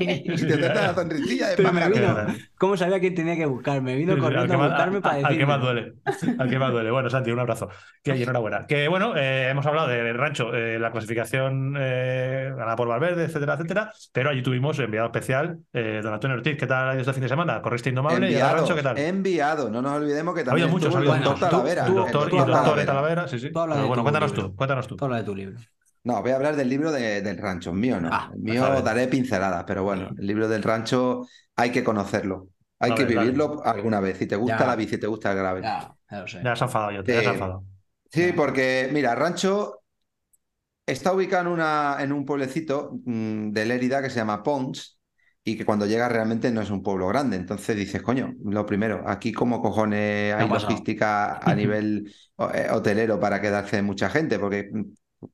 Y ¿eh?". te trata la sonrisilla de me vino, ¿cómo sabía que tenía que buscarme? Vino corriendo al a buscarme para al decirme. que más duele. Al que más duele. Bueno, Santi, un abrazo. Que enhorabuena. Que bueno, eh, hemos hablado del rancho, eh, la clasificación eh, ganada por Valverde, etcétera, etcétera. Pero allí tuvimos enviado especial, eh, don Antonio Ortiz. ¿Qué tal ha ido este fin de semana? ¿Corriste indomable? ¿Y el Enviado, rancho qué tal? enviado. No nos olvidemos que Ha también habido muchos, ha el habido doctor. Talavera. Doctor, y doctor Talavera, sí, sí. Pero bueno, cuéntanos libro. tú, cuéntanos tú. Tú habla de tu libro. No, voy a hablar del libro de- del rancho. El mío no. Ah, el mío daré pinceladas, pero bueno, el libro del rancho hay que conocerlo. Hay que vivirlo alguna vez. Si te gusta Ya. la bici, te gusta el gravel. Ya, ya lo sé. Ya has enfadado yo, te ya has enfadado. Sí, porque, mira, Rancho está ubicado en, una, en un pueblecito mm, de Lérida que se llama Pons y que cuando llegas realmente no es un pueblo grande. Entonces dices, coño, lo primero, aquí como cojones ha hay logística a nivel eh, hotelero para quedarse mucha gente, porque,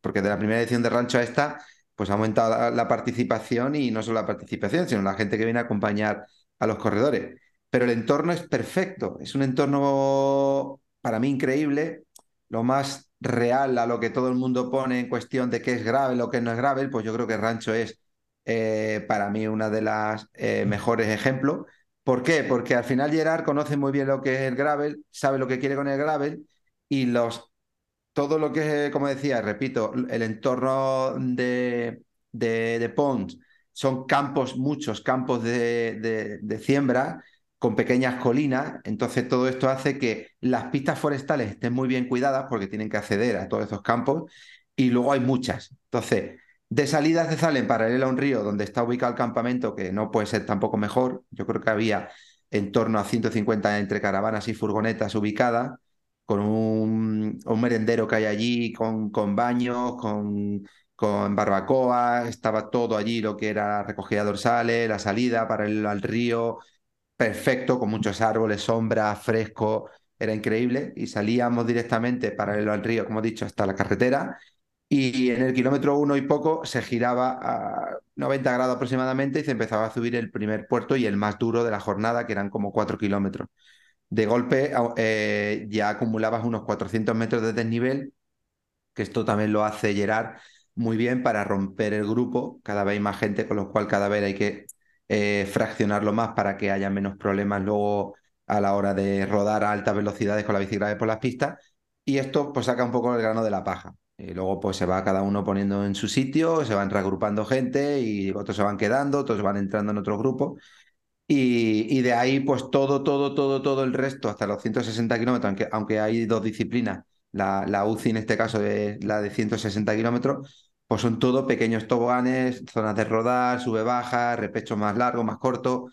porque de la primera edición de Rancho a esta, pues ha aumentado la, la participación y no solo la participación, sino la gente que viene a acompañar a los corredores. Pero el entorno es perfecto, es un entorno para mí increíble, lo más real a lo que todo el mundo pone en cuestión de qué es gravel o qué no es gravel, pues yo creo que Rancho es eh, para mí una de las eh, mejores ejemplos. ¿Por qué? Porque al final Gerard conoce muy bien lo que es el gravel, sabe lo que quiere con el gravel y los todo lo que es, como decía, repito, el entorno de, de, de Pons son campos, muchos campos de, de, de siembra con pequeñas colinas, entonces todo esto hace que las pistas forestales estén muy bien cuidadas porque tienen que acceder a todos esos campos y luego hay muchas. Entonces, de salidas de salen paralelo a un río donde está ubicado el campamento, que no puede ser tampoco mejor, yo creo que había en torno a 150 entre caravanas y furgonetas ubicadas, con un, merendero que hay allí, con, baños, con, barbacoa, estaba todo allí, lo que era recogida dorsales, la salida para el al río, perfecto, con muchos árboles, sombra, fresco, era increíble, y salíamos directamente paralelo al río, como he dicho, hasta la carretera, y en el kilómetro uno y poco se giraba a 90 grados aproximadamente y se empezaba a subir el primer puerto y el más duro de la jornada, que eran como 4 kilómetros. De golpe eh, ya acumulabas unos 400 metros de desnivel, que esto también lo hace Gerard muy bien para romper el grupo, cada vez hay más gente, con lo cual cada vez hay que eh, fraccionarlo más para que haya menos problemas luego a la hora de rodar a altas velocidades con la bicicleta por las pistas. Y esto pues saca un poco el grano de la paja. Y luego pues se va cada uno poniendo en su sitio, se van reagrupando gente y otros se van quedando, otros van entrando en otro grupo. Y, y de ahí pues todo, todo, todo, todo el resto, hasta los 160 kilómetros, aunque, aunque hay dos disciplinas, la, la UCI en este caso es la de 160 kilómetros, pues son todo pequeños toboganes, zonas de rodar, sube-baja, repecho más largo, más corto.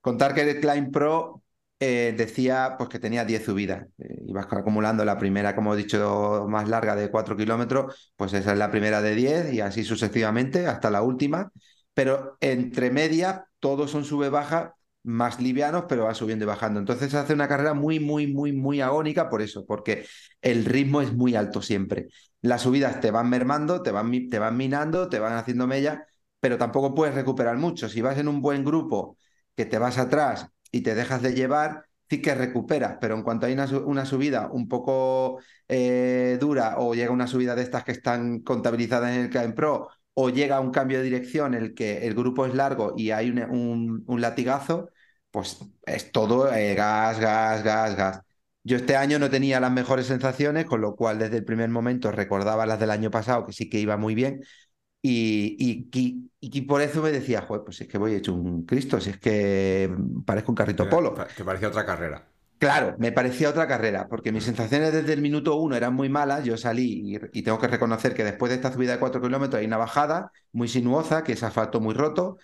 Contar que el Climb Pro eh, decía pues, que tenía 10 subidas. Eh, ibas acumulando la primera, como he dicho, más larga de 4 kilómetros, pues esa es la primera de 10 y así sucesivamente hasta la última. Pero entre medias, todos son sube-baja más livianos, pero va subiendo y bajando. Entonces hace una carrera muy, muy, muy, muy agónica por eso, porque el ritmo es muy alto siempre. Las subidas te van mermando, te van, te van minando, te van haciendo mella, pero tampoco puedes recuperar mucho. Si vas en un buen grupo que te vas atrás y te dejas de llevar, sí que recuperas, pero en cuanto hay una, una subida un poco eh, dura o llega una subida de estas que están contabilizadas en el KM Pro o llega un cambio de dirección en el que el grupo es largo y hay un, un, latigazo, pues es todo eh, gas, gas, gas, gas. Yo este año no tenía las mejores sensaciones, con lo cual desde el primer momento recordaba las del año pasado, que sí que iba muy bien, y, y, y, y, por eso me decía, Joder, pues es que voy hecho un Cristo, si es que parezco un carrito polo. Que parecía otra carrera. Claro, me parecía otra carrera, porque mis sensaciones desde el minuto uno eran muy malas. Yo salí y, tengo que reconocer que después de esta subida de 4 kilómetros hay una bajada muy sinuosa, que es asfalto muy roto.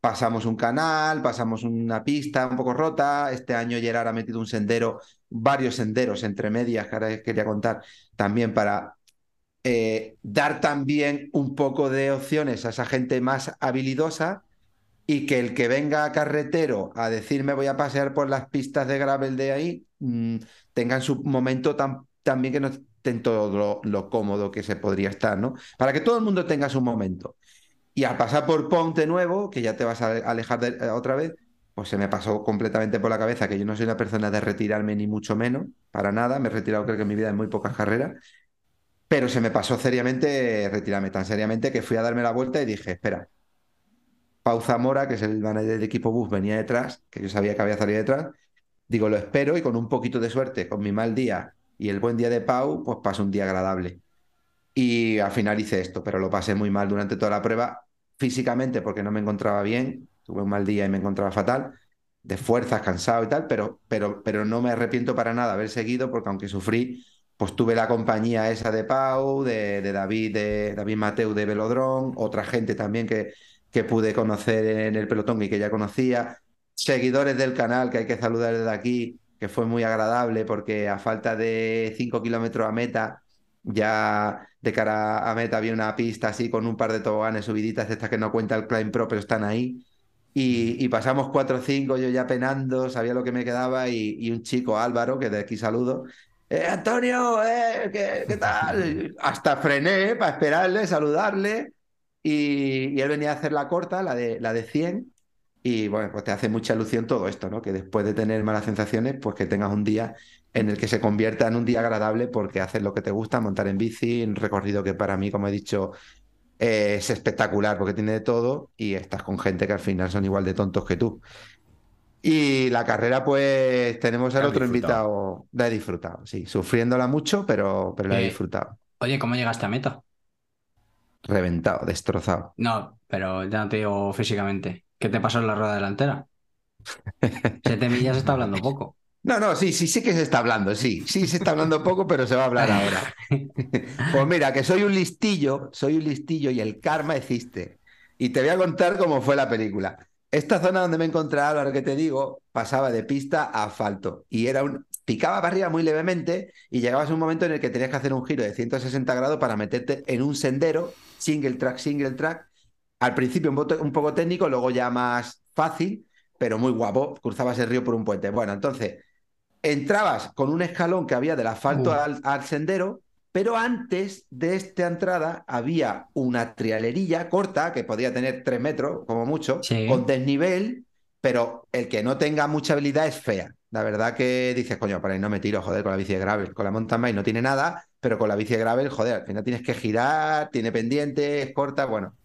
Pasamos un canal, pasamos una pista un poco rota. Este año Gerard ha metido un sendero, varios senderos entre medias, que ahora quería contar, también para eh, dar también un poco de opciones a esa gente más habilidosa y que el que venga a carretero a decirme voy a pasear por las pistas de gravel de ahí, mmm, tengan su momento también que no estén todo lo, lo, cómodo que se podría estar, ¿no? Para que todo el mundo tenga su momento. Y al pasar por Ponte Nuevo, que ya te vas a alejar de, eh, otra vez, pues se me pasó completamente por la cabeza que yo no soy una persona de retirarme ni mucho menos, para nada, me he retirado creo que en mi vida en muy pocas carreras, pero se me pasó seriamente retirarme, tan seriamente que fui a darme la vuelta y dije, espera, Pau Zamora, que es el manager del equipo Bus, venía detrás, que yo sabía que había salido detrás, digo, lo espero y con un poquito de suerte, con mi mal día y el buen día de Pau, pues paso un día agradable. Y al final hice esto, pero lo pasé muy mal durante toda la prueba, físicamente porque no me encontraba bien, tuve un mal día y me encontraba fatal, de fuerzas, cansado y tal, pero, pero, pero no me arrepiento para nada haber seguido, porque aunque sufrí, pues tuve la compañía esa de Pau, de, David, de David Mateu de Velodrón, otra gente también que, que pude conocer en el pelotón y que ya conocía, seguidores del canal que hay que saludar desde aquí, que fue muy agradable porque a falta de 5 kilómetros a meta, ya de cara a meta había una pista así con un par de toboganes subiditas, estas que no cuenta el Climb Pro, pero están ahí. Y, y pasamos 4 o 5, yo ya penando, sabía lo que me quedaba y, y un chico, Álvaro, que de aquí saludo, eh, Antonio, eh, ¿qué, ¿qué, tal? Hasta frené para esperarle, saludarle. Y, él venía a hacer la corta, la de, la de 100. Y bueno, pues te hace mucha ilusión todo esto, ¿no? Que después de tener malas sensaciones, pues que tengas un día en el que se convierta en un día agradable porque haces lo que te gusta, montar en bici, un recorrido que para mí, como he dicho, eh, es espectacular porque tiene de todo y estás con gente que al final son igual de tontos que tú. Y la carrera, pues tenemos al otro disfrutado. invitado. La he disfrutado, sí, sufriéndola mucho, pero, pero la he disfrutado. Oye, ¿cómo llegaste a meta? reventado, destrozado. No, pero ya no te digo físicamente. ¿Qué te pasó en la rueda delantera? Siete millas está hablando poco. No, no, sí, sí, sí que se está hablando, sí, sí se está hablando poco, pero se va a hablar ahora. Pues mira, que soy un listillo, soy un listillo y el karma existe. Y te voy a contar cómo fue la película. Esta zona donde me encontraba, ahora que te digo, pasaba de pista a asfalto y era un picaba para arriba muy levemente y llegabas a un momento en el que tenías que hacer un giro de 160 grados para meterte en un sendero, single track, single track. Al principio un, un poco técnico, luego ya más fácil, pero muy guapo. Cruzabas el río por un puente. Bueno, entonces entrabas con un escalón que había del asfalto al, al, sendero, pero antes de esta entrada había una trialerilla corta que podía tener tres metros, como mucho, Sí. con desnivel, pero el que no tenga mucha habilidad es fea. La verdad que dices, coño, por ahí no me tiro, joder, con la bici de gravel. Con la mountain bike no tiene nada, pero con la bici de gravel, joder, al final tienes que girar, tiene pendientes, corta, bueno.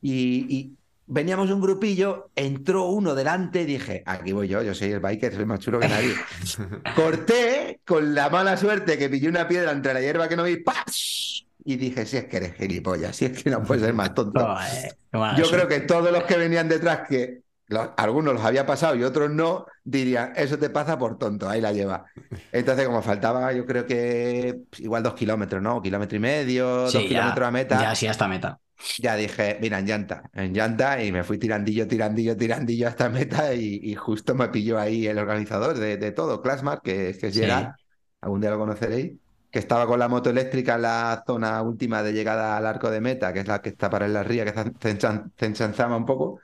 Y, y veníamos un grupillo, entró uno delante y dije, aquí voy yo, yo soy el biker, soy más chulo que nadie. Corté con la mala suerte que pillé una piedra entre la hierba que no vi, ¡pas! Y dije, si es que eres gilipollas, si es que no puedes ser más tonto. Qué mala Yo creo que todos los que venían detrás, que los- algunos los había pasado y otros no, dirían, eso te pasa por tonto, ahí la lleva. Entonces, como faltaba, yo creo que igual dos kilómetros, ¿no? Un kilómetro y medio, Sí, dos ya, kilómetros a meta, Ya, sí, hasta meta. Ya dije, mira, en llanta, en llanta, y me fui tirandillo, tirandillo, tirandillo hasta meta, y, y justo me pilló ahí el organizador de, de todo, Classmark, que, que es Sí. Gerard, algún día lo conoceréis, que estaba con la moto eléctrica en la zona última de llegada al arco de meta, que es la que está para la ría, que se enchan- se ensanzama un poco,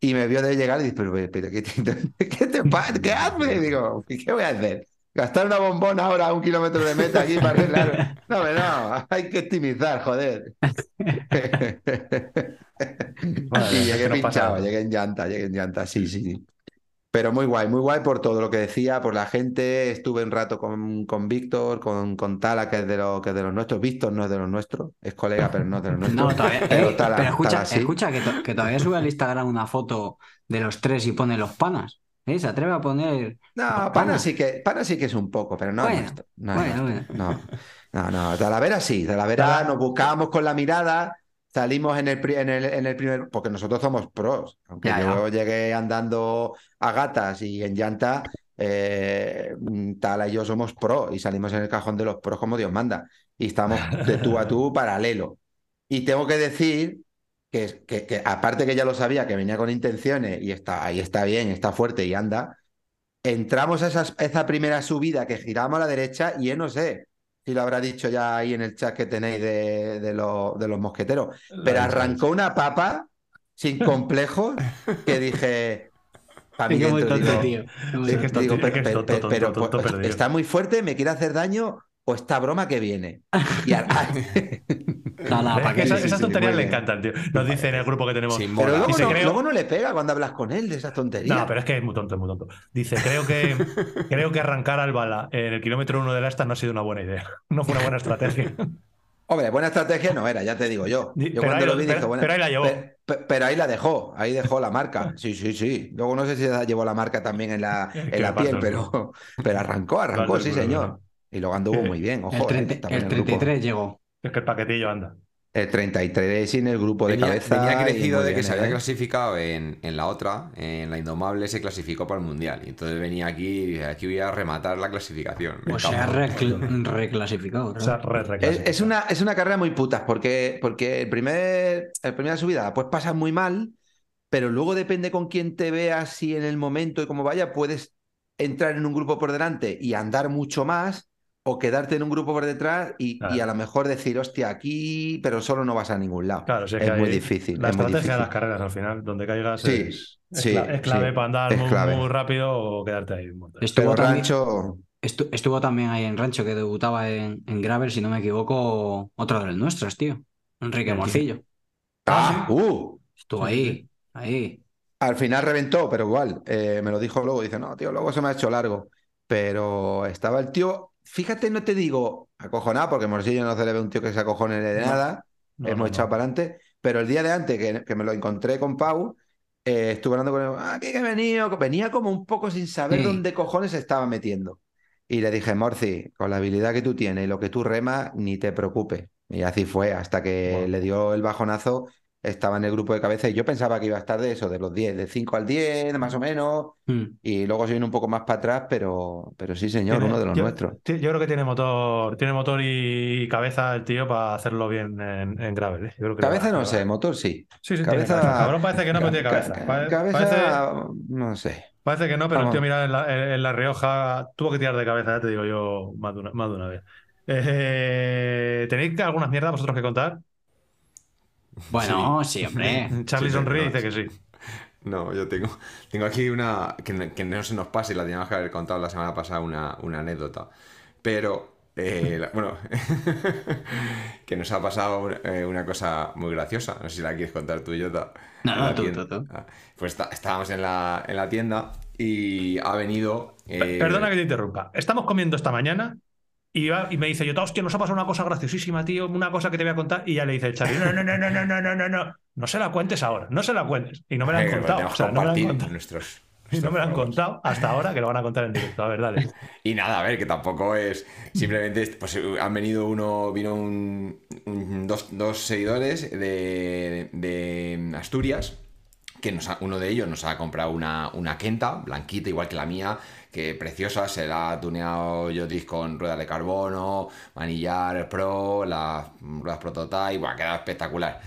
y me vio de llegar y dice, pero, pero, ¿qué, te, ¿qué te? ¿Qué haces? Digo, ¿qué voy a hacer? ¿Gastar una bombona ahora a un kilómetro de meta aquí para arreglar? No, hombre, no, hay que optimizar, joder. Y llegué ¿qué nos pinchado, llegué en llanta, llegué en llanta, sí, sí, sí. Pero muy guay, muy guay por todo lo que decía, por la gente. Estuve un rato con, con Víctor, con, con Tala, que es, de lo, que es de los nuestros. Víctor no es de los nuestros, es colega, pero no es de los nuestros. No, todavía, Pero eh, Tala- pero escucha, Tala sí. escucha que, to- que todavía sube al Instagram una foto de los tres y pone los panas. ¿Eh? Se atreve a poner. No, Pana. Pana sí que, Pana sí que es un poco, pero no es Bueno. No, es bueno, nuestro. no, no, no. Talavera sí, Talavera Tala- nos buscábamos con la mirada, salimos en el, en el, en el primer, porque nosotros somos pros, aunque Ya, yo llegué andando a gatas y en llanta, eh, Tala y yo somos pro y salimos en el cajón de los pros como Dios manda y estamos de tú a tú paralelo. Y tengo que decir que, que, que aparte que ya lo sabía, que venía con intenciones y está, ahí está bien, está fuerte y anda, entramos a esas- a esa primera subida que giramos a la derecha y él no sé si lo habrá dicho ya ahí en el chat que tenéis de, de, los- de los mosqueteros, pero arrancó una papa sin complejos que dije... pero, está muy fuerte, me quiere hacer daño o está broma que viene. Esas, sí, esas sí, tonterías le encantan, tío. Nos dice en el grupo que tenemos. Pero luego Dice, no, creo- luego no le pega cuando hablas con él de esas tonterías. No, pero es que es muy tonto, es muy tonto. Dice, creo que, creo que arrancar al bala en el kilómetro uno de la esta no ha sido una buena idea. No fue una buena estrategia. Hombre, buena estrategia no era, ya te digo yo. Yo pero cuando ahí lo vi pero- dije, bueno, pero ahí la llevó. pe- pe- Pero, ahí la dejó, ahí dejó la marca. Sí, sí, sí. Luego no sé si la llevó la marca también en la, en la piel, el pero, pero arrancó, arrancó, sí, señor. Y luego anduvo muy bien, ojo. El, eh, 30 estaba en el grupo. 33 llegó. Es que el paquetillo anda. El 33 sin el grupo de cabeza. venía y crecido de que bien, se había ¿eh? clasificado en, en la otra, en la Indomable se clasificó para el Mundial. Y entonces venía aquí y dije, aquí voy a rematar la clasificación. O sea, cago. recl- reclasificado. O sea, re, re Es, una, es una carrera muy putas porque, porque el primer, el primera subida pues pasas muy mal, pero luego depende con quién te veas y en el momento y cómo vaya, puedes entrar en un grupo por delante y andar mucho más o quedarte en un grupo por detrás y, Claro. y a lo mejor decir, hostia, aquí, pero solo no vas a ningún lado. Claro, si es, es que muy difícil. La es muy estrategia de las carreras al final, donde caigas Sí, es, es sí, cla- es clave sí, para andar es muy, clave. muy rápido o quedarte ahí. Estuvo Pero también, Rancho, estu- estuvo también ahí en Rancho, que debutaba en, en Gravel, si no me equivoco, otro de los nuestros, tío. Enrique ¿El Morcillo. ¡Ah! ¡Uh! Estuvo ahí, ahí. Al final reventó, pero igual, eh, me lo dijo luego, dice, no, tío, luego se me ha hecho largo. Pero estaba el tío, fíjate, no te digo acojonado, porque Morcillo no se le ve un tío que se acojone de nada, No, hemos no, echado no. para adelante, pero el día de antes que, que me lo encontré con Pau, eh, estuve hablando con él, ah, que he venido, venía como un poco sin saber Sí. dónde cojones se estaba metiendo. Y le dije, Morci, con la habilidad que tú tienes y lo que tú remas, ni te preocupes. Y así fue, hasta que le dio el bajonazo, estaba en el grupo de cabeza y yo pensaba que iba a estar de eso, de los 10, de 5 al 10, más o menos, Mm. y luego se viene un poco más para atrás, pero, pero sí, señor, Tiene- uno de los yo, nuestros. yo creo que tiene motor, tiene motor y cabeza el tío para hacerlo bien en, en gravel. ¿eh? Yo creo que le Cabeza no sé, motor sí. Sí, sí, Cabeza. Cabrón parece que no, pero tiene ca- cabeza. cabeza, Parece, no sé. parece que no, pero el tío mira en la, en- en La Rioja tuvo que tirar de cabeza, ya te digo yo, más de una, más de una vez. Eh, ¿tenéis algunas mierdas vosotros que contar? Bueno, sí, hombre. Charlie Sí, sonríe y no, dice que sí. No, yo tengo, tengo aquí una que, no- que no se nos pase, la teníamos que haber contado la semana pasada, una, una anécdota. Pero, eh, la- bueno, que nos ha pasado eh, una cosa muy graciosa. No sé si la quieres contar tú, Jota. No, no, la tú, tienda. tú, tú. Ah, Pues está- estábamos en la, en la tienda y ha venido... Eh, Perdona que te interrumpa. Estamos comiendo esta mañana y, va- y me dice yo, hostia, nos ha pasado una cosa graciosísima, tío, una cosa que te voy a contar. Y ya le dice el Charlie, no, no, no, no, no, no, no, no, no, no se la cuentes ahora, no se la cuentes. Y no me la han eh, contado. O sea, no me la han contado. nuestros- Y no me la han nuestros contado hasta ahora que lo van a contar en directo. A ver, dale. Y nada, a ver, que tampoco es. Simplemente, pues han venido uno, vino un, un- dos, dos seguidores de, de Asturias, que nos ha- uno de ellos nos ha comprado una, una Kenta, blanquita, igual que la mía, que preciosa, se la ha tuneado Yotis con ruedas de carbono, manillar pro, las ruedas prototype, bueno, ha quedado espectacular.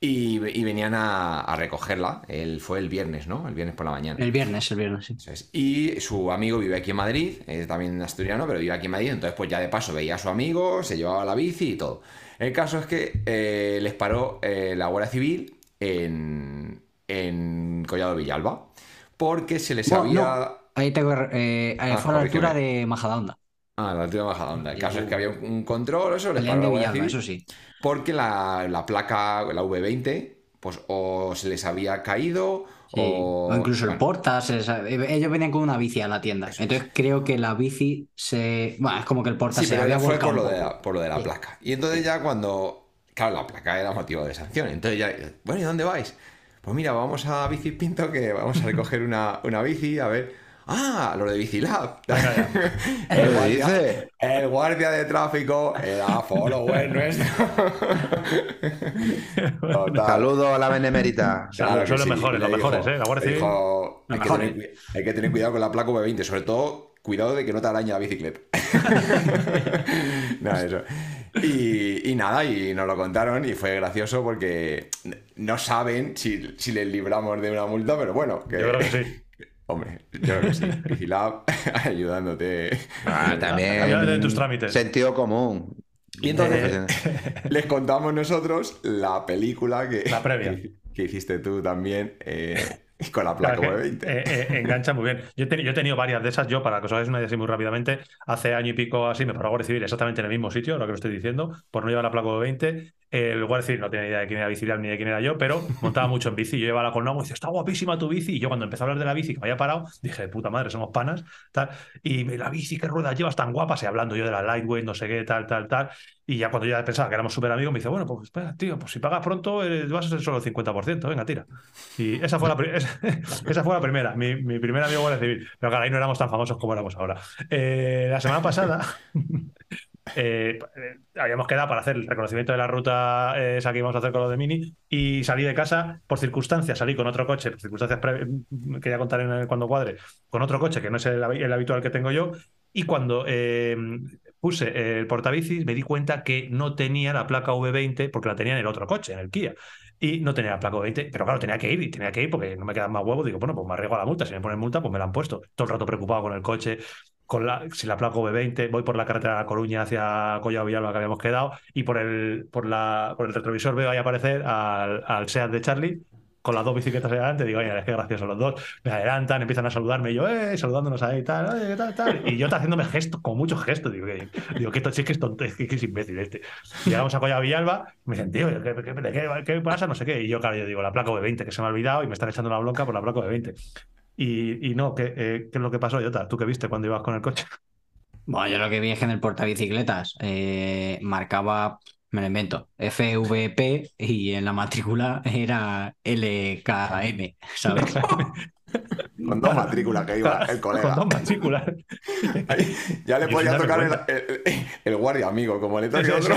Y, y venían a, a recogerla, el, fue el viernes, ¿no? El viernes por la mañana. El viernes, el viernes, sí. Y su amigo vive aquí en Madrid, es también asturiano, pero vive aquí en Madrid, entonces pues ya de paso veía a su amigo, se llevaba la bici y todo. El caso es que eh, les paró eh, la Guardia Civil en, en Collado Villalba, porque se les Bueno, había... no. Ahí tengo. Eh, Ah, fue a la altura de Majadahonda. Ah, la última bajada onda. El caso es que había un, control, eso, les paró la de Civil, eso sí. porque la, la placa, la V20, pues o se les había caído Sí. o... O incluso el porta. se les- Ellos venían con una bici a la tienda. Eso es. Entonces creo que la bici se. Bueno, es como que el porta Sí, se pero había fue por lo, de la, por lo de la Sí. placa. Y entonces ya cuando... Claro, la placa era motivo de sanción. Entonces ya... Bueno, ¿y dónde vais? Pues mira, vamos a Bici Pinto, que vamos a recoger una, una bici, a ver... Ah, lo de Bicilab. ¿Qué el, guardia, dice? el guardia de tráfico era follower nuestro. Total. Saludo a la benemérita. Claro Son los mejores, los mejores, ¿eh? La Guardia le Civil. dijo, Los hay, que mejores. tener, cui- hay que tener cuidado con la placa V20, sobre todo cuidado de que no te arañe la bicicleta. nada, eso. Y, y nada, y nos lo contaron y fue gracioso porque no saben si, si les libramos de una multa, pero bueno, que, Yo creo que sí. Hombre, yo creo que sí. Vigilab ayudándote. Ah, Ayúdate también. en tus trámites. Sentido común. Y entonces les contamos nosotros la película que, La previa. que, que hiciste tú también eh, con la placa Claro, que, V20. eh, eh, engancha muy bien. Yo he, teni- yo he tenido varias de esas. Yo, para que os hagáis una idea así muy rápidamente, hace año y pico así me paró Guardia Civil exactamente en el mismo sitio, lo que lo estoy diciendo, por no llevar la placa de 20. El Guardia Civil no tenía idea de quién era Bicilab ni de quién era yo, pero montaba mucho en bici. Yo llevaba la con y dice, está guapísima tu bici. Y yo cuando empecé a hablar de la bici, que me había parado, dije, puta madre, somos panas. Tal. Y la bici, qué ruedas llevas tan guapas. Y hablando yo de la Lightweight, no sé qué, tal, tal, tal. Y ya cuando yo ya pensaba que éramos súper amigos, me dice, bueno, pues espera, tío, pues si pagas pronto, eh, vas a ser solo el 50%, venga, tira. Y esa fue la, esa, esa fue la primera, mi, mi primer amigo Guardia Civil. Pero claro, ahí no éramos tan famosos como éramos ahora. Eh, la semana pasada eh, habíamos quedado para hacer el reconocimiento de la ruta eh, esa que íbamos a hacer con lo de Mini y salí de casa por circunstancias, salí con otro coche, por circunstancias pre- que ya contaré cuando cuadre, con otro coche que no es el, el habitual que tengo yo. Y cuando eh, puse el portabicis, me di cuenta que no tenía la placa V20 porque la tenía en el otro coche, en el Kia. Y no tenía la placa V20, pero claro, tenía que ir y tenía que ir porque no me quedan más huevos. Digo, bueno, pues me arriesgo a la multa. Si me ponen multa, pues me la han puesto. Todo el rato preocupado con el coche, con la, si la placa V20, voy por la carretera de La Coruña hacia Collado Villalba que habíamos quedado y por el, por la, por el retrovisor veo ahí aparecer al, al Seat de Charlie con las dos bicicletas adelante, digo, oye, es que gracioso los dos. Me adelantan, empiezan a saludarme, y yo, eh, saludándonos ahí, tal, oye, ¿qué tal, tal. Y yo está haciéndome gestos, con muchos gestos. Digo, que, digo, que esto sí que es tonto, es que, es imbécil este. Llegamos a Collado Villalba, me dicen, tío, ¿qué, qué, qué, qué pasa? No sé qué. Y yo, claro, yo digo, la placa V20, que se me ha olvidado y me están echando la bronca por la placa V20. Y, y no, ¿qué, eh, ¿qué es lo que pasó, Jota? ¿Tú qué viste cuando ibas con el coche? Bueno, yo lo que vi es que en el portabicicletas eh, marcaba, me lo invento, FVP y en la matrícula era LKM, ¿sabes? Con dos matrículas que iba el colega. Con dos matrículas. Ahí, ya le podía tocar el, el- guardia amigo, como le toque otro.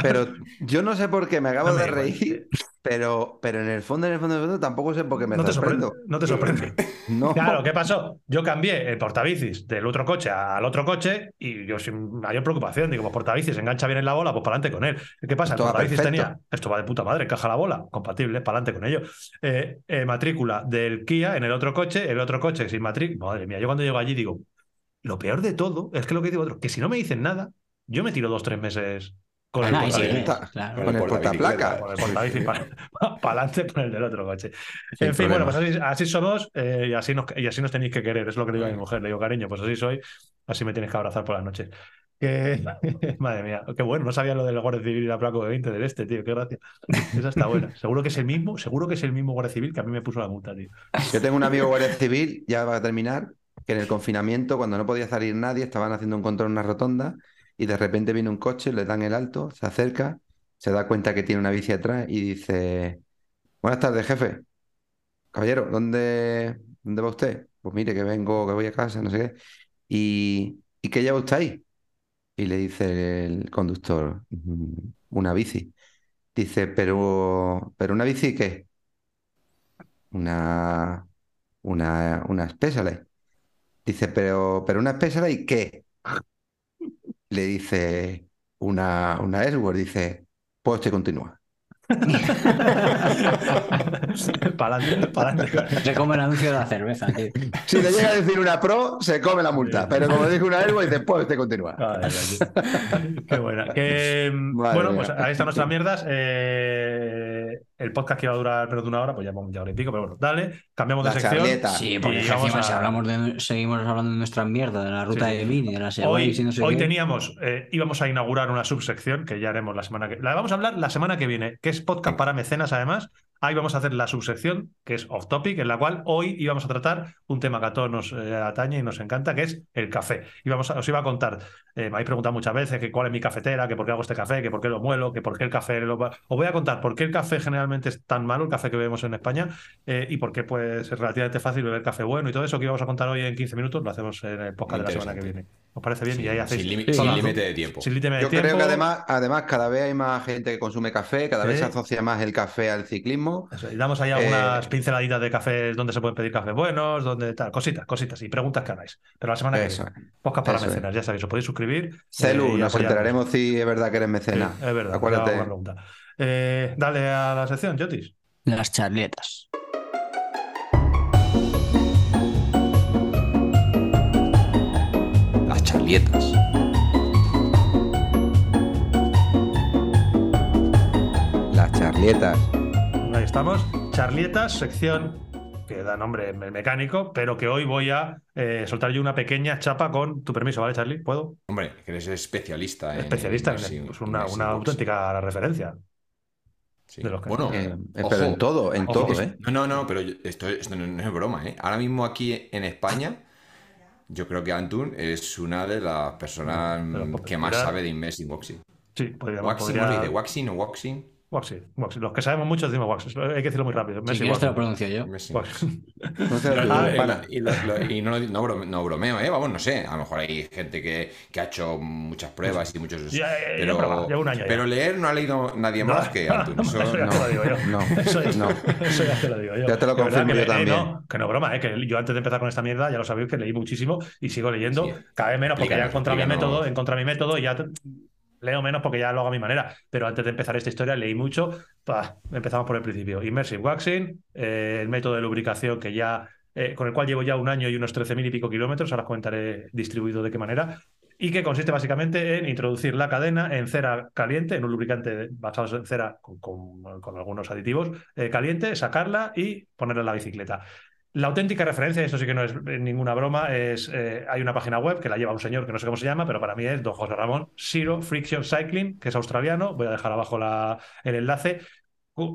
pero yo no sé por qué me acabo No me de da igual. reír, pero, pero en el fondo, en el fondo, en el fondo, tampoco sé por qué me no te sorprende. sorprendo. No te sorprende. No. Claro, ¿qué pasó? Yo cambié el portabicis del otro coche al otro coche y yo sin mayor preocupación, digo, pues portabicis engancha bien en la bola, pues para adelante con él. ¿Qué pasa? El portabicis perfecto. tenía, esto va de puta madre, encaja la bola, compatible, para adelante con ello. Eh, eh, matrícula del Kia en el otro coche, el otro coche sin matrícula. Madre mía, yo cuando llego allí digo, lo peor de todo es que lo que digo otro, que si no me dicen nada, yo me tiro dos, tres meses con el Ah, y sí, portabicis. porta- claro. Con el portaplaca. Con el portabicis para adelante con el del otro coche. Sin en fin, bueno, pues así, así somos eh, y, así nos, y así nos tenéis que querer. Es lo que le digo a mi mujer. Le digo, cariño, pues así soy, así me tienes que abrazar por las noches. Que... Madre mía, qué bueno, no sabía lo del Guardia Civil y la placa de 20 del este, tío, qué gracia. Esa está buena. Seguro que es el mismo, seguro que es el mismo Guardia Civil que a mí me puso la multa, tío. Yo tengo un amigo guardia civil, ya va a terminar, que en el confinamiento, cuando no podía salir nadie, estaban haciendo un control en una rotonda y de repente viene un coche, le dan el alto, se acerca, se da cuenta que tiene una bici atrás y dice, buenas tardes, jefe. Caballero, ¿dónde, dónde va usted? Pues mire, que vengo, que voy a casa, no sé qué. ¿Y, ¿y qué lleva usted ahí? Y le dice el conductor, "Mm, una bici. Dice, pero, pero una bici qué? Una, una, una Specialized. Dice, pero, pero una Specialized ¿qué? Le dice una, una Ellsworth, dice, pues usted continúa. para adelante, para adelante. Se come el anuncio de la cerveza, tío. Si le llega a decir una Pro, se come la multa. Pero como dijo una dice, pues usted continúa. Ay, ay, qué buena. Que, Madre bueno, mía. pues ahí están nuestras mierdas. Eh, el podcast que iba a durar menos de una hora, pues ya vamos ya hora y pico, pero bueno, dale, cambiamos de La sección. charleta. Sí, porque encima a- si hablamos de, seguimos hablando de nuestra mierda, de la ruta Sí, de Vini, de las Hoy, no hoy teníamos, eh, íbamos a inaugurar una subsección que ya haremos la semana que La vamos a hablar la semana que viene, que es podcast para mecenas, además. Ahí vamos a hacer la subsección, que es off topic, en la cual hoy íbamos a tratar un tema que a todos nos eh, atañe y nos encanta, que es el café. Y vamos a- os iba a contar, eh, me habéis preguntado muchas veces que cuál es mi cafetera, que por qué hago este café, que por qué lo muelo, que por qué el café lo... Os voy a contar por qué el café generalmente es tan malo, el café que bebemos en España, eh, y por qué puede ser relativamente fácil beber café bueno y todo eso que íbamos a contar hoy en 15 minutos, lo hacemos en el podcast de la semana que viene. ¿Os parece bien? y ahí hacéis sin límite de tiempo. sin límite de Yo tiempo. creo que además, además cada vez hay más gente que consume café, cada vez Sí. se asocia más el café al ciclismo. Eso, y damos ahí Eh, algunas pinceladitas de cafés donde se pueden pedir cafés buenos, donde tal, cositas, cositas y preguntas que hagáis. Pero la semana que viene, podcast para es. mecenas, ya sabéis, os podéis suscribir. Celu, eh, nos enteraremos si es verdad que eres Sí, mecena. es verdad, Acuérdate. Eh, dale a la sección, Jotis. Las charletas. Las charlietas. Las charlietas. Ahí estamos. Charlietas, sección que da nombre me- mecánico, pero que hoy voy a eh, soltar yo una pequeña chapa con tu permiso, ¿vale, Charlie? ¿Puedo? Hombre, que eres especialista en. Especialista, en immersive- pues una, auténtica referencia. Sí. de los que- Bueno, Eh, ojo. pero en todo, en Ojo. todo, ¿eh? No, no, no, pero yo- esto, esto no, no es broma, ¿eh? Ahora mismo aquí en España, yo creo que Antun es una de las personas De que más Mira. sabe de immersive boxing. Sí, podríamos. Waxing, podría- ¿cómo se dice? ¿Waxing o waxing? Waxing. Los que sabemos mucho decimos waxing. Hay que decirlo muy rápido. Si quieres te lo pronuncio yo. Y, no, no brome- no bromeo, ¿eh? Vamos, no sé. A lo mejor hay gente que, que ha hecho muchas pruebas y muchos. Ya, ya, ya he pero, un año ya. pero leer no ha leído nadie más que Antun. Eso- eso ya no, te lo digo yo. no, eso, ya- no. eso ya te lo digo yo. Ya te lo confirmo yo eh, también. no, que no broma, eh, que yo antes de empezar con esta mierda, ya lo sabéis que leí muchísimo y sigo leyendo Sí. cada vez menos porque ya encontrado mi método, he encontrado mi método y ya te- leo menos porque ya lo hago a mi manera. Pero antes de empezar esta historia leí mucho. Empezamos por el principio. Immersive Waxing, eh, el método de lubricación que ya, eh, con el cual llevo ya un año y unos 13.000 y pico kilómetros, ahora os comentaré distribuido de qué manera. Y que consiste básicamente en introducir la cadena en cera caliente, en un lubricante basado en cera con algunos aditivos eh, caliente, sacarla y ponerla en la bicicleta. La auténtica referencia, esto sí que no es ninguna broma, es eh, hay una página web que la lleva un señor que no sé cómo se llama, pero para mí es Don José Ramón Zero Friction Cycling, que es australiano. Voy a dejar abajo el enlace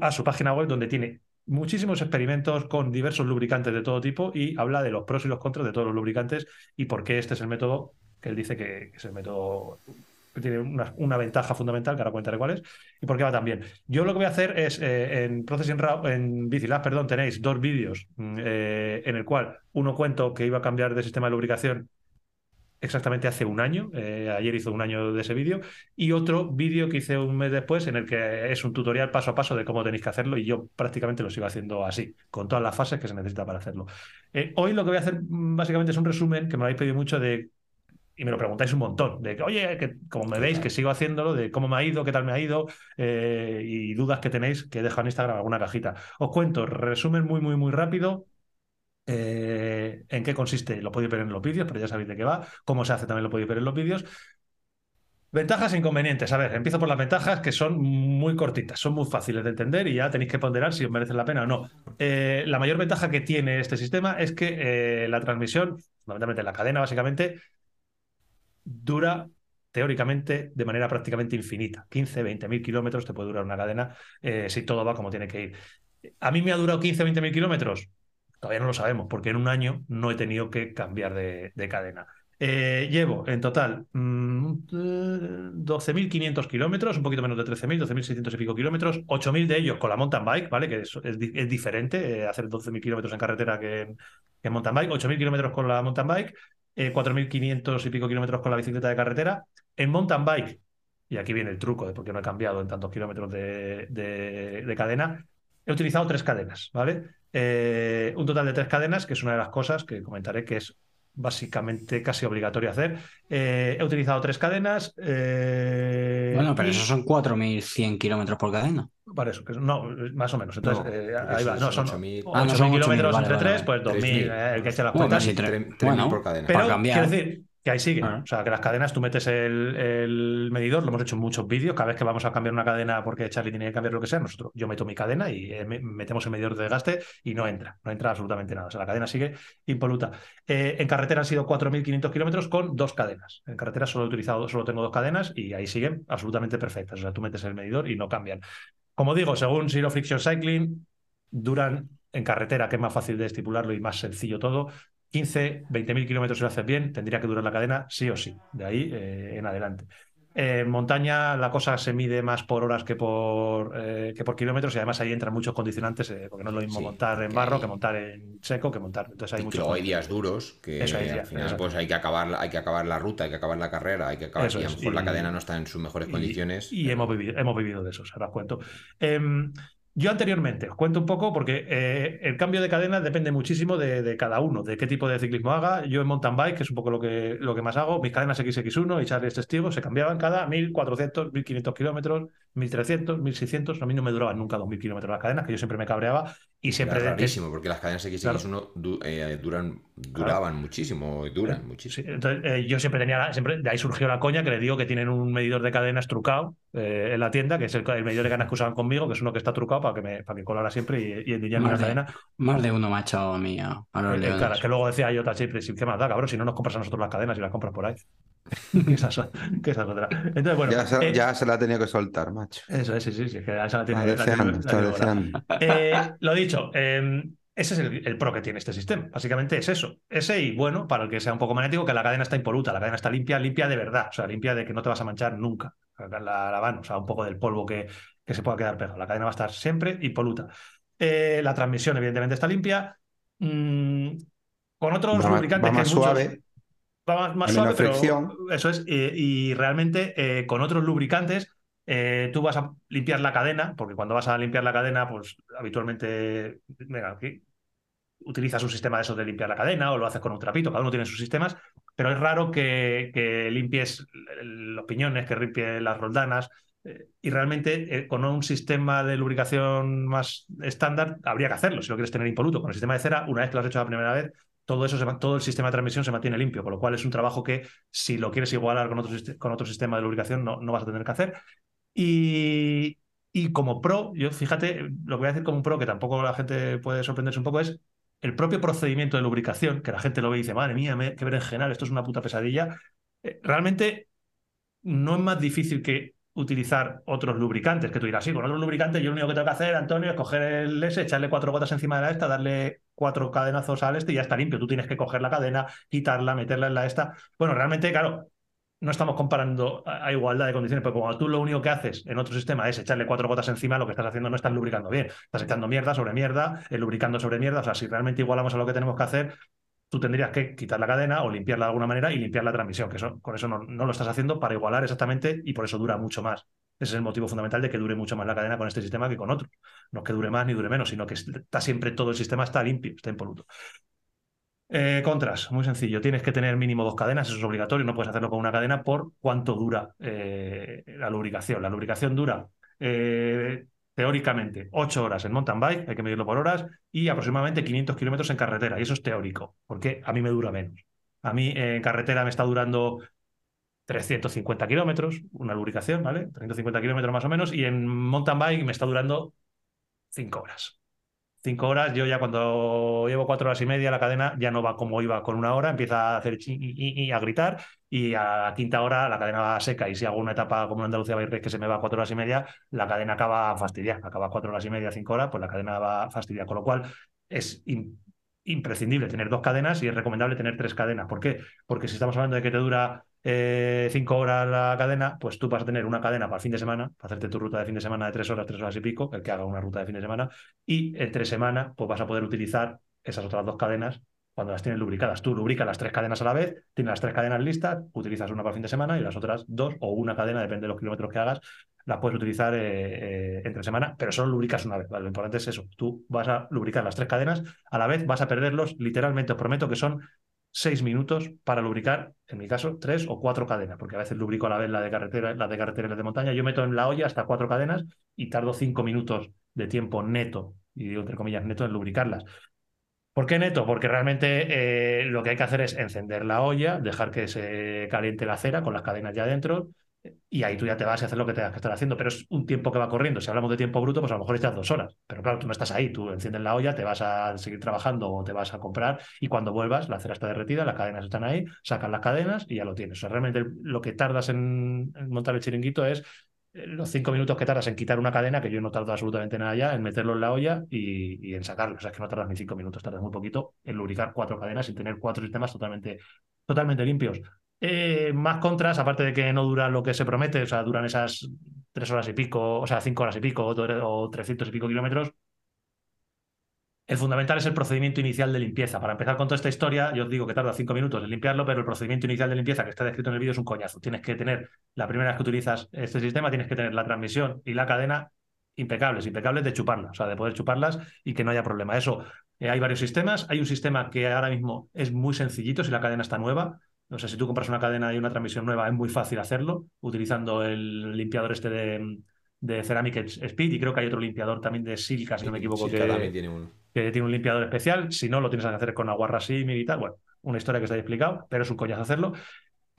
a su página web donde tiene muchísimos experimentos con diversos lubricantes de todo tipo y habla de los pros y los contras de todos los lubricantes y por qué este es el método que él dice que es el método tiene una, ventaja fundamental, que ahora comentaré cuál es, y por qué va tan bien. Yo lo que voy a hacer es, eh, en Processing Raw, en Bicilab, perdón, tenéis dos vídeos mm, eh, en el cual uno cuento que iba a cambiar de sistema de lubricación exactamente hace un año. Eh, ayer hizo un año de ese vídeo. Y otro vídeo que hice un mes después en el que es un tutorial paso a paso de cómo tenéis que hacerlo y yo prácticamente lo sigo haciendo así, con todas las fases que se necesita para hacerlo. Hoy lo que voy a hacer mm, básicamente es un resumen que me habéis pedido mucho de y me lo preguntáis un montón, de que, oye, que como me veis que sigo haciéndolo, de cómo me ha ido, qué tal me ha ido, eh, y dudas que tenéis, que dejo en Instagram alguna cajita. Os cuento, resumen muy, muy, muy rápido. Eh, en qué consiste, lo podéis ver en los vídeos, pero ya sabéis de qué va. Cómo se hace también lo podéis ver en los vídeos. Ventajas e inconvenientes. A ver, empiezo por las ventajas que son muy cortitas, son muy fáciles de entender y ya tenéis que ponderar si os merece la pena o no. Eh, la mayor ventaja que tiene este sistema es que la transmisión, fundamentalmente la cadena básicamente, dura teóricamente de manera prácticamente infinita. 15, 20 mil kilómetros te puede durar una cadena si todo va como tiene que ir. ¿A mí me ha durado 15, 20 mil kilómetros? Todavía no lo sabemos, porque en un año no he tenido que cambiar de, cadena. Eh, llevo en total 12.500 mm, kilómetros, un poquito menos de 13.000, 12.600 y pico kilómetros, 8.000 de ellos con la mountain bike, ¿vale? Que es, es, diferente eh, hacer 12.000 kilómetros en carretera que en, que en mountain bike, 8.000 kilómetros con la mountain bike, 4.500 eh, y pico kilómetros con la bicicleta de carretera. En mountain bike, y aquí viene el truco de por qué no he cambiado en tantos kilómetros de, de cadena, he utilizado tres cadenas, ¿vale? Eh, un total de tres cadenas, que es una de las cosas que comentaré que es básicamente casi obligatorio hacer. Eh, he utilizado tres cadenas. Eh, bueno, pero eso son 4.100 kilómetros por cadena. Para eso, no, más o menos. Entonces, ahí va. No, son 8.000 ah, kilómetros entre tres, pues 2.000, el que eche las cuentas. Bueno, por cadena. Pero, quiero decir, que ahí sigue. O sea, que las cadenas, tú metes el, medidor, lo hemos hecho en muchos vídeos. Cada vez que vamos a cambiar una cadena porque Charlie tiene que cambiar lo que sea, nosotros, yo meto mi cadena y eh, metemos el medidor de desgaste y no entra. No entra absolutamente nada. O sea, la cadena sigue impoluta. Eh, en carretera han sido 4.500 kilómetros con dos cadenas. En carretera solo he utilizado, solo tengo dos cadenas y ahí siguen absolutamente perfectas. O sea, tú metes el medidor y no cambian. Como digo, según Zero Friction Cycling, duran en carretera, que es más fácil de estipularlo y más sencillo todo, 15, 20 mil kilómetros si lo haces bien, tendría que durar la cadena sí o sí, de ahí eh, en adelante. En montaña la cosa se mide más por horas que por, eh, que por kilómetros y además ahí entran muchos condicionantes, eh, porque no es lo mismo montar en barro que montar en seco, que montar. Entonces hay muchos. Hay días duros que al final pues hay que acabar, hay que acabar la ruta, hay que acabar la carrera, hay que acabar. y a lo mejor la cadena no está en sus mejores condiciones. Y, hemos, vivido, hemos vivido de eso, ahora os cuento. Yo anteriormente, os cuento un poco porque eh, el cambio de cadena depende muchísimo de, cada uno, de qué tipo de ciclismo haga. Yo en mountain bike, que es un poco lo que, lo que más hago, mis cadenas XX1 y Charlie testigo se cambiaban cada 1400, 1500 kilómetros, 1300, 1600. A mí no me duraban nunca 2000 kilómetros las cadenas, que yo siempre me cabreaba y siempre. Es rarísimo, porque las cadenas XX1 eh, duran, duraban muchísimo y duran muchísimo. entonces, eh, yo siempre tenía, siempre, de ahí surgió la coña que le digo que tienen un medidor de cadenas trucado en la tienda, que es el, medidor de cadenas que usaban conmigo, que es uno que está trucado para que me para que colara siempre y, y en la cadena. Más de uno macho mío. A los eh, que luego decía yo, siempre, ¿qué más da, cabrón? Si no nos compras a nosotros las cadenas y las compras por ahí. que, esa, que esa es otra. Entonces, bueno, ya, se, eh, ya se la tenía que soltar, macho. Eso es, sí, sí, sí, que ya se la tiene que eh, Lo dicho, eh, ese es el, pro que tiene este sistema. Básicamente es eso. Ese y bueno, para el que sea un poco magnético, que la cadena está impoluta, la cadena está limpia, limpia de verdad. O sea, limpia de que no te vas a manchar nunca. La, la, van, o sea, un poco del polvo que, que se pueda quedar pegado. La cadena va a estar siempre impoluta. Eh, la transmisión, evidentemente, está limpia. Mm, con otros lubricantes que más suave. Va más, suave, pero eso es. y realmente eh, con otros lubricantes eh, tú vas a limpiar la cadena, porque cuando vas a limpiar la cadena, pues habitualmente, venga, aquí, utilizas un sistema de eso de limpiar la cadena o lo haces con un trapito, cada uno tiene sus sistemas, pero es raro que, que limpies los piñones, que limpies las roldanas, eh, y realmente eh, con un sistema de lubricación más estándar habría que hacerlo si lo quieres tener impoluto. Con el sistema de cera, una vez que lo has hecho la primera vez, todo eso, todo el sistema de transmisión se mantiene limpio, con lo cual es un trabajo que si lo quieres igualar con otro, con otro sistema de lubricación no, no vas a tener que hacer. Y, y como pro, yo fíjate, lo que voy a decir como un pro, que tampoco la gente puede sorprenderse un poco, es el propio procedimiento de lubricación, que la gente lo ve y dice, madre mía, qué berenjenal, esto es una puta pesadilla. Eh, realmente no es más difícil que utilizar otros lubricantes, que tú dirás, sí, con otros lubricantes yo lo único que tengo que hacer, Antonio, es coger el S, echarle cuatro gotas encima de la esta, darle cuatro cadenazos al este y ya está limpio. Tú tienes que coger la cadena, quitarla, meterla en la esta. Bueno, realmente, claro, no estamos comparando a igualdad de condiciones, porque cuando tú lo único que haces en otro sistema es echarle cuatro gotas encima, lo que estás haciendo no estás lubricando bien. Estás echando mierda sobre mierda, lubricando sobre mierda. O sea, si realmente igualamos a lo que tenemos que hacer, tú tendrías que quitar la cadena o limpiarla de alguna manera y limpiar la transmisión, que eso, con eso no, lo estás haciendo para igualar exactamente y por eso dura mucho más. Ese es el motivo fundamental de que dure mucho más la cadena con este sistema que con otro. No es que dure más ni dure menos, sino que está siempre todo el sistema está limpio, está impoluto. Eh, contras, muy sencillo. Tienes que tener mínimo dos cadenas, eso es obligatorio, no puedes hacerlo con una cadena por cuánto dura eh, la lubricación. La lubricación dura eh, teóricamente 8 horas en mountain bike, hay que medirlo por horas, y aproximadamente 500 kilómetros en carretera. Y eso es teórico, porque a mí me dura menos. A mí en carretera me está durando 350 kilómetros, una lubricación, ¿vale? 350 kilómetros más o menos, y en mountain bike me está durando 5 horas cinco horas, yo ya cuando llevo cuatro horas y media, la cadena ya no va como iba con una hora, empieza a hacer y, a gritar y a la quinta hora la cadena va seca y si hago una etapa como en Andalucía Bairres que se me va cuatro horas y media, la cadena acaba fastidiar, acaba cuatro horas y media, cinco horas, pues la cadena va a fastidiar, con lo cual es imprescindible tener dos cadenas y es recomendable tener tres cadenas. ¿Por qué? Porque si estamos hablando de que te dura eh, cinco horas la cadena, pues tú vas a tener una cadena para el fin de semana, para hacerte tu ruta de fin de semana de tres horas, tres horas y pico, el que haga una ruta de fin de semana, y entre semana, pues vas a poder utilizar esas otras dos cadenas cuando las tienes lubricadas. Tú lubricas las tres cadenas a la vez, tienes las tres cadenas listas, utilizas una para el fin de semana y las otras dos o una cadena, depende de los kilómetros que hagas, las puedes utilizar eh, eh, entre semana, pero solo lubricas una vez. Lo importante es eso. Tú vas a lubricar las tres cadenas a la vez, vas a perderlos, literalmente os prometo que son seis minutos para lubricar, en mi caso, tres o cuatro cadenas, porque a veces lubrico a la vez la de carretera, la de carretera y la de montaña. Yo meto en la olla hasta cuatro cadenas y tardo cinco minutos de tiempo neto, y digo entre comillas neto, en lubricarlas. ¿Por qué neto? Porque realmente eh, lo que hay que hacer es encender la olla, dejar que se caliente la cera con las cadenas ya dentro, y ahí tú ya te vas a hacer lo que tengas que estar haciendo, pero es un tiempo que va corriendo. Si hablamos de tiempo bruto, pues a lo mejor estás dos horas, pero claro, tú no estás ahí, tú enciendes la olla, te vas a seguir trabajando o te vas a comprar y cuando vuelvas la cera está derretida, las cadenas están ahí, sacas las cadenas y ya lo tienes. O sea, realmente lo que tardas en, montar el chiringuito es eh, los cinco minutos que tardas en quitar una cadena, que yo no tardo absolutamente nada ya, en meterlo en la olla y, en sacarlo. O sea, es que no tardas ni cinco minutos, tardas muy poquito en lubricar cuatro cadenas y tener cuatro sistemas totalmente, totalmente limpios. Eh, más contras, aparte de que no dura lo que se promete, o sea, duran esas tres horas y pico, o sea, cinco horas y pico o, trescientos y pico kilómetros. El fundamental es el procedimiento inicial de limpieza. Para empezar con toda esta historia, yo os digo que tarda cinco minutos en limpiarlo, pero el procedimiento inicial de limpieza que está descrito en el vídeo es un coñazo. Tienes que tener, la primera vez que utilizas este sistema, tienes que tener la transmisión y la cadena impecables, impecables de chuparlas, o sea, de poder chuparlas y que no haya problema. Eso, eh, hay varios sistemas. Hay un sistema que ahora mismo es muy sencillito si la cadena está nueva, o sea, si tú compras una cadena y una transmisión nueva, es muy fácil hacerlo utilizando el limpiador este de, de Ceramic Speed y creo que hay otro limpiador también de Silca, si no me equivoco, que, tiene un... que tiene un limpiador especial. Si no, lo tienes que hacer con agua Racimi y tal. Bueno, una historia que os he explicado, pero es un coñazo hacerlo.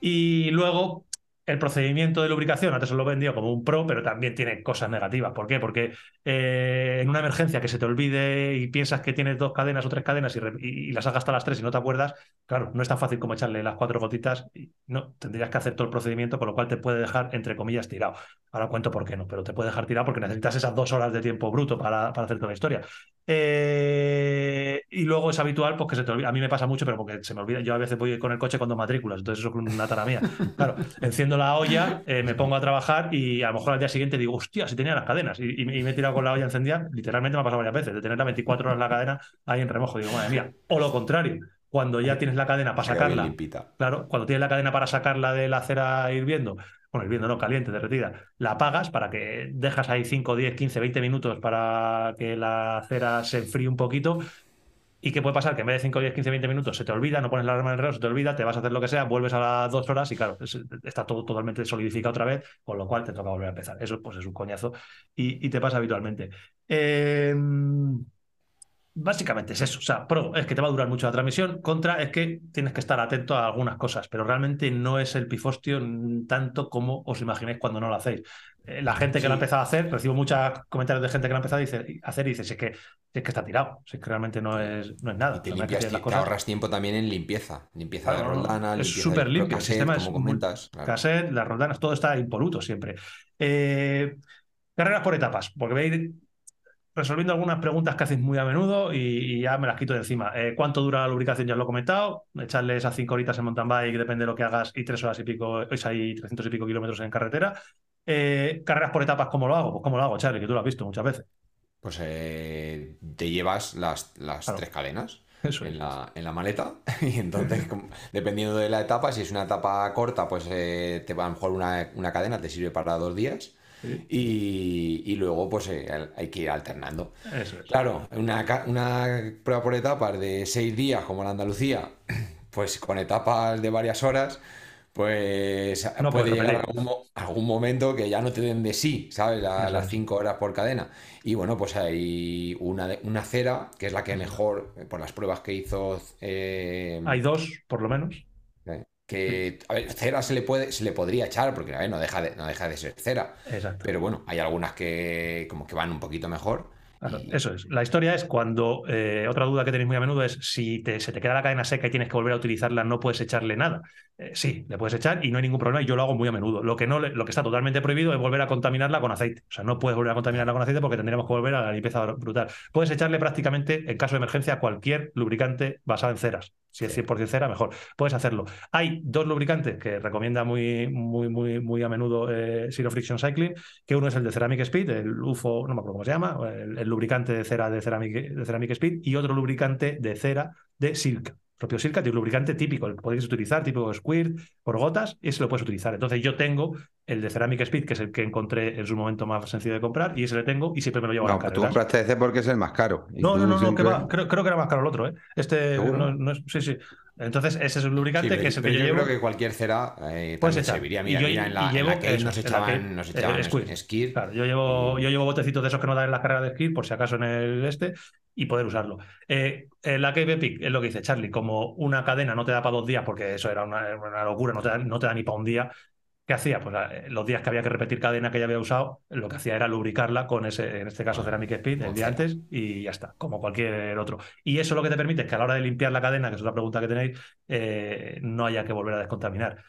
Y luego, el procedimiento de lubricación, antes lo vendido como un pro, pero también tiene cosas negativas. ¿Por qué? Porque eh, en una emergencia que se te olvide y piensas que tienes dos cadenas o tres cadenas y, las hagas hasta las tres y no te acuerdas, claro, no es tan fácil como echarle las cuatro gotitas. Y no, tendrías que hacer todo el procedimiento, con lo cual te puede dejar, entre comillas, tirado. Ahora cuento por qué no, pero te puede dejar tirado porque necesitas esas dos horas de tiempo bruto para, para hacer toda la historia. Eh, y luego es habitual, pues que se te olvida. A mí me pasa mucho, pero porque se me olvida. Yo a veces voy con el coche con dos matrículas, entonces eso es una tara mía. Claro, enciendo la olla, eh, me pongo a trabajar y a lo mejor al día siguiente digo, hostia, si tenía las cadenas. Y, me he tirado con la olla encendida, literalmente me ha pasado varias veces, de tener las 24 horas la cadena ahí en remojo. Digo, madre mía. O lo contrario, cuando ya tienes la cadena para sacarla. Claro, cuando tienes la cadena para sacarla de la cera hirviendo, bueno, hirviendo no, caliente, derretida, la apagas para que dejas ahí 5, 10, 15, 20 minutos para que la cera se enfríe un poquito. ¿Y qué puede pasar? Que en vez de 5, 10, 15, 20 minutos se te olvida, no pones la alarma en el reloj, se te olvida, te vas a hacer lo que sea, vuelves a las dos horas y claro, está todo totalmente solidificado otra vez, con lo cual te toca volver a empezar. Eso pues es un coñazo y, te pasa habitualmente. Eh, Básicamente es eso. O sea, pro es que te va a durar mucho la transmisión. Contra es que tienes que estar atento a algunas cosas, pero realmente no es el pifostio tanto como os imagináis cuando no lo hacéis. Eh, la gente que lo ha empezado a hacer, recibo muchos comentarios de gente que lo ha empezado a hacer y dice: es que, es que está tirado, es que realmente no es, no es nada. Y te, ahorras tiempo también en limpieza. Limpieza de roldana, es súper limpio. el sistema es comentas, cassette, las roldanas, todo está impoluto siempre. Eh, carreras por etapas, porque veis resolviendo algunas preguntas que hacéis muy a menudo y, ya me las quito de encima. Eh, ¿Cuánto dura la lubricación? Ya os lo he comentado. Echarle esas cinco horitas en mountain bike, depende de lo que hagas, y tres horas y pico, es ahí 300 y pico kilómetros en carretera. Eh, carreras por etapas, ¿cómo lo hago? Pues ¿cómo lo hago, Charlie? Que tú lo has visto muchas veces. Pues eh, te llevas las, las tres cadenas. Eso en la, en la maleta. Y entonces, como- dependiendo de la etapa, si es una etapa corta, pues eh, te va a lo mejor una, una cadena te sirve para dos días. Sí. Y, y luego, pues eh, hay que ir alternando. Eso es. Claro, una, una prueba por etapas de seis días, como la Andalucía, pues con etapas de varias horas, pues No puede puedes llegar repetir. algún, mo- algún momento que ya no te den de sí, ¿sabes? La- Eso las es. cinco horas por cadena. Y bueno, pues hay una, de- una cera, que es la que mejor, eh, por las pruebas que hizo, eh, Hay dos, por lo menos. eh, que, a ver, cera se le puede, se le podría echar, porque a ver, no deja de, no deja de ser cera. Exacto. Pero bueno, hay algunas que como que van un poquito mejor. Claro, eso es. La historia es cuando, eh, otra duda que tenéis muy a menudo es si te- se te queda la cadena seca y tienes que volver a utilizarla, no puedes echarle nada. Eh, sí, le puedes echar y no hay ningún problema y yo lo hago muy a menudo. Lo que, no, lo que está totalmente prohibido es volver a contaminarla con aceite. O sea, no puedes volver a contaminarla con aceite porque tendríamos que volver a la limpieza brutal. Puedes echarle prácticamente, en caso de emergencia, cualquier lubricante basado en ceras. Si es 100% cera, mejor. Puedes hacerlo. Hay dos lubricantes que recomienda muy, muy, muy, muy a menudo eh, Zero Friction Cycling, que uno es el de Ceramic Speed, el UFO, no me acuerdo cómo se llama, el, el lubricante de cera de Ceramic, de Ceramic Speed, y otro lubricante de cera de Silk. Propio Silk, tiene un lubricante típico, el que podéis utilizar, tipo Squirt, por gotas, y ese lo puedes utilizar. Entonces yo tengo el de Ceramic Speed, que es el que encontré en su momento más sencillo de comprar, y ese le tengo y siempre me lo llevo a No, las pues tú carreras. compraste ese porque es el más caro. No, tú no, no, no, que va. Creo, creo que era más caro el otro, ¿eh? Este no, no es. Sí, sí. Entonces, ese es un lubricante Sí, que es el que yo yo llevo. creo que cualquier cera eh, echar. serviría. Mira, yo- mira, en la, en llevo la que eso, nos en la echaban, nos eh, echaban Squirt. Skir. Claro, yo llevo, yo llevo botecitos de esos que no dan en las carreras de esquí, por si acaso en el este, y poder usarlo. Eh, eh, la Epic es lo que dice Charlie, como una cadena no te da para dos días, porque eso era una, una locura, no te, da, no te da ni para un día. ¿Qué hacía? Pues eh, los días que había que repetir cadena que ya había usado, lo que hacía era lubricarla con ese, en este caso, Ceramic Speed, el día antes, y ya está, como cualquier otro. Y eso lo que te permite es que a la hora de limpiar la cadena, que es otra pregunta que tenéis, eh, no haya que volver a descontaminar.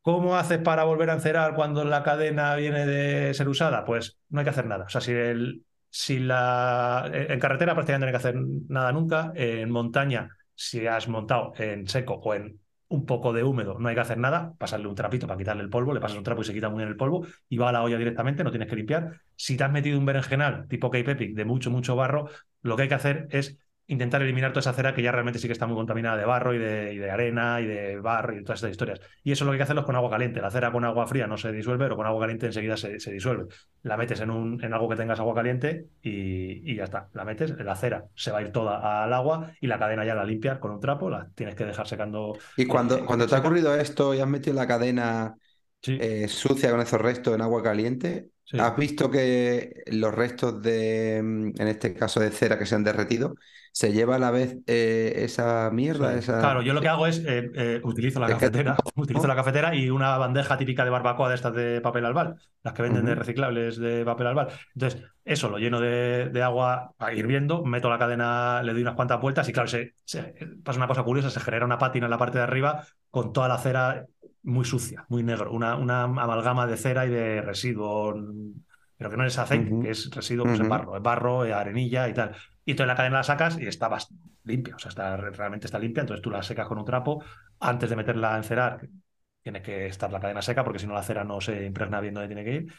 ¿Cómo haces para volver a encerar cuando la cadena viene de ser usada? Pues no hay que hacer nada. O sea, si, el, si la, en carretera prácticamente no hay que hacer nada nunca. En montaña, si has montado en seco o en un poco de húmedo, no hay que hacer nada. Pasarle un trapito para quitarle el polvo, le pasas un trapo y se quita muy bien el polvo y va a la olla directamente, no tienes que limpiar. Si te has metido un berenjenal tipo Cape Epic de mucho, mucho barro, lo que hay que hacer es intentar eliminar toda esa cera que ya realmente sí que está muy contaminada de barro y de, y de arena y de barro y todas estas historias. Y eso lo que hay que hacerlo es con agua caliente. La cera con agua fría no se disuelve, pero con agua caliente enseguida se, se disuelve. La metes en, un, en algo que tengas agua caliente y, y ya está. La metes, la cera se va a ir toda al agua y la cadena ya la limpias con un trapo, la tienes que dejar secando. Y cuando, cuando te ha ocurrido esto y has metido la cadena Sí, eh, sucia con esos restos en agua caliente, sí. ¿has visto que los restos de, mm, en este caso de cera que se han derretido, se lleva a la vez eh, esa mierda? Esa... Claro, yo lo que hago es eh, eh, utilizo la Es que- cafetera, utilizo la cafetera y una bandeja típica de barbacoa de estas de papel albal, las que venden de reciclables de papel albal. Entonces, eso lo lleno de, de agua hirviendo, meto la cadena, le doy unas cuantas vueltas y claro, se, se- pasa una cosa curiosa, se genera una pátina en la parte de arriba con toda la cera muy sucia, muy negro, una, una amalgama de cera y de residuo, pero que no es aceite, Ujú. que es residuo, pues es barro, es barro, es arenilla y tal. Y entonces la cadena la sacas y está limpia, o sea, está, realmente está limpia, entonces tú la secas con un trapo antes de meterla a encerar. Tiene que estar la cadena seca porque si no la cera no se impregna bien donde tiene que ir.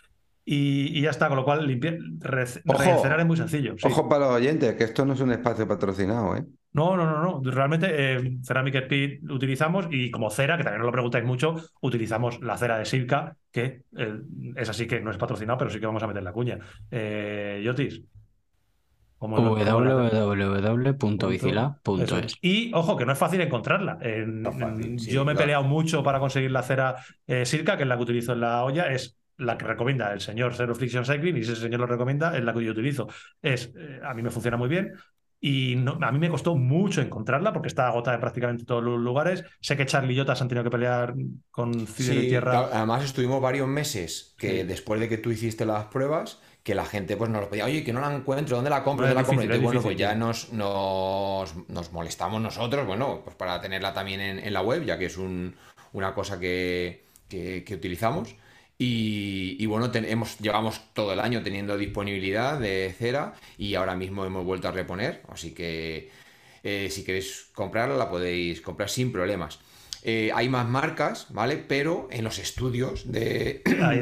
Y, y ya está, con lo cual limpiar, re, Ojo. reencerar es muy sencillo. sí. Ojo para los oyentes, que esto no es un espacio patrocinado, ¿eh? No, no, no, no. Realmente eh, Ceramic Speed utilizamos y como cera, que también nos lo preguntáis mucho, utilizamos la cera de Silca, que eh, es así que no es patrocinado, pero sí que vamos a meter la cuña. Eh, Yotis. ¿cómo lo- cómo la- www.vicila.es. Y ojo, que no es fácil encontrarla. En- No es fácil, en- sí, yo me he claro. peleado mucho para conseguir la cera eh, Silca, que es la que utilizo en la olla, es la que recomienda el señor Zero Friction Cycling, y ese señor lo recomienda, es la que yo utilizo. Es, eh, a mí me funciona muy bien. Y no- a mí me costó mucho encontrarla porque está agotada en prácticamente todos los lugares. Sé que Charlie y Jotas han tenido que pelear con Cider y Sí, Tierra. claro, además estuvimos varios meses que Sí. después de que tú hiciste las pruebas, que la gente pues nos lo pedía, oye, que no la encuentro, ¿dónde la compro? No, ¿Dónde la compro? Entonces, bueno, difícil, pues ya nos, nos, nos molestamos nosotros, bueno, pues para tenerla también en, en la web, ya que es un- una cosa que, que- que utilizamos. Y, y bueno, ten- hemos, llevamos todo el año teniendo disponibilidad de cera y ahora mismo hemos vuelto a reponer, así que eh, si queréis comprarla la podéis comprar sin problemas. eh, hay más marcas, ¿vale? Pero en los estudios de,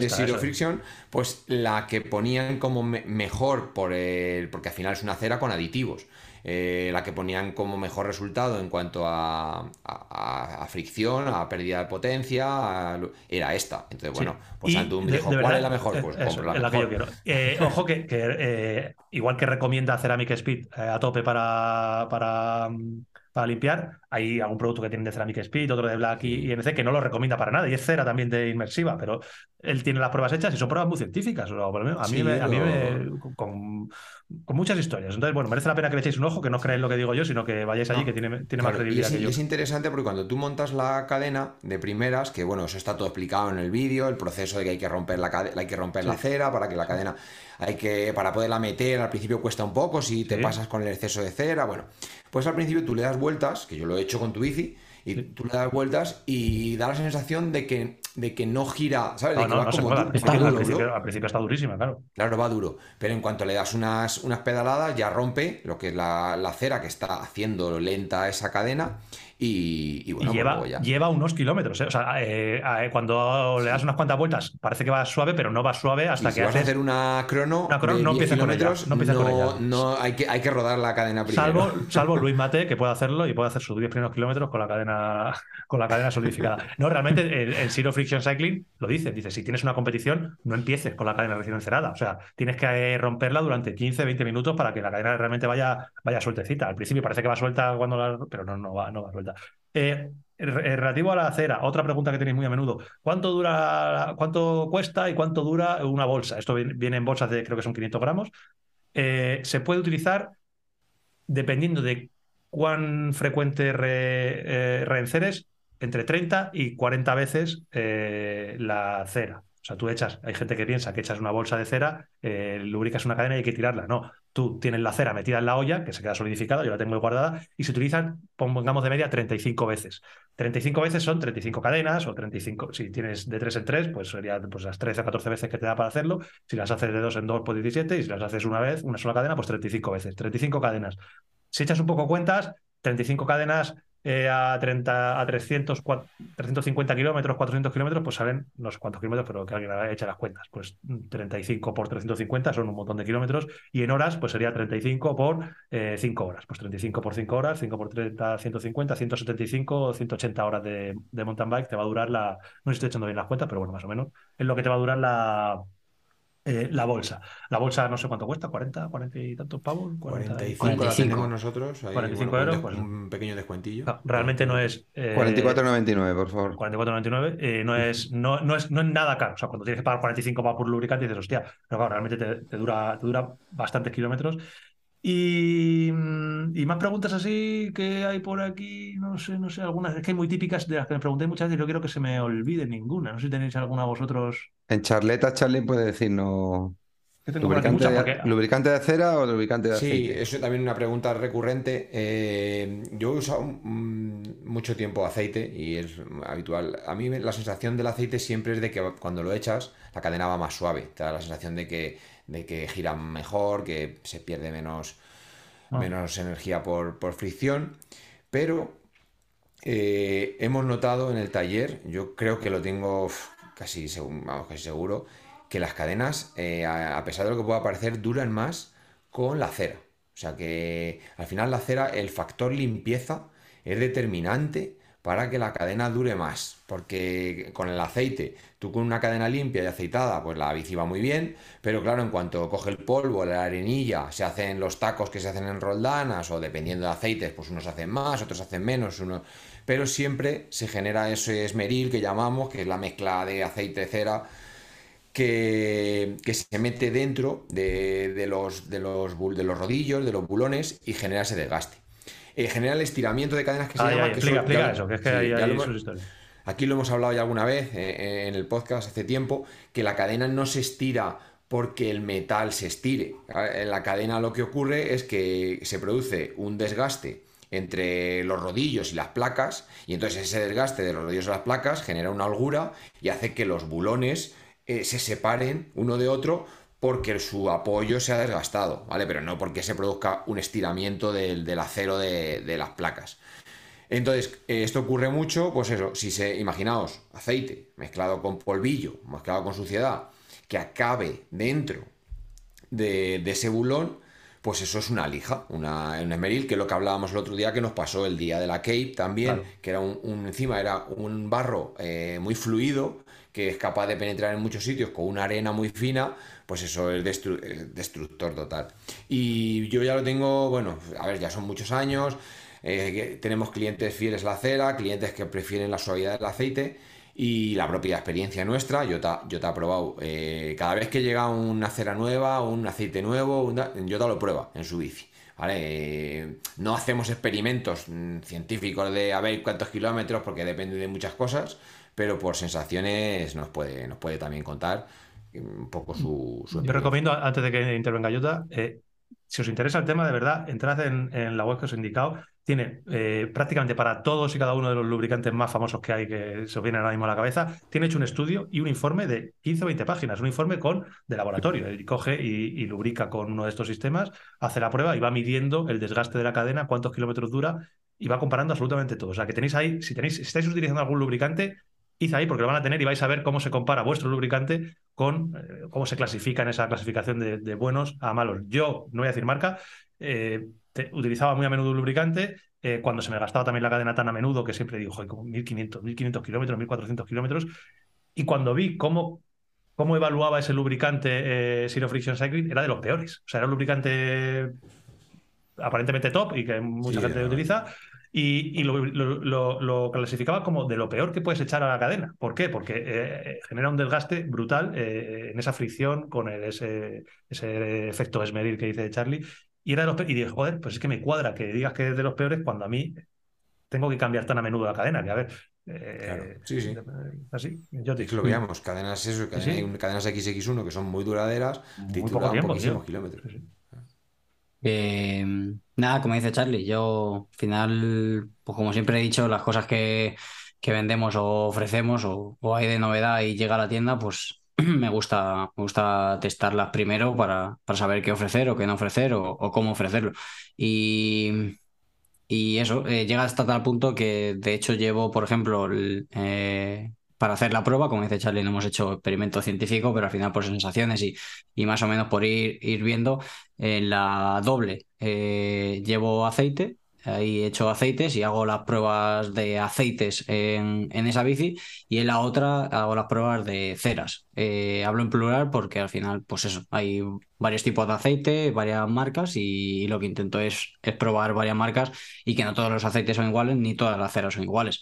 Zero. Friction, pues la que ponían como me- mejor, por el, porque al final es una cera con aditivos, eh, la que ponían como mejor resultado en cuanto a, a- a- a fricción, a pérdida de potencia, a era esta. Entonces, bueno, pues Y Antum dijo, de ¿cuál verdad, es la mejor? Pues eso, la es la que yo quiero. Eh, ojo que, que, eh, igual que recomienda Ceramic Speed a tope para, para, mm, para limpiar, hay algún producto que tiene de Ceramic Speed, otro de Black y, NC que no lo recomienda para nada. Y es cera también de inmersiva, pero él tiene las pruebas hechas y son pruebas muy científicas. o a mí, Sí, me, a mí lo- me- con, con muchas historias. Entonces, bueno, merece la pena que le echéis un ojo, que no creáis lo que digo yo, sino que vayáis allí, No, que tiene, tiene Claro, más y credibilidad es, que yo. es interesante porque cuando tú montas la cadena de primeras, que bueno, eso está todo explicado en el vídeo, el proceso de que hay que romper la hay que romper la cera para que la cadena hay que para poderla meter al principio cuesta un poco si te Sí. pasas con el exceso de cera, bueno, pues al principio tú le das vueltas, que yo lo he hecho con tu bici y tú le das vueltas y da la sensación de que de que no gira, ¿sabes? De No, que no, va no se como mueve. tú, Al principio- al principio está durísima, claro. Claro, va duro, pero en cuanto le das unas, unas pedaladas ya rompe lo que es la, la cera que está haciendo lenta esa cadena y, y bueno, y lleva, luego ya. lleva unos kilómetros. ¿eh? O sea, eh, eh, cuando le das unas cuantas vueltas, parece que va suave, pero no va suave hasta Y si que vas a hacer una crono, Una crono, de no 10 empieces con ella, no con ella. no, hay, que, hay que rodar la cadena primero. Salvo, salvo Luis Mate, que puede hacerlo y puede hacer sus 10 primeros kilómetros con la cadena, con la cadena solidificada. No, realmente el, el Zero Friction Cycling lo dice. Dice, si tienes una competición, no empieces con la cadena recién encerada. O sea, tienes que romperla durante 15, 20 minutos para que la cadena realmente vaya, vaya sueltecita. Al principio parece que va suelta cuando la... Pero no, no va, no va suelta. Eh, re- relativo a la cera, otra pregunta que tenéis muy a menudo. ¿Cuánto dura, cuánto cuesta y cuánto dura una bolsa? Esto viene en bolsas de creo que son 500 gramos. Eh, se puede utilizar dependiendo de cuán frecuente re- eh, reenceres, entre 30 y 40 veces eh, la cera. O sea, tú echas, hay gente que piensa que echas una bolsa de cera, eh, lubricas una cadena y hay que tirarla. No, tú tienes la cera metida en la olla, que se queda solidificada, yo la tengo guardada, y se utilizan, pongamos de media, 35 veces. 35 veces son 35 cadenas, o 35, si tienes de 3 en 3, pues serían pues, las 13 o 14 veces que te da para hacerlo. Si las haces de 2 en 2, pues 17, y si las haces una vez, una sola cadena, pues 35 veces. 35 cadenas. Si echas un poco cuentas, 35 cadenas eh, a, 30, a 300, cua- 350 kilómetros, 400 kilómetros, pues salen no sé cuántos kilómetros, pero que alguien eche las cuentas. Pues mm, 35 por 350 son un montón de kilómetros y en horas pues sería 35 por eh, 5 horas. Pues 35 por 5 horas, 5 por 30, 150, 175, 180 horas de, de mountain bike te va a durar la... No estoy echando bien las cuentas, pero bueno, más o menos es lo que te va a durar la... eh, la bolsa. La bolsa no sé cuánto cuesta, 40, 40 y tantos pavos. 40 y- 45 la 45. tenemos nosotros. ahí, 45 bueno, euros, un, pues- un pequeño descuentillo. No, realmente no es. eh, 44,99, por favor. 44,99 eh, no, es, no, no, es, no es nada caro. O sea, cuando tienes que pagar 45 pavos por lubricante dices, hostia, pero claro, realmente te, te dura, te dura bastantes kilómetros. Y, mm, y más preguntas así que hay por aquí, no sé, no sé, algunas, es que hay muy típicas de las que me pregunté muchas veces y no quiero que se me olvide ninguna. No sé si tenéis alguna vosotros. En charleta, Charlie puede decirnos lubricante, de, porque- lubricante de cera o lubricante de Sí, aceite. eso también es una pregunta recurrente. Eh, yo he usado mm, mucho tiempo aceite y es habitual. A mí la sensación del aceite siempre es de que cuando lo echas, la cadena va más suave. Te da la sensación de que, de que gira mejor, que se pierde menos, Ah. menos energía por, por fricción. Pero eh, hemos notado en el taller, yo creo que lo tengo casi, vamos, casi seguro, que las cadenas, eh, a pesar de lo que pueda parecer, duran más con la cera. O sea que al final la cera, el factor limpieza es determinante para que la cadena dure más. Porque con el aceite, tú con una cadena limpia y aceitada, pues la bici va muy bien, pero claro, en cuanto coge el polvo, la arenilla, se hacen los tacos que se hacen en roldanas, o dependiendo de aceites, pues unos hacen más, otros hacen menos, unos... pero siempre se genera ese esmeril que llamamos, que es la mezcla de aceite cera que, que se mete dentro de, de los, de, los, bul- de los rodillos, de los bulones y genera ese desgaste. Eh, genera el estiramiento de cadenas que se llama. que explica, eso explica ya- eso, que es que sí, hay, lo. Aquí lo hemos hablado ya alguna vez eh, en el podcast hace tiempo, que la cadena no se estira porque el metal se estire. En la cadena lo que ocurre es que se produce un desgaste entre los rodillos y las placas, y entonces ese desgaste de los rodillos y las placas genera una holgura y hace que los bulones eh, se separen uno de otro porque su apoyo se ha desgastado, ¿vale? Pero no porque se produzca un estiramiento del, acero de las placas. Entonces, eh, esto ocurre mucho, pues eso, si se, imaginaos, aceite mezclado con polvillo, mezclado con suciedad, que acabe dentro de, ese bulón, pues eso es una lija, una, un esmeril, que es lo que hablábamos el otro día, que nos pasó el día de la Cape también, que era un, encima era un barro eh, muy fluido, que es capaz de penetrar en muchos sitios con una arena muy fina, pues eso es destructor total. Y yo ya lo tengo, bueno, a ver, ya son muchos años, eh, tenemos clientes fieles a la cera, clientes que prefieren la suavidad del aceite y la propia experiencia nuestra. Yo te, yo te he probado, eh, cada vez que llega una cera nueva, un aceite nuevo, yo te lo prueba en su bici. ¿Vale? Eh, no hacemos experimentos mm, científicos de a ver cuántos kilómetros, porque depende de muchas cosas, pero por sensaciones nos puede, nos puede también contar un poco su... Yo recomiendo, antes de que intervenga Jota, si os interesa el tema, de verdad, entrad en, en la web que os he indicado tiene eh, prácticamente para todos y cada uno de los lubricantes más famosos que hay, que se vienen ahora mismo a la cabeza, tiene hecho un estudio y un informe de 15 o 20 páginas, un informe con de laboratorio. Y coge y, lubrica con uno de estos sistemas, hace la prueba y va midiendo el desgaste de la cadena, cuántos kilómetros dura y va comparando absolutamente todo. O sea, que tenéis ahí, si, tenéis, si estáis utilizando algún lubricante, id ahí porque lo van a tener y vais a ver cómo se compara vuestro lubricante con eh, cómo se clasifica en esa clasificación de, buenos a malos. Yo, no voy a decir marca, eh, utilizaba muy a menudo un lubricante. Eh, cuando se me gastaba también la cadena tan a menudo que siempre digo, como 1500, 1500 kilómetros, 1400 kilómetros. Y cuando vi cómo, cómo evaluaba ese lubricante eh, Zero Friction Cycling, era de los peores. O sea, era un lubricante aparentemente top y que mucha gente utiliza. Y, lo, clasificaba como de lo peor que puedes echar a la cadena. ¿Por qué? Porque eh, genera un desgaste brutal en esa fricción con ese, ese efecto esmeril que dice Charlie y era de los y dije, joder, pues es que me cuadra que digas que es de los peores cuando a mí tengo que cambiar tan a menudo la cadena, que a ver. Eh, sí, sí. Así, yo te... lo veamos, cadenas eso, cadenas, cadenas XX1 que son muy duraderas, muy poco tiempo, kilómetros. Eh, nada, como dice Charlie, yo al final, pues como siempre he dicho, las cosas que, que vendemos o ofrecemos o, o, hay de novedad y llega a la tienda, pues me gusta, me gusta testarlas primero para, para saber qué ofrecer o qué no ofrecer o, cómo ofrecerlo. Y, y eso, eh, llega hasta tal punto que de hecho llevo, por ejemplo, eh, para hacer la prueba, como dice Charlie, no hemos hecho experimento científico, pero al final por sensaciones y, y más o menos por ir, ir viendo, en la doble eh, llevo aceite Ahí hecho aceites y hago las pruebas de aceites en, esa bici y en la otra hago las pruebas de ceras. Eh, hablo en plural porque al final, pues eso, hay varios tipos de aceite, varias marcas y, lo que intento es, es, probar varias marcas y que no todos los aceites son iguales ni todas las ceras son iguales.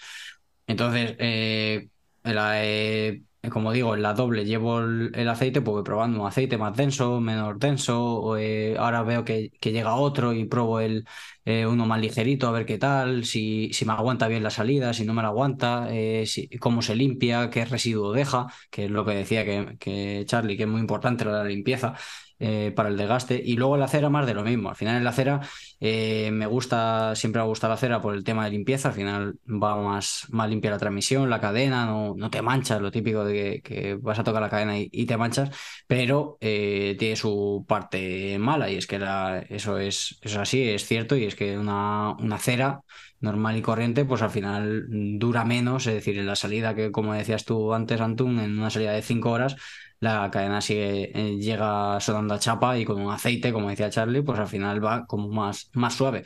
Entonces, eh, la, eh, como digo, en la doble llevo el, aceite, pues voy probando un aceite más denso, menos denso. Eh, ahora veo que, llega otro y pruebo el, eh, uno más ligerito a ver qué tal, si, si me aguanta bien la salida, si no me la aguanta, eh, si, cómo se limpia, qué residuo deja, que es lo que decía que, que Charlie, que es muy importante la limpieza. Eh, para el desgaste. Y luego la acera más de lo mismo. Al final en la acera eh, me gusta, siempre me gusta la acera por el tema de limpieza. Al final va más, más limpia la transmisión, la cadena, no, no te manchas, lo típico de que, vas a tocar la cadena y, te manchas, pero eh, tiene su parte mala y es que la, eso, es, eso es así, es cierto, y es que una, una acera normal y corriente, pues al final dura menos, es decir, en la salida que, como decías tú antes, Antún, en una salida de 5 horas, la cadena sigue, eh, llega sonando a chapa y con un aceite, como decía Charlie, pues al final va como más, más suave.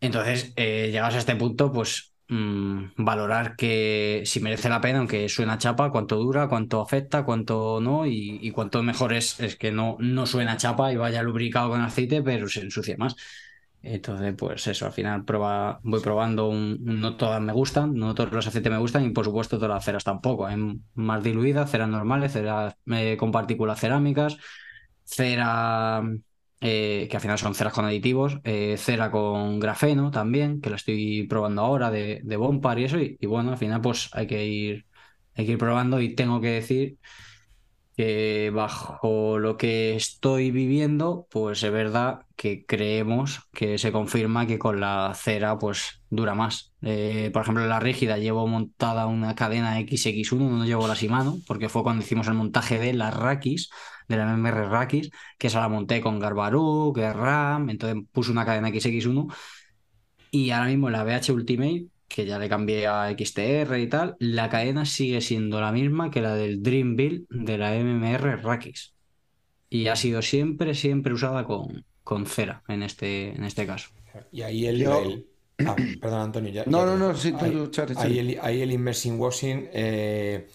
Entonces, eh, llegados a este punto, pues mm, valorar que si merece la pena, aunque suena chapa, cuánto dura, cuánto afecta, cuánto no, y, cuánto mejor es, es que no, no suena chapa y vaya lubricado con aceite, pero se ensucia más. Entonces, pues eso, al final prueba, voy probando, no todas me gustan, no todos los aceites me gustan y por supuesto todas las ceras tampoco. Hay más diluidas, ceras normales, ceras eh, con partículas cerámicas, cera eh, que al final son ceras con aditivos, eh, cera con grafeno también, que la estoy probando ahora de, de Bompar y eso, y, y, bueno, al final pues hay que ir, hay que ir probando y tengo que decir bajo lo que estoy viviendo, pues es verdad que creemos que se confirma que con la cera pues dura más. Eh, por ejemplo, en la rígida llevo montada una cadena XX1, no llevo la Shimano, porque fue cuando hicimos el montaje de la Rakis, de la MMR Rakis, que esa la monté con Garbarú, RAM, entonces puse una cadena XX1 Y ahora mismo la BH Ultimate, que ya le cambié a XTR y tal, la cadena sigue siendo la misma que la del Dream Build de la MMR Rakix. Y ha sido siempre, siempre usada con, con cera en este, en este caso. Y ahí el, Yo- el- ah, perdón, Antonio. Ya, No, ya no, te- no, sí, tú, ahí, ahí el, ahí el immersing washing eh,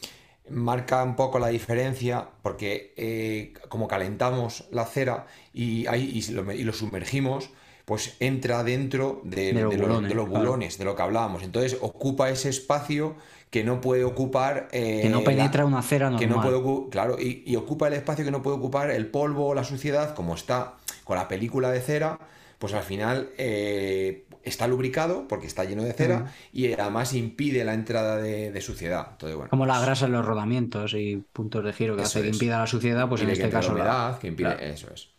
marca un poco la diferencia porque eh, como calentamos la cera y, ahí, y, lo, y lo sumergimos, pues entra dentro de, De los de bulones, de los claro. bulones, de lo que hablábamos. Entonces ocupa ese espacio que no puede ocupar... eh, Que no la- penetra una cera que no normal. puede claro, y, y ocupa el espacio que no puede ocupar el polvo o la suciedad, como está con la película de cera, pues al final eh, está lubricado porque está lleno de cera y además impide la entrada de, de suciedad. Entonces, bueno, Como la pues, grasa en los rodamientos y puntos de giro que hace que impida la suciedad, pues en este caso la que impide, claro. eso es.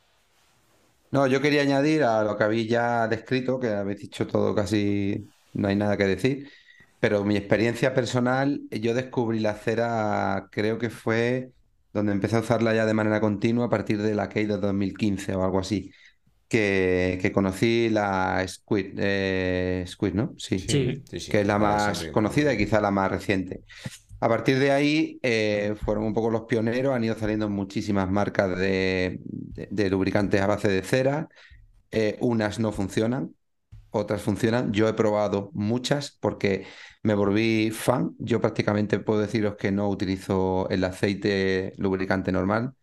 No, yo quería añadir a lo que habéis ya descrito, que habéis dicho todo casi, no hay nada que decir, pero mi experiencia personal, yo descubrí la cera, creo que fue donde empecé a usarla ya de manera continua a partir de la Key de 2015 o algo así, que, que conocí la Squid, eh, Squid, ¿no? Sí, Sí. sí, sí, que es la más conocida y quizá la más reciente. A partir de ahí eh, fueron un poco los pioneros, han ido saliendo muchísimas marcas de, de- de lubricantes a base de cera, eh, unas no funcionan, otras funcionan. Yo he probado muchas porque me volví fan. Yo prácticamente puedo deciros que no utilizo el aceite lubricante normal.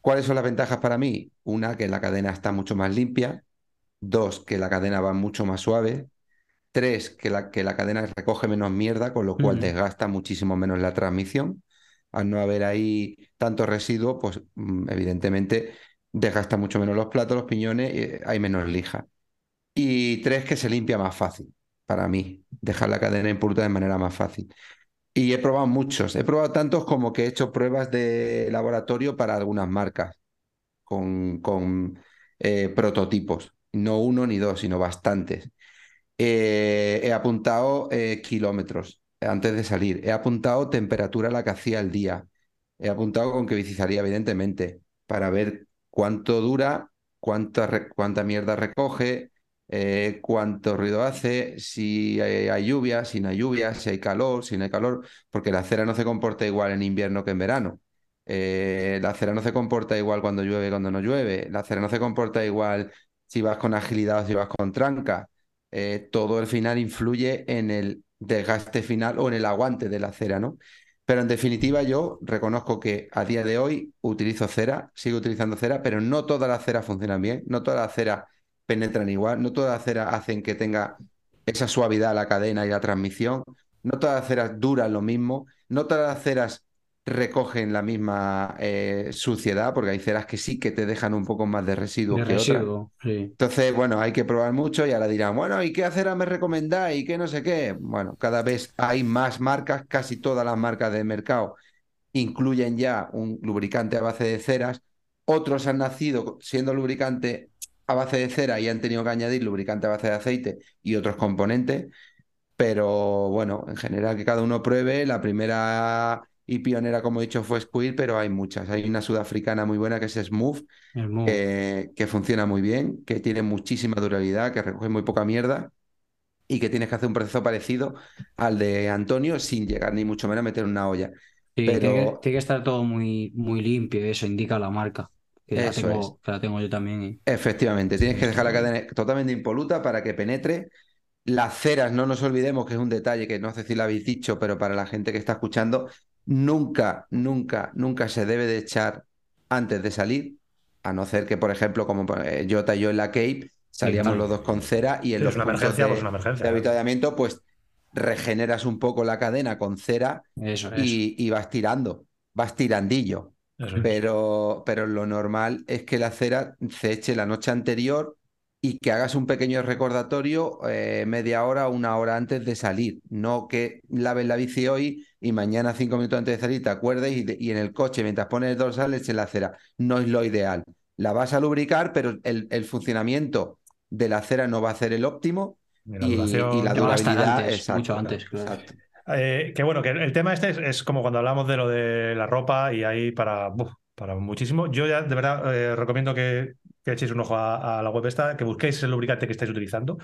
¿Cuáles son las ventajas para mí? Una, que la cadena está mucho más limpia. Dos, que la cadena va mucho más suave. Tres, que la, que la cadena recoge menos mierda, con lo cual desgasta muchísimo menos la transmisión. Al no haber ahí tanto residuo, pues mm, evidentemente desgasta mucho menos los platos, los piñones, eh, hay menos lija. Y tres, que se limpia más fácil, para mí, dejar la cadena impoluta de manera más fácil. Y he probado muchos, he probado tantos como que he hecho pruebas de laboratorio para algunas marcas con, con eh, prototipos, no uno ni dos, sino bastantes. Eh, he apuntado eh, kilómetros antes de salir, he apuntado temperatura a la que hacía el día, he apuntado con qué bicizaría, evidentemente, para ver cuánto dura, cuánta, cuánta mierda recoge, eh, cuánto ruido hace, si hay, lluvia, si no hay lluvia, si hay calor, si no hay calor, porque la cera no se comporta igual en invierno que en verano. La cera no se comporta igual cuando llueve cuando no llueve. La cera no se comporta igual si vas con agilidad o si vas con tranca. Eh, todo al final influye en el desgaste final o en el aguante de la cera, ¿no? Pero en definitiva yo reconozco que a día de hoy utilizo cera, sigo utilizando cera, pero no todas las ceras funcionan bien, no todas las ceras penetran igual, no todas las ceras hacen que tenga esa suavidad la cadena y la transmisión, no todas las ceras duran lo mismo, no todas las ceras recogen la misma eh, suciedad, porque hay ceras que sí que te dejan un poco más de residuo De que otras. residuo, sí. Entonces, bueno, hay que probar mucho y ahora dirán, bueno, ¿y qué acera me recomendáis? ¿Y qué no sé qué? Bueno, cada vez hay más marcas, casi todas las marcas del mercado incluyen ya un lubricante a base de ceras. Otros han nacido siendo lubricante a base de cera y han tenido que añadir lubricante a base de aceite y otros componentes. Pero bueno, en general que cada uno pruebe. La primera y pionera, como he dicho, fue Squid, pero hay muchas. Hay una sudafricana muy buena que es Smooth, que, funciona muy bien, que tiene muchísima durabilidad, que recoge muy poca mierda y que tienes que hacer un proceso parecido al de Antonio sin llegar ni mucho menos a meter una olla. Sí, tiene, que, pero- tiene que estar todo muy, muy limpio, eso indica la marca. Que la Eso tengo, es. que la tengo yo también. y- Efectivamente, tienes que dejar la cadena totalmente impoluta para que penetre. Las ceras, no nos olvidemos que es un detalle que no sé si lo habéis dicho, pero para la gente que está escuchando, nunca, nunca, nunca se debe de echar antes de salir, a no ser que, por ejemplo, como eh, Jota y yo en la Cape, salíamos los dos con cera y en los es una puntos de, pues una emergencia. de avituallamiento, pues regeneras un poco la cadena con cera Eso y, y vas tirando, vas tirandillo. Eso. Pero, pero lo normal es que la cera se eche la noche anterior y que hagas un pequeño recordatorio eh, media hora o una hora antes de salir. No que laves la bici hoy y mañana cinco minutos antes de salir te acuerdes y, de- y en el coche mientras pones el dorsal le eches la cera. No es lo ideal. La vas a lubricar, pero el, el funcionamiento de la cera no va a ser el óptimo Y la y, durabilidad antes, exacto, mucho antes, claro. exacto. Eh, que bueno, que el tema este es, es como cuando hablamos de lo de la ropa y ahí para, buf, para muchísimo. Yo ya de verdad eh, recomiendo que, que echéis un ojo a, a la web esta, que busquéis el lubricante que estáis utilizando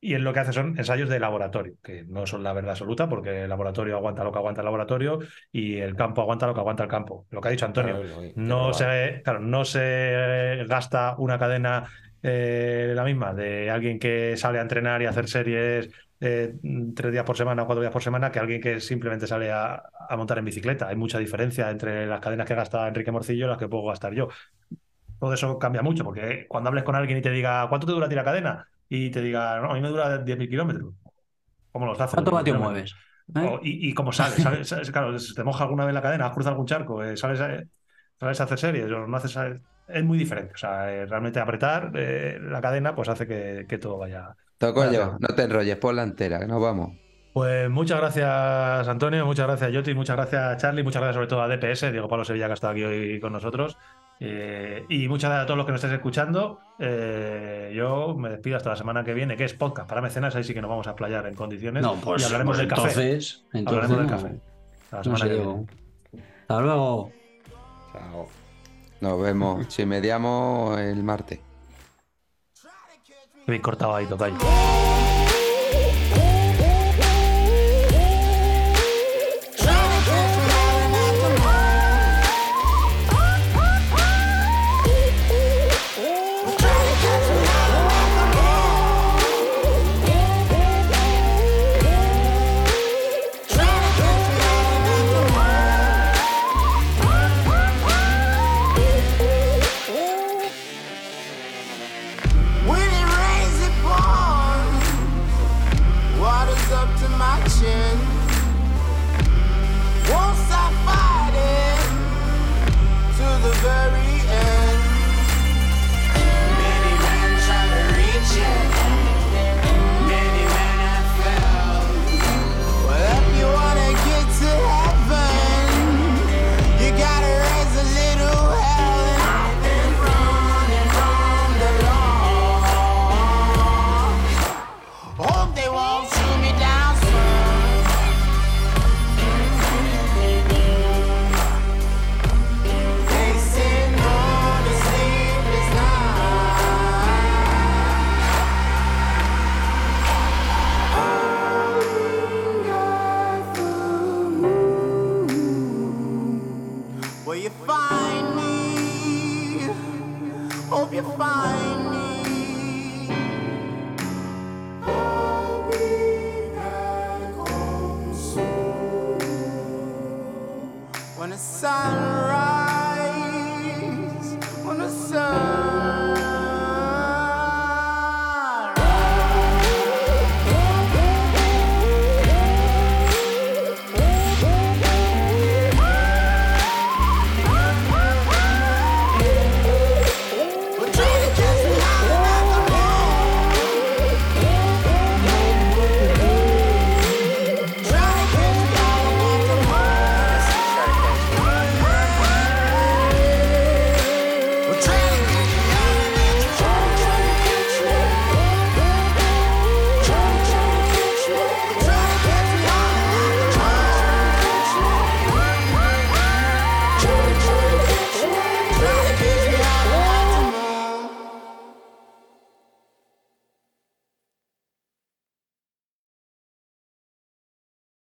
y él lo que hace son ensayos de laboratorio, que no son la verdad absoluta, porque el laboratorio aguanta lo que aguanta el laboratorio y el campo aguanta lo que aguanta el campo. Lo que ha dicho Antonio, Claro, no se, claro, no se gasta una cadena eh, la misma de alguien que sale a entrenar y a hacer series eh, tres días por semana o cuatro días por semana que alguien que simplemente sale a, a montar en bicicleta. Hay mucha diferencia entre las cadenas que gasta Enrique Morcillo y las que puedo gastar yo. Todo eso cambia mucho, porque cuando hables con alguien y te diga, ¿cuánto te dura a ti la cadena? Y te diga, no, a mí me dura 10.000 kilómetros. ¿Cómo los haces? ¿Cuánto 10.000 vatio kilómetros? mueves? ¿Eh? O- y, y cómo sales, ¿Sales- sales- claro, si te moja alguna vez la cadena, has cruzado algún charco, eh, sales, a hacer series, o no haces, es muy diferente. O sea, eh, realmente apretar eh, la cadena pues hace que, que todo vaya. Toco yo, no te enrolles por la entera, que nos vamos. Pues muchas gracias, Antonio, muchas gracias, Yoti, muchas gracias, Charlie, muchas gracias sobre todo a DPS, Diego Pablo Sevilla, que ha estado aquí hoy con nosotros. Eh, y muchas gracias a todos los que nos estéis escuchando. Eh, yo me despido hasta la semana que viene, que es podcast para mecenas, ahí sí que nos vamos a playar en condiciones. No, pues, y hablaremos pues del café. entonces, entonces Hablaremos del no- café. Hasta la no semana sé que yo. viene. Hasta luego. Chao. Nos vemos, si mediamos el martes. Habéis cortado ahí, tocayo.